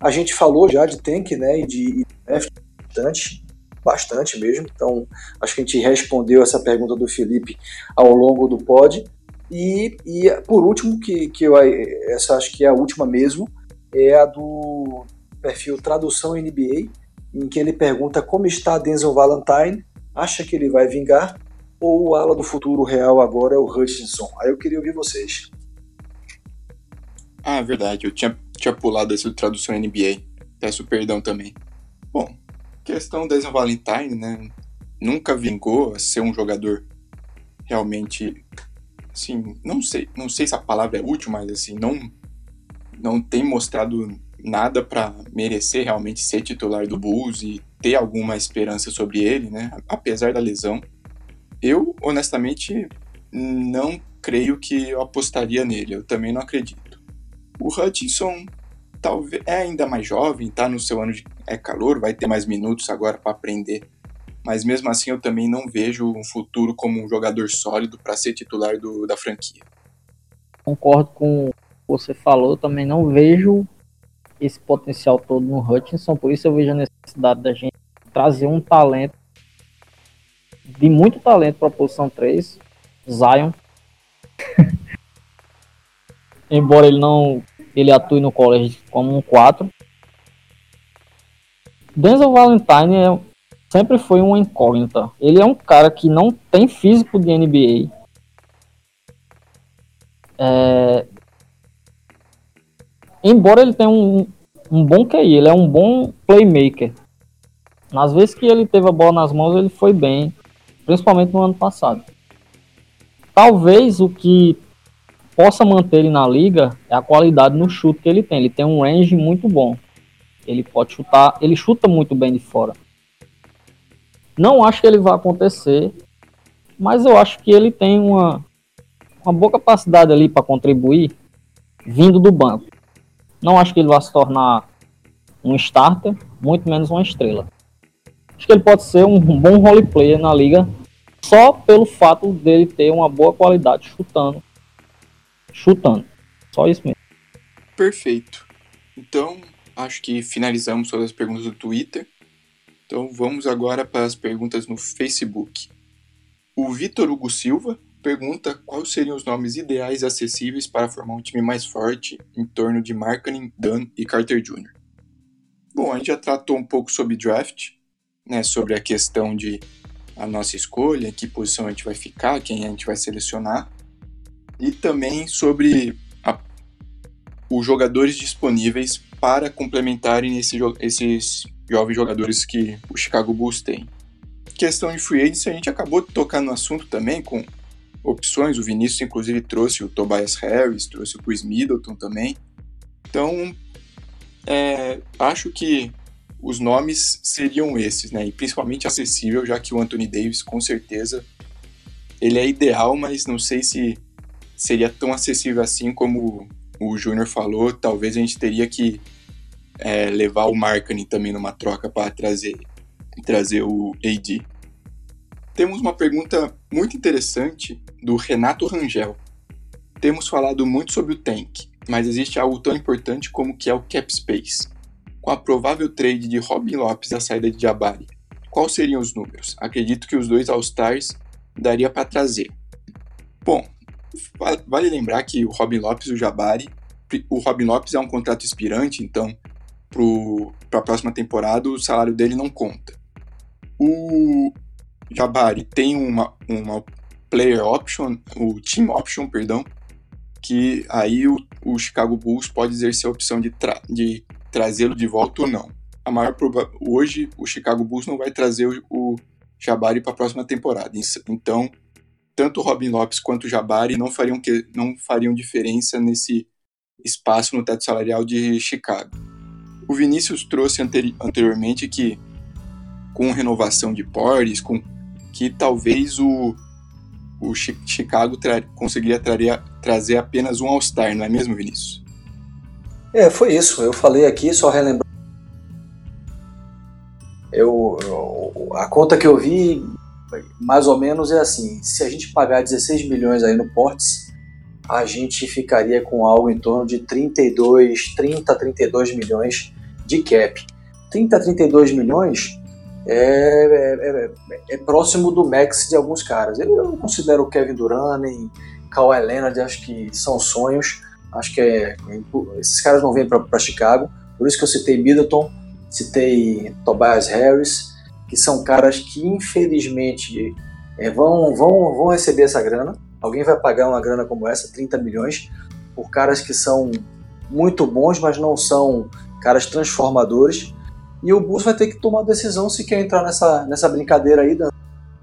A gente falou já de tank, né, e de draft bastante, bastante mesmo. Então, acho que a gente respondeu essa pergunta do Felipe ao longo do pod. E, e por último, que, que eu, essa acho que é a última mesmo, é a do perfil Tradução NBA, em que ele pergunta como está Denzel Valentine, acha que ele vai vingar ou o ala do futuro real agora é o Hutchinson? Aí eu queria ouvir vocês. Ah, verdade. Eu tinha, tinha pulado essa tradução NBA. Peço perdão também. Bom, questão da Valentine, né? Nunca vingou a ser um jogador realmente, assim, não sei, não sei se a palavra é útil, mas assim, não, não tem mostrado nada para merecer realmente ser titular do Bulls e ter alguma esperança sobre ele, né? Apesar da lesão. Eu, honestamente, não creio que eu apostaria nele. Eu também não acredito. O Hutchinson talvez é ainda mais jovem, tá no seu ano de é calor, vai ter mais minutos agora para aprender. Mas mesmo assim eu também não vejo um futuro como um jogador sólido para ser titular do, da franquia. Concordo com o que você falou, também não vejo esse potencial todo no Hutchinson, por isso eu vejo a necessidade da gente trazer um talento de muito talento para a posição 3, Zion. Embora ele não ele atue no college como um 4. Denzel Valentine é, sempre foi uma incógnita. Ele é um cara que não tem físico de NBA. É... Embora ele tenha um, um bom QI, ele é um bom playmaker. Nas vezes que ele teve a bola nas mãos, ele foi bem, principalmente no ano passado. Talvez o que possa manter ele na liga é a qualidade no chute que ele tem. Ele tem um range muito bom. Ele pode chutar, ele chuta muito bem de fora. Não acho que ele vai acontecer, mas eu acho que ele tem uma, uma boa capacidade ali para contribuir vindo do banco. Não acho que ele vai se tornar um starter, muito menos uma estrela. Acho que ele pode ser um bom role player na liga só pelo fato dele ter uma boa qualidade chutando chutando. Só isso mesmo. Perfeito. Então, acho que finalizamos todas as perguntas do Twitter. Então, vamos agora para as perguntas no Facebook. O Vitor Hugo Silva pergunta quais seriam os nomes ideais acessíveis para formar um time mais forte em torno de Markkanen, Dunn e Carter Jr. Bom, a gente já tratou um pouco sobre draft, né, sobre a questão de a nossa escolha, que posição a gente vai ficar, quem a gente vai selecionar e também sobre a, os jogadores disponíveis para complementarem esse, esses jovens jogadores que o Chicago Bulls tem. Questão de free agency, a gente acabou de tocar no assunto também com opções. O Vinícius, inclusive, trouxe o Tobias Harris, trouxe o Chris Middleton também. Então, é, acho que os nomes seriam esses, né? E principalmente acessível, já que o Anthony Davis, com certeza, ele é ideal, mas não sei se seria tão acessível assim como o Júnior falou. Talvez a gente teria que é, levar o Markkanen também numa troca para trazer, trazer o AD. Temos uma pergunta muito interessante do Renato Rangel. Temos falado muito sobre o tank, mas existe algo tão importante como que é o cap space. Com a provável trade de Robin Lopes e a saída de Jabari, quais seriam os números? Acredito que os dois All-Stars daria para trazer. Bom, Vale lembrar que o Robin Lopes o Jabari, o Robin Lopes é um contrato expirante, então para a próxima temporada o salário dele não conta. O Jabari tem uma, uma player option, o team option, perdão, que aí o, o Chicago Bulls pode exercer a opção de, tra de trazê-lo de volta ou não. A maior hoje o Chicago Bulls não vai trazer o, o Jabari para a próxima temporada. Então tanto Robin Lopes quanto Jabari não fariam, que, não fariam diferença nesse espaço no teto salarial de Chicago. O Vinícius trouxe anteri anteriormente que com renovação de Porres, com que talvez o, o Chicago tra conseguiria traria, trazer apenas um All-Star, não é mesmo, Vinícius? É, foi isso. Eu falei aqui, só relembrar. Eu, eu, a conta que eu vi mais ou menos é assim: se a gente pagar 16 milhões aí no Ports, a gente ficaria com algo em torno de 32, 30, 32 milhões de cap. 30, 32 milhões é, é, é, é próximo do max de alguns caras. Eu não considero o Kevin Durant nem Kawhi Leonard, acho que são sonhos. Acho que é, esses caras não vêm para Chicago. Por isso que eu citei Middleton, citei Tobias Harris que são caras que infelizmente é, vão, vão, vão receber essa grana. Alguém vai pagar uma grana como essa, 30 milhões, por caras que são muito bons, mas não são caras transformadores. E o Bulls vai ter que tomar decisão se quer entrar nessa, nessa brincadeira aí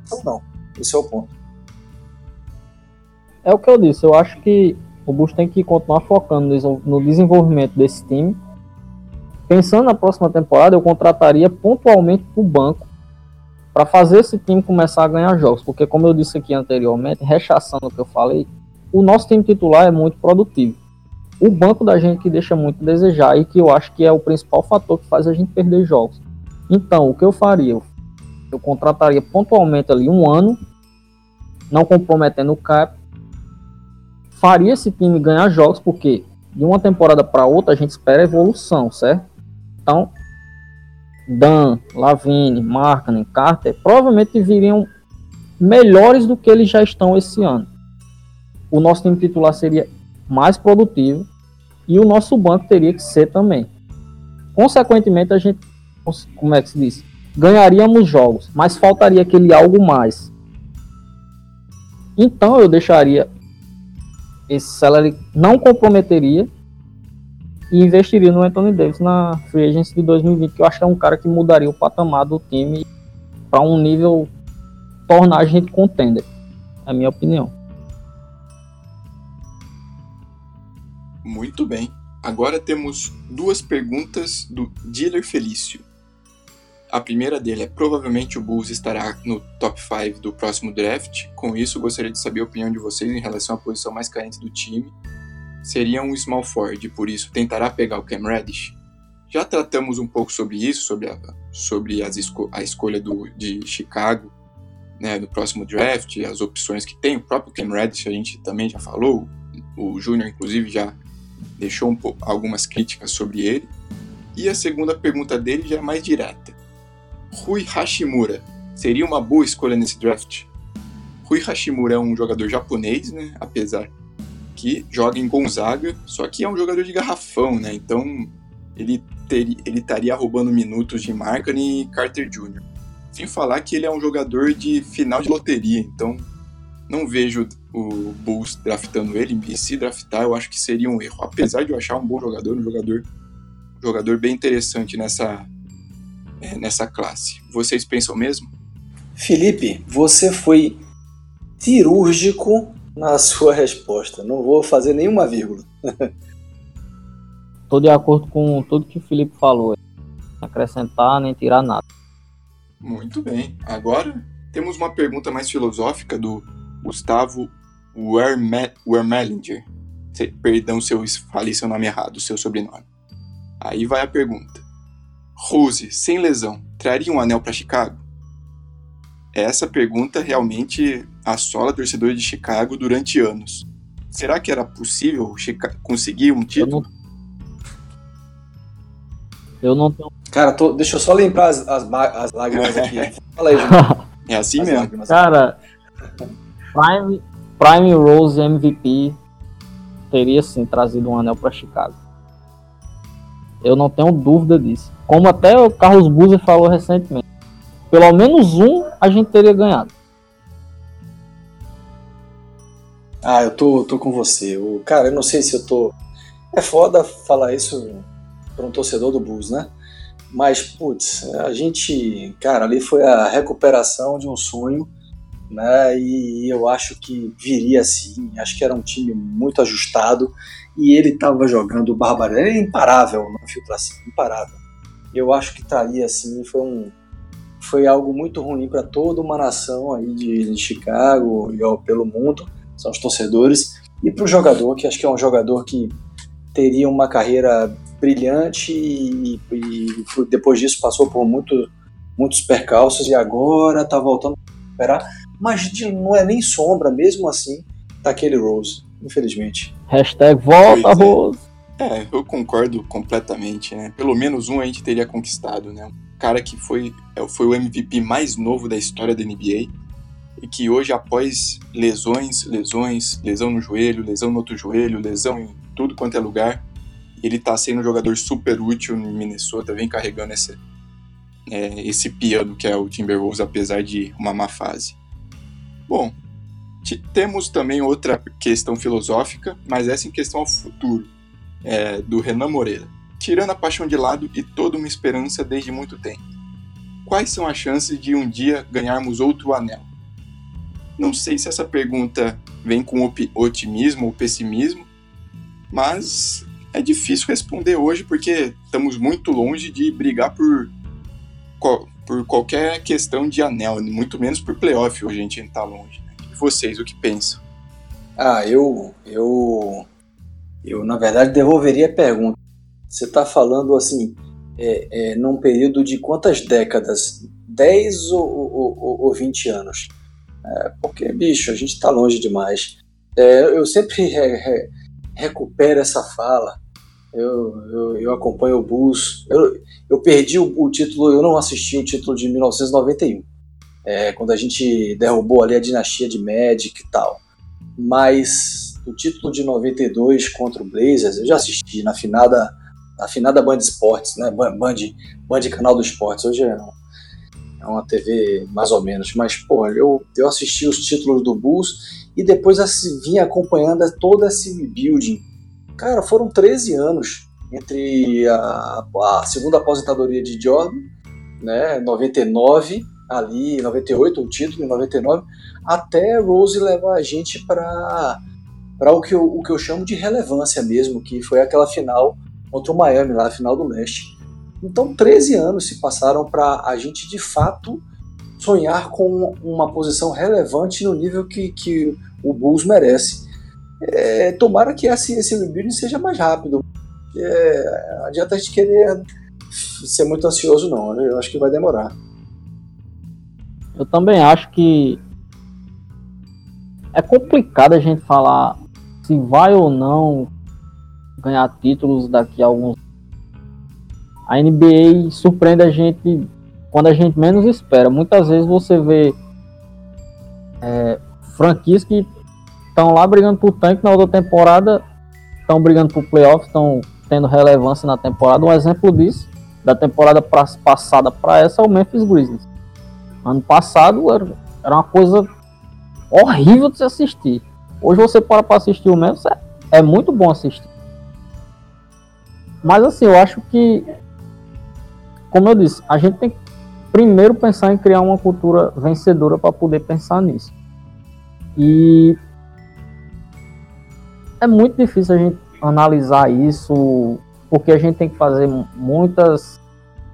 ou não. Esse é o ponto. É o que eu disse, eu acho que o Bulls tem que continuar focando no desenvolvimento desse time. Pensando na próxima temporada, eu contrataria pontualmente para o banco para fazer esse time começar a ganhar jogos, porque como eu disse aqui anteriormente, rechaçando o que eu falei, o nosso time titular é muito produtivo. o banco da gente que deixa muito a desejar e que eu acho que é o principal fator que faz a gente perder jogos. Então, o que eu faria? Eu contrataria pontualmente ali um ano, não comprometendo o cap, faria esse time ganhar jogos, porque de uma temporada para outra a gente espera evolução, certo? Então, Dan, Lavine, Markkanen, Carter provavelmente viriam melhores do que eles já estão esse ano. O nosso time titular seria mais produtivo e o nosso banco teria que ser também. Consequentemente, a gente, como é que se diz? Ganharíamos jogos, mas faltaria aquele algo mais. Então eu deixaria esse salary, não comprometeria e investiria no Anthony Davis na Free Agency de 2020, que eu acho que é um cara que mudaria o patamar do time para um nível tornar a gente contender. É a minha opinião. Muito bem. Agora temos duas perguntas do Dealer Felício. A primeira dele é: provavelmente o Bulls estará no top 5 do próximo draft. Com isso, gostaria de saber a opinião de vocês em relação à posição mais carente do time seria um small forward, por isso tentará pegar o Cam Reddish? Já tratamos um pouco sobre isso, sobre a, sobre as esco a escolha do, de Chicago né, no próximo draft, as opções que tem. O próprio Cam Reddish a gente também já falou, o Júnior inclusive já deixou um pouco, algumas críticas sobre ele. E a segunda pergunta dele já é mais direta. Rui Hashimura seria uma boa escolha nesse draft? Rui Hashimura é um jogador japonês, né, apesar que joga em Gonzaga, só que é um jogador de garrafão, né? Então ele ele estaria roubando minutos de Markkanen e Carter Jr. Sem falar que ele é um jogador de final de loteria, então não vejo o Bulls draftando ele, e se draftar eu acho que seria um erro, apesar de eu achar um bom jogador, um jogador, um jogador bem interessante nessa, é, nessa classe. Vocês pensam mesmo? Felipe, você foi cirúrgico na sua resposta. Não vou fazer nenhuma vírgula. Estou de acordo com tudo que o Felipe falou. Acrescentar nem tirar nada. Muito bem. Agora temos uma pergunta mais filosófica do Gustavo Wermelinger. Perdão se eu falei seu nome errado, seu sobrenome. Aí vai a pergunta. Rose, sem lesão, traria um anel para Chicago? Essa pergunta realmente assola torcedores de Chicago durante anos. Será que era possível conseguir um título? Eu não, eu não tenho. Cara, tô... deixa eu só limpar as, as, as lágrimas aqui. Fala aí, É assim as mesmo. Lágrimas. Cara, Prime, Prime Rose MVP teria sim trazido um anel para Chicago. Eu não tenho dúvida disso. Como até o Carlos Buzer falou recentemente. Pelo menos um a gente teria ganhado. Ah, eu tô, tô com você. O, cara, eu não sei se eu tô. É foda falar isso para um torcedor do Bulls, né? Mas, putz, a gente. Cara, ali foi a recuperação de um sonho, né? E eu acho que viria assim. Acho que era um time muito ajustado e ele tava jogando barbaridade. Ele é imparável na infiltração, imparável. Eu acho que estaria assim. Foi um. Foi algo muito ruim para toda uma nação aí de, de Chicago e ó, pelo mundo são os torcedores, e para o jogador, que acho que é um jogador que teria uma carreira brilhante e, e depois disso passou por muito, muitos percalços e agora está voltando a recuperar, mas de, não é nem sombra, mesmo assim, daquele Rose, infelizmente. Hashtag volta, é. Rose. É, eu concordo completamente, né? Pelo menos um a gente teria conquistado, né? Cara que foi, é, foi o MVP mais novo da história da NBA e que hoje, após lesões, lesões, lesão no joelho, lesão no outro joelho, lesão em tudo quanto é lugar, ele está sendo um jogador super útil no Minnesota, vem carregando esse, é, esse piano que é o Timberwolves, apesar de uma má fase. Bom, temos também outra questão filosófica, mas essa em questão ao futuro, é, do Renan Moreira. Tirando a paixão de lado e toda uma esperança desde muito tempo. Quais são as chances de um dia ganharmos outro anel? Não sei se essa pergunta vem com otimismo ou pessimismo, mas é difícil responder hoje porque estamos muito longe de brigar por, por qualquer questão de anel, muito menos por playoff hoje a gente está longe. Né? E vocês, o que pensam? Ah, eu, eu Eu, na verdade, devolveria a pergunta. Você está falando assim, é, é, num período de quantas décadas? 10 ou, ou, ou 20 anos? É, porque, bicho, a gente está longe demais. É, eu sempre re, re, recupero essa fala. Eu, eu, eu, acompanho o Bulls. Eu, eu perdi o, o, título, eu não assisti o título de 1991, é, quando a gente derrubou ali a dinastia de Magic e tal. Mas o título de 92 contra o Blazers eu já assisti na finada, na finada Band Esportes, né? Band, Band Canal do Esportes. Hoje é é uma TV mais ou menos, mas pô, eu, eu assisti os títulos do Bulls e depois vinha acompanhando todo esse rebuilding. Cara, foram 13 anos entre a, a segunda aposentadoria de Jordan, né, 99, ali 98, o título em 99, até Rose levar a gente para para o que, o que eu chamo de relevância mesmo, que foi aquela final contra o Miami, lá a final do leste. Então, 13 anos se passaram para a gente de fato sonhar com uma posição relevante no nível que, que o Bulls merece. É, tomara que esse, esse rebuilding seja mais rápido. É, não adianta a gente querer ser muito ansioso, não. Eu acho que vai demorar. Eu também acho que é complicado a gente falar se vai ou não ganhar títulos daqui a alguns a NBA surpreende a gente quando a gente menos espera. Muitas vezes você vê é, franquias que estão lá brigando por tanque na outra temporada, estão brigando por playoffs, estão tendo relevância na temporada. Um exemplo disso, da temporada pra, passada para essa, é o Memphis Grizzlies. Ano passado era, era uma coisa horrível de se assistir. Hoje você para para assistir o Memphis, é, é muito bom assistir. Mas assim, eu acho que como eu disse, a gente tem que primeiro pensar em criar uma cultura vencedora para poder pensar nisso. E é muito difícil a gente analisar isso, porque a gente tem que fazer muitas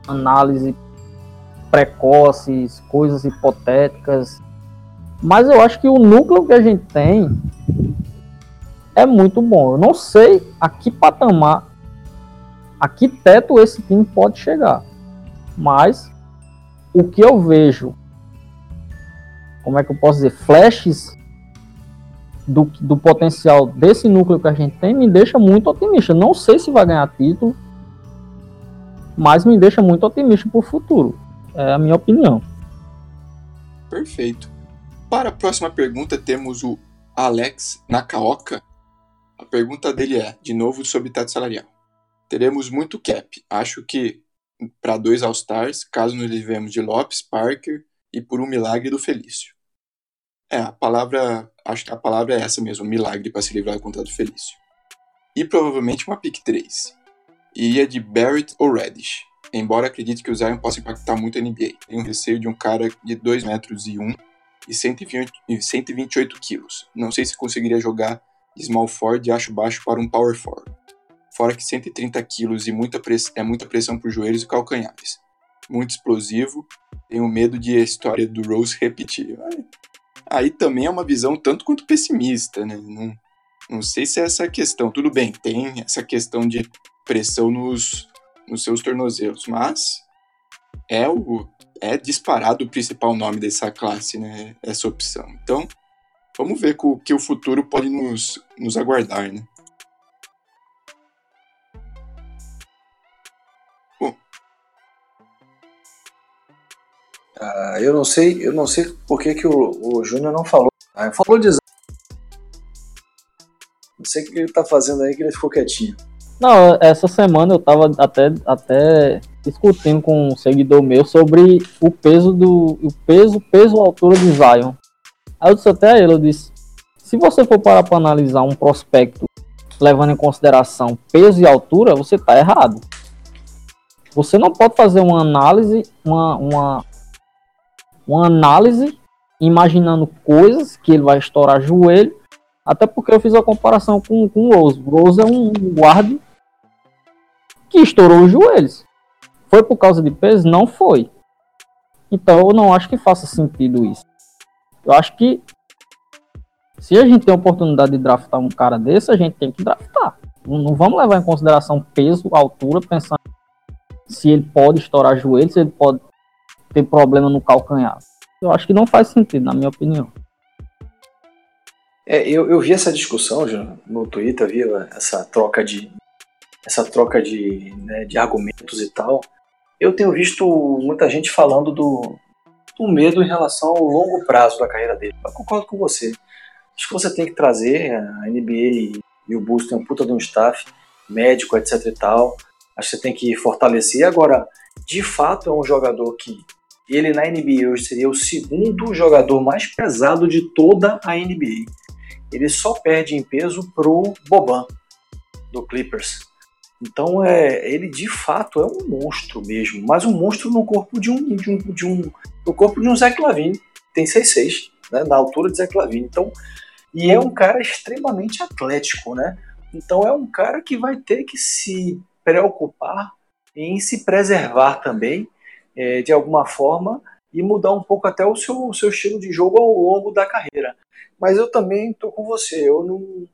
análises precoces, coisas hipotéticas. Mas eu acho que o núcleo que a gente tem é muito bom. Eu não sei a que patamar, a que teto esse time pode chegar. Mas o que eu vejo, como é que eu posso dizer, flashes do, do potencial desse núcleo que a gente tem me deixa muito otimista. Não sei se vai ganhar título, mas me deixa muito otimista para o futuro. É a minha opinião. Perfeito. Para a próxima pergunta, temos o Alex Nakaoka. A pergunta dele é, de novo, sobre teto salarial. Teremos muito cap. Acho que para dois All-Stars, caso nos livremos de Lopes, Parker e por um milagre do Felício. É, a palavra, acho que a palavra é essa mesmo, milagre para se livrar do contrato do Felício. E provavelmente uma pick 3. Iria de Barrett ou Reddish, embora acredite que o Zion possa impactar muito a NBA. Tenho receio de um cara de 2 metros e 1 e 120, 128 quilos. Não sei se conseguiria jogar small forward e acho baixo para um power forward fora que 130 quilos e muita é muita pressão para os joelhos e calcanhares. Muito explosivo, tenho medo de a história do Rose repetir. Aí também é uma visão tanto quanto pessimista, né? Não, não sei se é essa questão. Tudo bem, tem essa questão de pressão nos, nos seus tornozelos, mas é o é disparado o principal nome dessa classe, né? Essa opção. Então, vamos ver o que o futuro pode nos, nos aguardar, né? Ah, eu não sei, eu não sei por que, que o, o Júnior não falou. Ah, falou de Não sei o que ele tá fazendo aí que ele ficou quietinho. Não, essa semana eu tava até, até discutindo com um seguidor meu sobre o peso do. o peso, peso altura de Zion. Aí eu disse até a ele, eu disse, se você for parar para analisar um prospecto levando em consideração peso e altura, você tá errado. Você não pode fazer uma análise, uma, uma, uma análise, imaginando coisas que ele vai estourar joelho, até porque eu fiz a comparação com, com o Rose. O Rose é um guarda que estourou os joelhos. Foi por causa de peso? Não foi. Então eu não acho que faça sentido isso. Eu acho que se a gente tem a oportunidade de draftar um cara desse, a gente tem que draftar. Não vamos levar em consideração peso, altura, pensando se ele pode estourar joelho, se ele pode ter problema no calcanhar. Eu acho que não faz sentido, na minha opinião. É, eu, eu vi essa discussão já no Twitter, vi essa troca de essa troca de, né, de argumentos e tal. Eu tenho visto muita gente falando do, do medo em relação ao longo prazo da carreira dele. Eu concordo com você. Acho que você tem que trazer a NBA e o Bulls tem um puta de um staff médico, etc e tal. Acho que você tem que fortalecer. Agora, de fato, é um jogador que ele na NBA hoje seria o segundo jogador mais pesado de toda a NBA. Ele só perde em peso pro Boban do Clippers. Então é, ele de fato é um monstro mesmo, mas um monstro no corpo de um de um, de um no corpo de um Zé Clavini, tem 6'6", né, na altura de Zé Clavini. Então, e é um cara extremamente atlético, né? Então é um cara que vai ter que se preocupar em se preservar também, é, de alguma forma, e mudar um pouco até o seu, o seu estilo de jogo ao longo da carreira. Mas eu também tô com você, eu não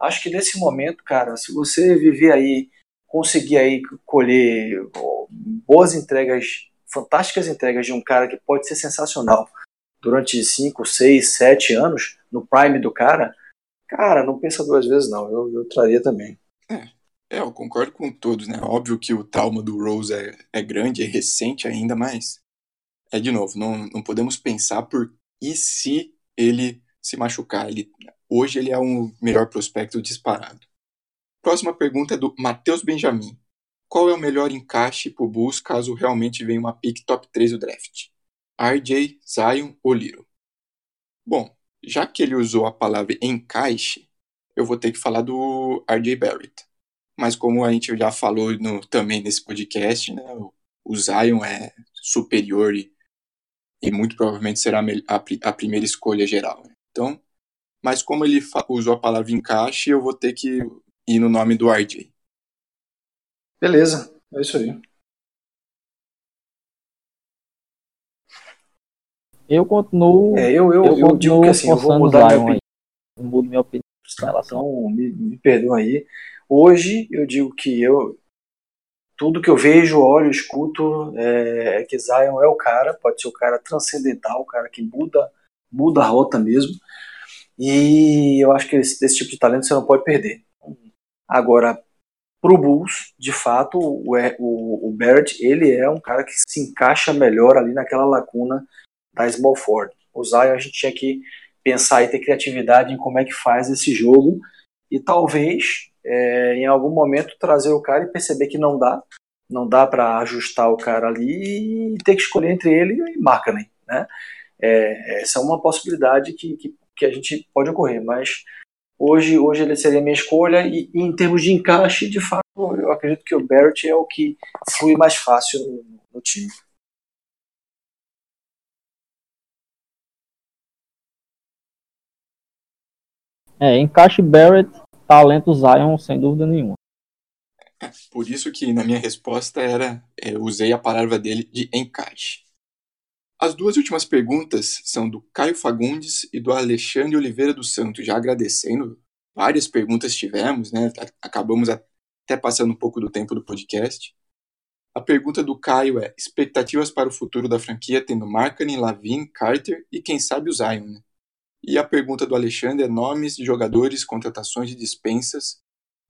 acho que nesse momento, cara, se você viver aí conseguir aí colher boas entregas, fantásticas entregas de um cara que pode ser sensacional durante 5, 6, 7 anos, no prime do cara, cara, não pensa duas vezes não, eu, eu traria também. É, é, eu concordo com todos, né? Óbvio que o trauma do Rose é, é grande, é recente ainda, mas é de novo, não, não podemos pensar por e se ele se machucar. Ele, hoje ele é um melhor prospecto disparado. Próxima pergunta é do Matheus Benjamin. Qual é o melhor encaixe pro Bulls caso realmente venha uma pick top 3 do draft? RJ, Zion ou Liro? Bom, já que ele usou a palavra encaixe, eu vou ter que falar do RJ Barrett. Mas como a gente já falou no, também nesse podcast, né, o Zion é superior e, e muito provavelmente será a, a primeira escolha geral. Né? Então, mas como ele usou a palavra encaixe, eu vou ter que ir no nome do RJ. Beleza, é isso aí. Eu continuo. É, eu, eu, eu, eu digo que assim, eu vou mudar minha opinião. Mudo minha opinião em relação. Então, me, me perdoa aí. Hoje eu digo que eu. Tudo que eu vejo, olho, escuto, é, é que Zion é o cara, pode ser o cara transcendental, o cara que muda, muda a rota mesmo. E eu acho que esse, esse tipo de talento você não pode perder. Agora, pro Bulls, de fato, o, o, o Barrett, ele é um cara que se encaixa melhor ali naquela lacuna da small forward. O Zion a gente tinha que pensar e ter criatividade em como é que faz esse jogo e talvez é, em algum momento trazer o cara e perceber que não dá, não dá para ajustar o cara ali e ter que escolher entre ele e Markkanen, né? É, essa é uma possibilidade que, que, que, a gente pode ocorrer, mas hoje, hoje ele seria a minha escolha e, e, em termos de encaixe, de fato, eu acredito que o Barrett é o que flui mais fácil no, no time. É, encaixe Barrett, talento Zion, sem dúvida nenhuma. Por isso que na minha resposta era, eu usei a palavra dele de encaixe. As duas últimas perguntas são do Caio Fagundes e do Alexandre Oliveira dos Santos, já agradecendo. Várias perguntas tivemos, né? Acabamos até passando um pouco do tempo do podcast. A pergunta do Caio é: expectativas para o futuro da franquia tendo Markkanen, Lavin, Carter e quem sabe o Zion, né? E a pergunta do Alexandre é nomes de jogadores, contratações e dispensas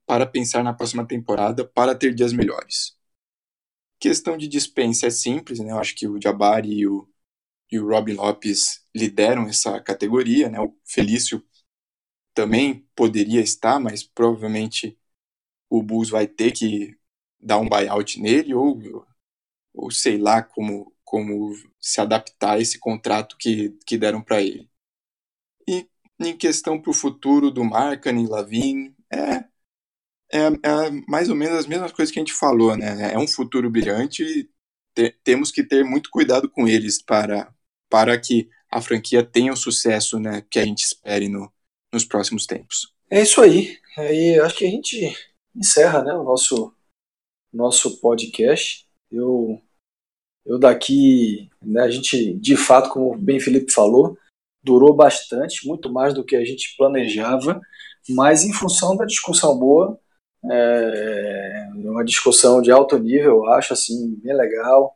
para pensar na próxima temporada para ter dias melhores. Questão de dispensa é simples, né? Eu acho que o Jabari e o, e o Robin Lopes lideram essa categoria, né? O Felício também poderia estar, mas provavelmente o Bulls vai ter que dar um buyout nele ou, ou sei lá como, como se adaptar a esse contrato que, que deram para ele. E em questão para o futuro do Markkanen e Lavine, é, é, é, mais ou menos as mesmas coisas que a gente falou, né? É um futuro brilhante e te, temos que ter muito cuidado com eles para, para que a franquia tenha o sucesso né, que a gente espere no, nos próximos tempos. É isso aí. Aí acho que a gente encerra né, o nosso, nosso podcast. Eu, eu daqui, né, a gente, de fato, como bem Felipe falou, durou bastante, muito mais do que a gente planejava, mas em função da discussão boa, É uma discussão de alto nível, eu acho, assim, bem legal.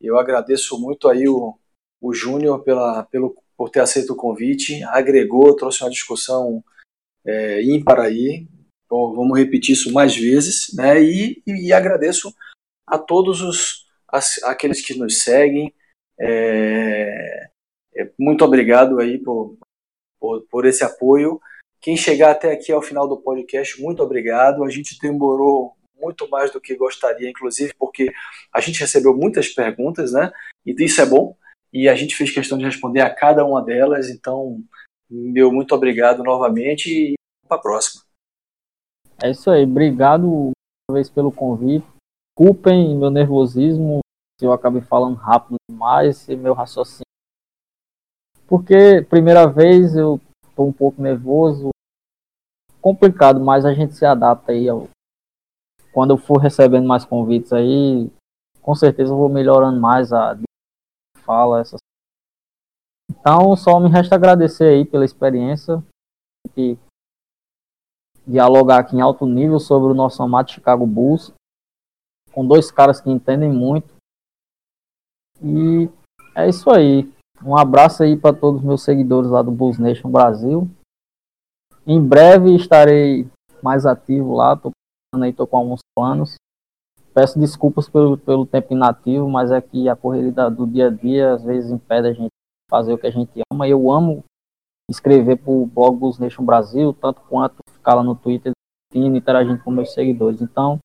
Eu agradeço muito aí o, o Júnior pela, pelo, por ter aceito o convite, agregou, trouxe uma discussão é, ímpar aí. Bom, vamos repetir isso mais vezes, né? E, e, agradeço a todos os as, aqueles que nos seguem. É, é, muito obrigado aí por, por, por esse apoio. Quem chegar até aqui ao final do podcast, muito obrigado. A gente demorou muito mais do que gostaria, inclusive, porque a gente recebeu muitas perguntas, né? E isso é bom. E a gente fez questão de responder a cada uma delas. Então, meu muito obrigado novamente e para a próxima. É isso aí. Obrigado uma vez pelo convite. Desculpem meu nervosismo se eu acabei falando rápido demais e meu raciocínio. Porque, primeira vez, eu estou um pouco nervoso. Complicado, mas a gente se adapta aí. Ao... Quando eu for recebendo mais convites aí, com certeza eu vou melhorando mais a fala, essas Então, só me resta agradecer aí pela experiência e dialogar aqui em alto nível sobre o nosso amado Chicago Bulls, com dois caras que entendem muito. E é isso aí. Um abraço aí para todos os meus seguidores lá do Bulls Nation Brasil. Em breve estarei mais ativo lá, tô aí, tô com alguns planos. Peço desculpas pelo, pelo tempo inativo, mas é que a correria do dia a dia às vezes impede a gente fazer o que a gente ama. Eu amo escrever para o blog Bulls Nation Brasil, tanto quanto ficar lá no Twitter interagindo com meus seguidores. Então,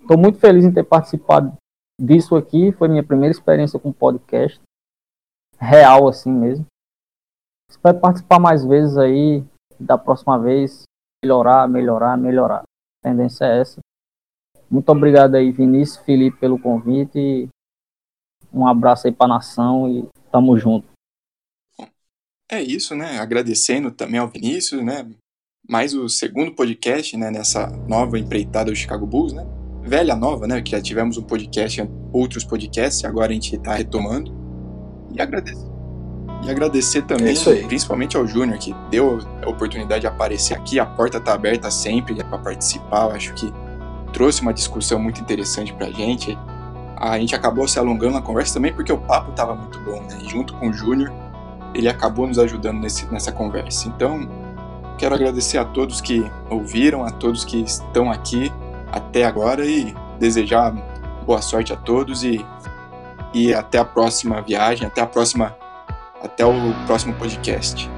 estou muito feliz em ter participado disso aqui. Foi minha primeira experiência com podcast real assim mesmo. Espero participar mais vezes aí, da próxima vez melhorar, melhorar, melhorar. A tendência é essa. Muito obrigado aí, Vinícius, Felipe, pelo convite. Um abraço aí para a nação e tamo junto. É isso, né? Agradecendo também ao Vinícius, né? Mais o segundo podcast, né? Nessa nova empreitada do Chicago Bulls, né? Velha nova, né? Que já tivemos um podcast, outros podcasts, agora a gente está retomando. E agradecer. E agradecer também, é principalmente ao Júnior, que deu a oportunidade de aparecer aqui. A porta está aberta sempre para participar. Eu acho que trouxe uma discussão muito interessante para a gente. A gente acabou se alongando na conversa também porque o papo estava muito bom, né? E junto com o Júnior, ele acabou nos ajudando nesse, nessa conversa. Então, quero agradecer a todos que ouviram, a todos que estão aqui até agora e desejar boa sorte a todos e e até a próxima viagem, até a próxima, até o próximo podcast.